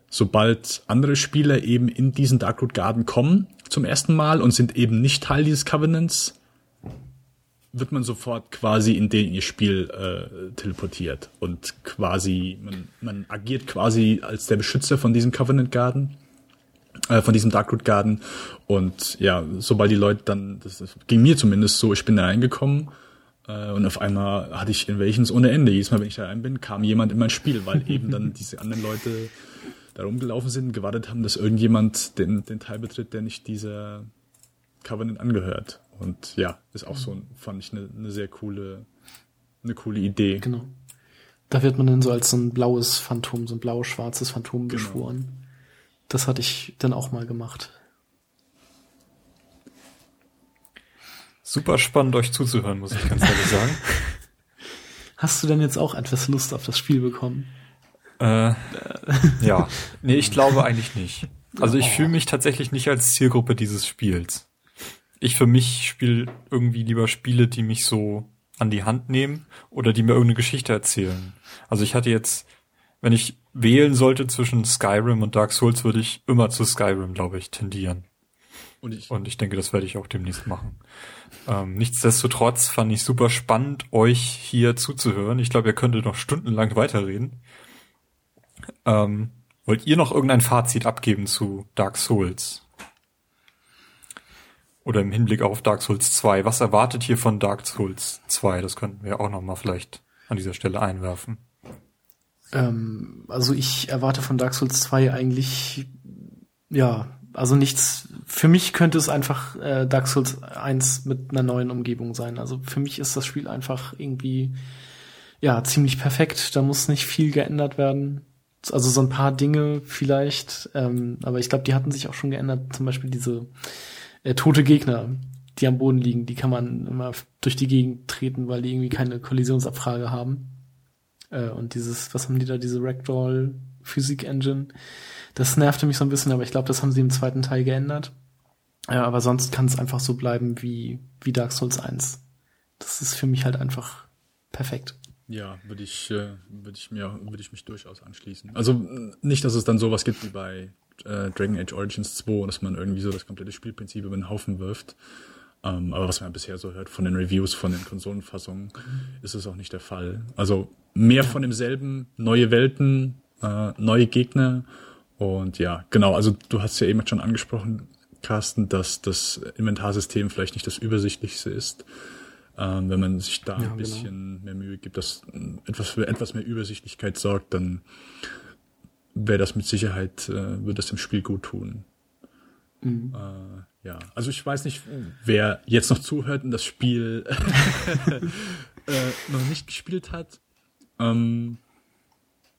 sobald andere Spieler eben in diesen Darkroot Garden kommen zum ersten Mal und sind eben nicht Teil dieses Covenants, wird man sofort quasi in den ihr Spiel äh, teleportiert. Und quasi man, man agiert quasi als der Beschützer von diesem Covenant Garden äh, von diesem Darkroot Garden und ja sobald die Leute dann das, das ging mir zumindest so ich bin da reingekommen äh, und auf einmal hatte ich Invasions ohne Ende jedes Mal wenn ich da rein bin kam jemand in mein Spiel weil eben dann diese anderen Leute da rumgelaufen sind und gewartet haben dass irgendjemand den den Teil betritt der nicht dieser Covenant angehört und ja, ist auch so, fand ich eine, eine sehr coole, eine coole Idee. Genau. Da wird man dann so als so ein blaues Phantom, so ein blau-schwarzes Phantom genau. beschworen. Das hatte ich dann auch mal gemacht. Super spannend, euch zuzuhören, muss ich ganz ehrlich sagen. Hast du denn jetzt auch etwas Lust auf das Spiel bekommen? Äh, ja. Nee, ich glaube eigentlich nicht. Also ich oh. fühle mich tatsächlich nicht als Zielgruppe dieses Spiels ich für mich spiele irgendwie lieber Spiele, die mich so an die Hand nehmen oder die mir irgendeine Geschichte erzählen. Also ich hatte jetzt, wenn ich wählen sollte zwischen Skyrim und Dark Souls, würde ich immer zu Skyrim, glaube ich, tendieren. Und ich, und ich denke, das werde ich auch demnächst machen. Ähm, nichtsdestotrotz fand ich super spannend, euch hier zuzuhören. Ich glaube, ihr könntet noch stundenlang weiterreden. Ähm, wollt ihr noch irgendein Fazit abgeben zu Dark Souls? Oder im Hinblick auf Dark Souls 2. Was erwartet hier von Dark Souls 2? Das könnten wir auch nochmal vielleicht an dieser Stelle einwerfen. Ähm, also ich erwarte von Dark Souls 2 eigentlich, ja, also nichts, für mich könnte es einfach äh, Dark Souls 1 mit einer neuen Umgebung sein. Also für mich ist das Spiel einfach irgendwie, ja, ziemlich perfekt. Da muss nicht viel geändert werden. Also so ein paar Dinge vielleicht, ähm, aber ich glaube, die hatten sich auch schon geändert. Zum Beispiel diese äh, tote Gegner, die am Boden liegen, die kann man immer durch die Gegend treten, weil die irgendwie keine Kollisionsabfrage haben. Äh, und dieses, was haben die da, diese Ragdoll Physik Engine, das nervte mich so ein bisschen, aber ich glaube, das haben sie im zweiten Teil geändert. Ja, aber sonst kann es einfach so bleiben wie, wie Dark Souls 1. Das ist für mich halt einfach perfekt. Ja, würde ich, äh, würde ich mir, würde ich mich durchaus anschließen. Also nicht, dass es dann sowas gibt wie bei äh, Dragon Age Origins 2, dass man irgendwie so das komplette Spielprinzip über den Haufen wirft. Ähm, aber was man bisher so hört von den Reviews, von den Konsolenfassungen, ist es auch nicht der Fall. Also mehr von demselben, neue Welten, äh, neue Gegner und ja, genau, also du hast ja eben schon angesprochen, Carsten, dass das Inventarsystem vielleicht nicht das übersichtlichste ist. Ähm, wenn man sich da ja, ein genau. bisschen genau. mehr Mühe gibt, dass etwas für etwas mehr Übersichtlichkeit sorgt, dann wäre das mit Sicherheit, äh, würde das dem Spiel gut tun. Mhm. Äh, ja, also ich weiß nicht, wer jetzt noch zuhört und das Spiel äh, noch nicht gespielt hat. Ähm,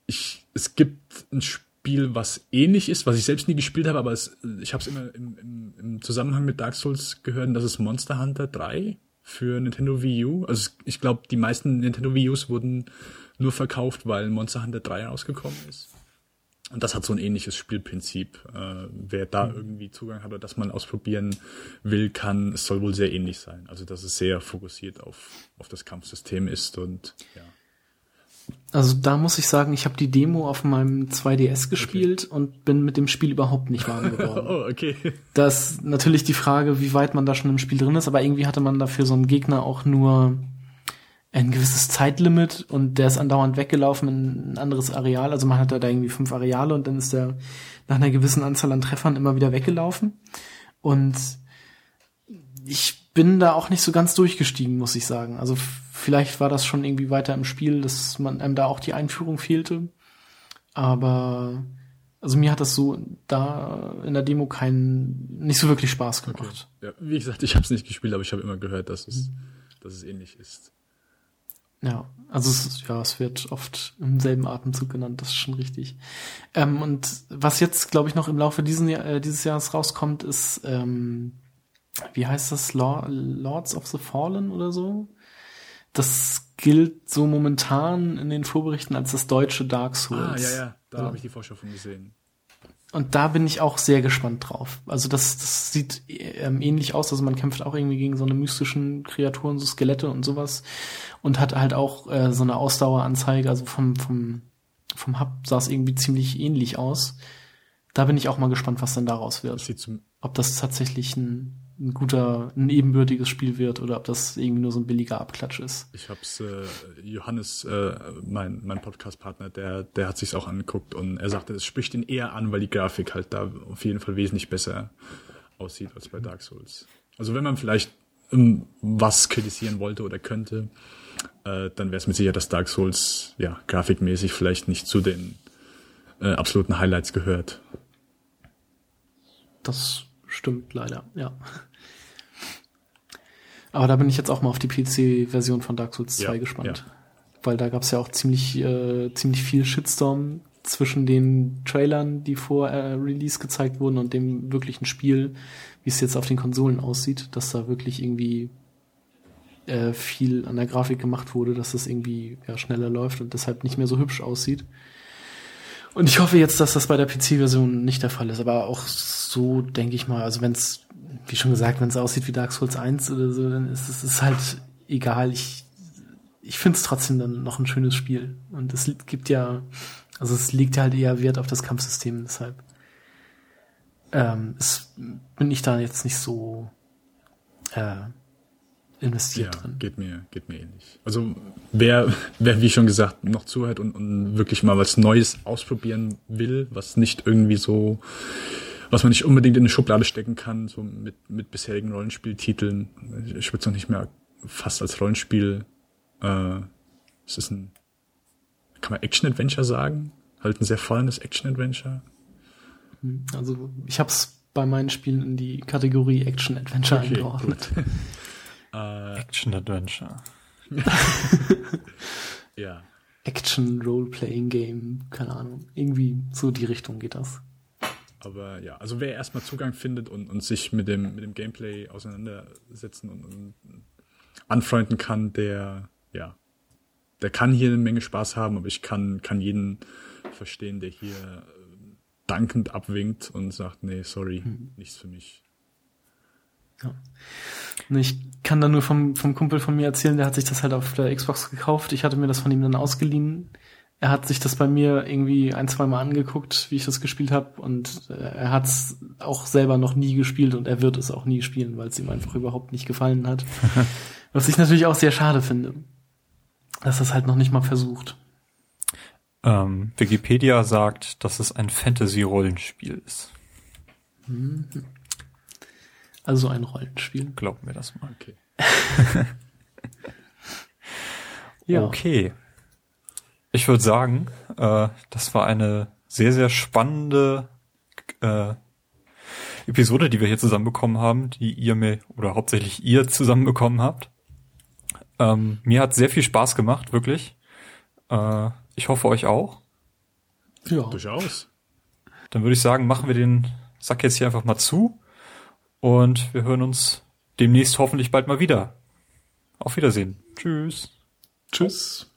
ich, es gibt ein Spiel, was ähnlich ist, was ich selbst nie gespielt habe, aber es, ich habe es immer im, im, im Zusammenhang mit Dark Souls gehört, und das ist Monster Hunter 3 für Nintendo Wii U. Also ich glaube, die meisten Nintendo Wii Us wurden nur verkauft, weil Monster Hunter 3 rausgekommen ist. Und das hat so ein ähnliches Spielprinzip. Äh, wer da mhm. irgendwie Zugang hat oder das mal ausprobieren will, kann, es soll wohl sehr ähnlich sein. Also dass es sehr fokussiert auf, auf das Kampfsystem ist und ja. Also da muss ich sagen, ich habe die Demo auf meinem 2DS gespielt okay. und bin mit dem Spiel überhaupt nicht warm geworden. oh, okay. Das ist natürlich die Frage, wie weit man da schon im Spiel drin ist, aber irgendwie hatte man dafür so einen Gegner auch nur ein gewisses Zeitlimit und der ist andauernd weggelaufen in ein anderes Areal. Also man hat da irgendwie fünf Areale und dann ist der nach einer gewissen Anzahl an Treffern immer wieder weggelaufen. Und ich bin da auch nicht so ganz durchgestiegen, muss ich sagen. Also vielleicht war das schon irgendwie weiter im Spiel, dass man einem da auch die Einführung fehlte. Aber also mir hat das so da in der Demo keinen nicht so wirklich Spaß gemacht. Okay. Ja, wie gesagt, ich habe es nicht gespielt, aber ich habe immer gehört, dass es, mhm. dass es ähnlich ist. Ja, also es, ja, es wird oft im selben Atemzug genannt, das ist schon richtig. Ähm, und was jetzt, glaube ich, noch im Laufe diesen, äh, dieses Jahres rauskommt, ist, ähm, wie heißt das, Lords of the Fallen oder so? Das gilt so momentan in den Vorberichten als das deutsche Dark Souls. Ah, ja, ja, da ja. habe ich die Vorschau von gesehen. Und da bin ich auch sehr gespannt drauf. Also das, das sieht ähm, ähnlich aus. Also man kämpft auch irgendwie gegen so eine mystischen Kreaturen, so Skelette und sowas. Und hat halt auch äh, so eine Ausdaueranzeige. Also vom, vom, vom Hub sah es irgendwie ziemlich ähnlich aus. Da bin ich auch mal gespannt, was dann daraus wird. Ob das tatsächlich ein ein guter, ein ebenbürtiges Spiel wird oder ob das irgendwie nur so ein billiger Abklatsch ist. Ich hab's, äh, Johannes, äh, mein, mein Podcast-Partner, der, der hat sich's auch angeguckt und er sagte, es spricht ihn eher an, weil die Grafik halt da auf jeden Fall wesentlich besser aussieht als bei Dark Souls. Also wenn man vielleicht um, was kritisieren wollte oder könnte, äh, dann wäre es mit Sicherheit, dass Dark Souls ja grafikmäßig vielleicht nicht zu den äh, absoluten Highlights gehört. Das stimmt leider, ja. Aber da bin ich jetzt auch mal auf die PC-Version von Dark Souls 2 ja, gespannt. Ja. Weil da gab es ja auch ziemlich, äh, ziemlich viel Shitstorm zwischen den Trailern, die vor äh, Release gezeigt wurden und dem wirklichen Spiel, wie es jetzt auf den Konsolen aussieht, dass da wirklich irgendwie äh, viel an der Grafik gemacht wurde, dass das irgendwie ja, schneller läuft und deshalb nicht mehr so hübsch aussieht. Und ich hoffe jetzt, dass das bei der PC-Version nicht der Fall ist. Aber auch so denke ich mal, also wenn es, wie schon gesagt, wenn es aussieht wie Dark Souls 1 oder so, dann ist es ist halt egal. Ich, ich finde es trotzdem dann noch ein schönes Spiel. Und es gibt ja, also es liegt halt eher Wert auf das Kampfsystem, deshalb ähm, es, bin ich da jetzt nicht so äh, investiert ja, drin. Geht mir, geht mir ähnlich. Also wer, wer wie schon gesagt noch zuhört und, und wirklich mal was Neues ausprobieren will, was nicht irgendwie so, was man nicht unbedingt in eine Schublade stecken kann, so mit, mit bisherigen Rollenspieltiteln. Ich würde es noch nicht mehr fast als Rollenspiel. Äh, es ist ein, kann man Action-Adventure sagen? Halt ein sehr fallendes Action-Adventure. Also ich habe es bei meinen Spielen in die Kategorie Action-Adventure okay, eingeordnet. Äh, Action-Adventure. ja. Action-Role-Playing-Game, keine Ahnung. Irgendwie so die Richtung geht das. Aber ja, also wer erstmal Zugang findet und, und sich mit dem, mit dem Gameplay auseinandersetzen und, und anfreunden kann, der, ja, der kann hier eine Menge Spaß haben, aber ich kann, kann jeden verstehen, der hier äh, dankend abwinkt und sagt, nee, sorry, hm. nichts für mich. Ja. Ich kann da nur vom, vom Kumpel von mir erzählen, der hat sich das halt auf der Xbox gekauft. Ich hatte mir das von ihm dann ausgeliehen. Er hat sich das bei mir irgendwie ein, zwei Mal angeguckt, wie ich das gespielt habe. Und äh, er hat es auch selber noch nie gespielt und er wird es auch nie spielen, weil es ihm einfach überhaupt nicht gefallen hat. Was ich natürlich auch sehr schade finde, dass das halt noch nicht mal versucht. Ähm, Wikipedia sagt, dass es ein Fantasy-Rollenspiel ist. Mhm. Also ein Rollenspiel. Glaub mir das mal. Okay. ja. Okay. Ich würde sagen, äh, das war eine sehr, sehr spannende äh, Episode, die wir hier zusammenbekommen haben, die ihr mir oder hauptsächlich ihr zusammenbekommen habt. Ähm, mir hat sehr viel Spaß gemacht, wirklich. Äh, ich hoffe euch auch. Ja. Durchaus. Dann würde ich sagen, machen wir den Sack jetzt hier einfach mal zu. Und wir hören uns demnächst hoffentlich bald mal wieder. Auf Wiedersehen. Tschüss. Tschüss.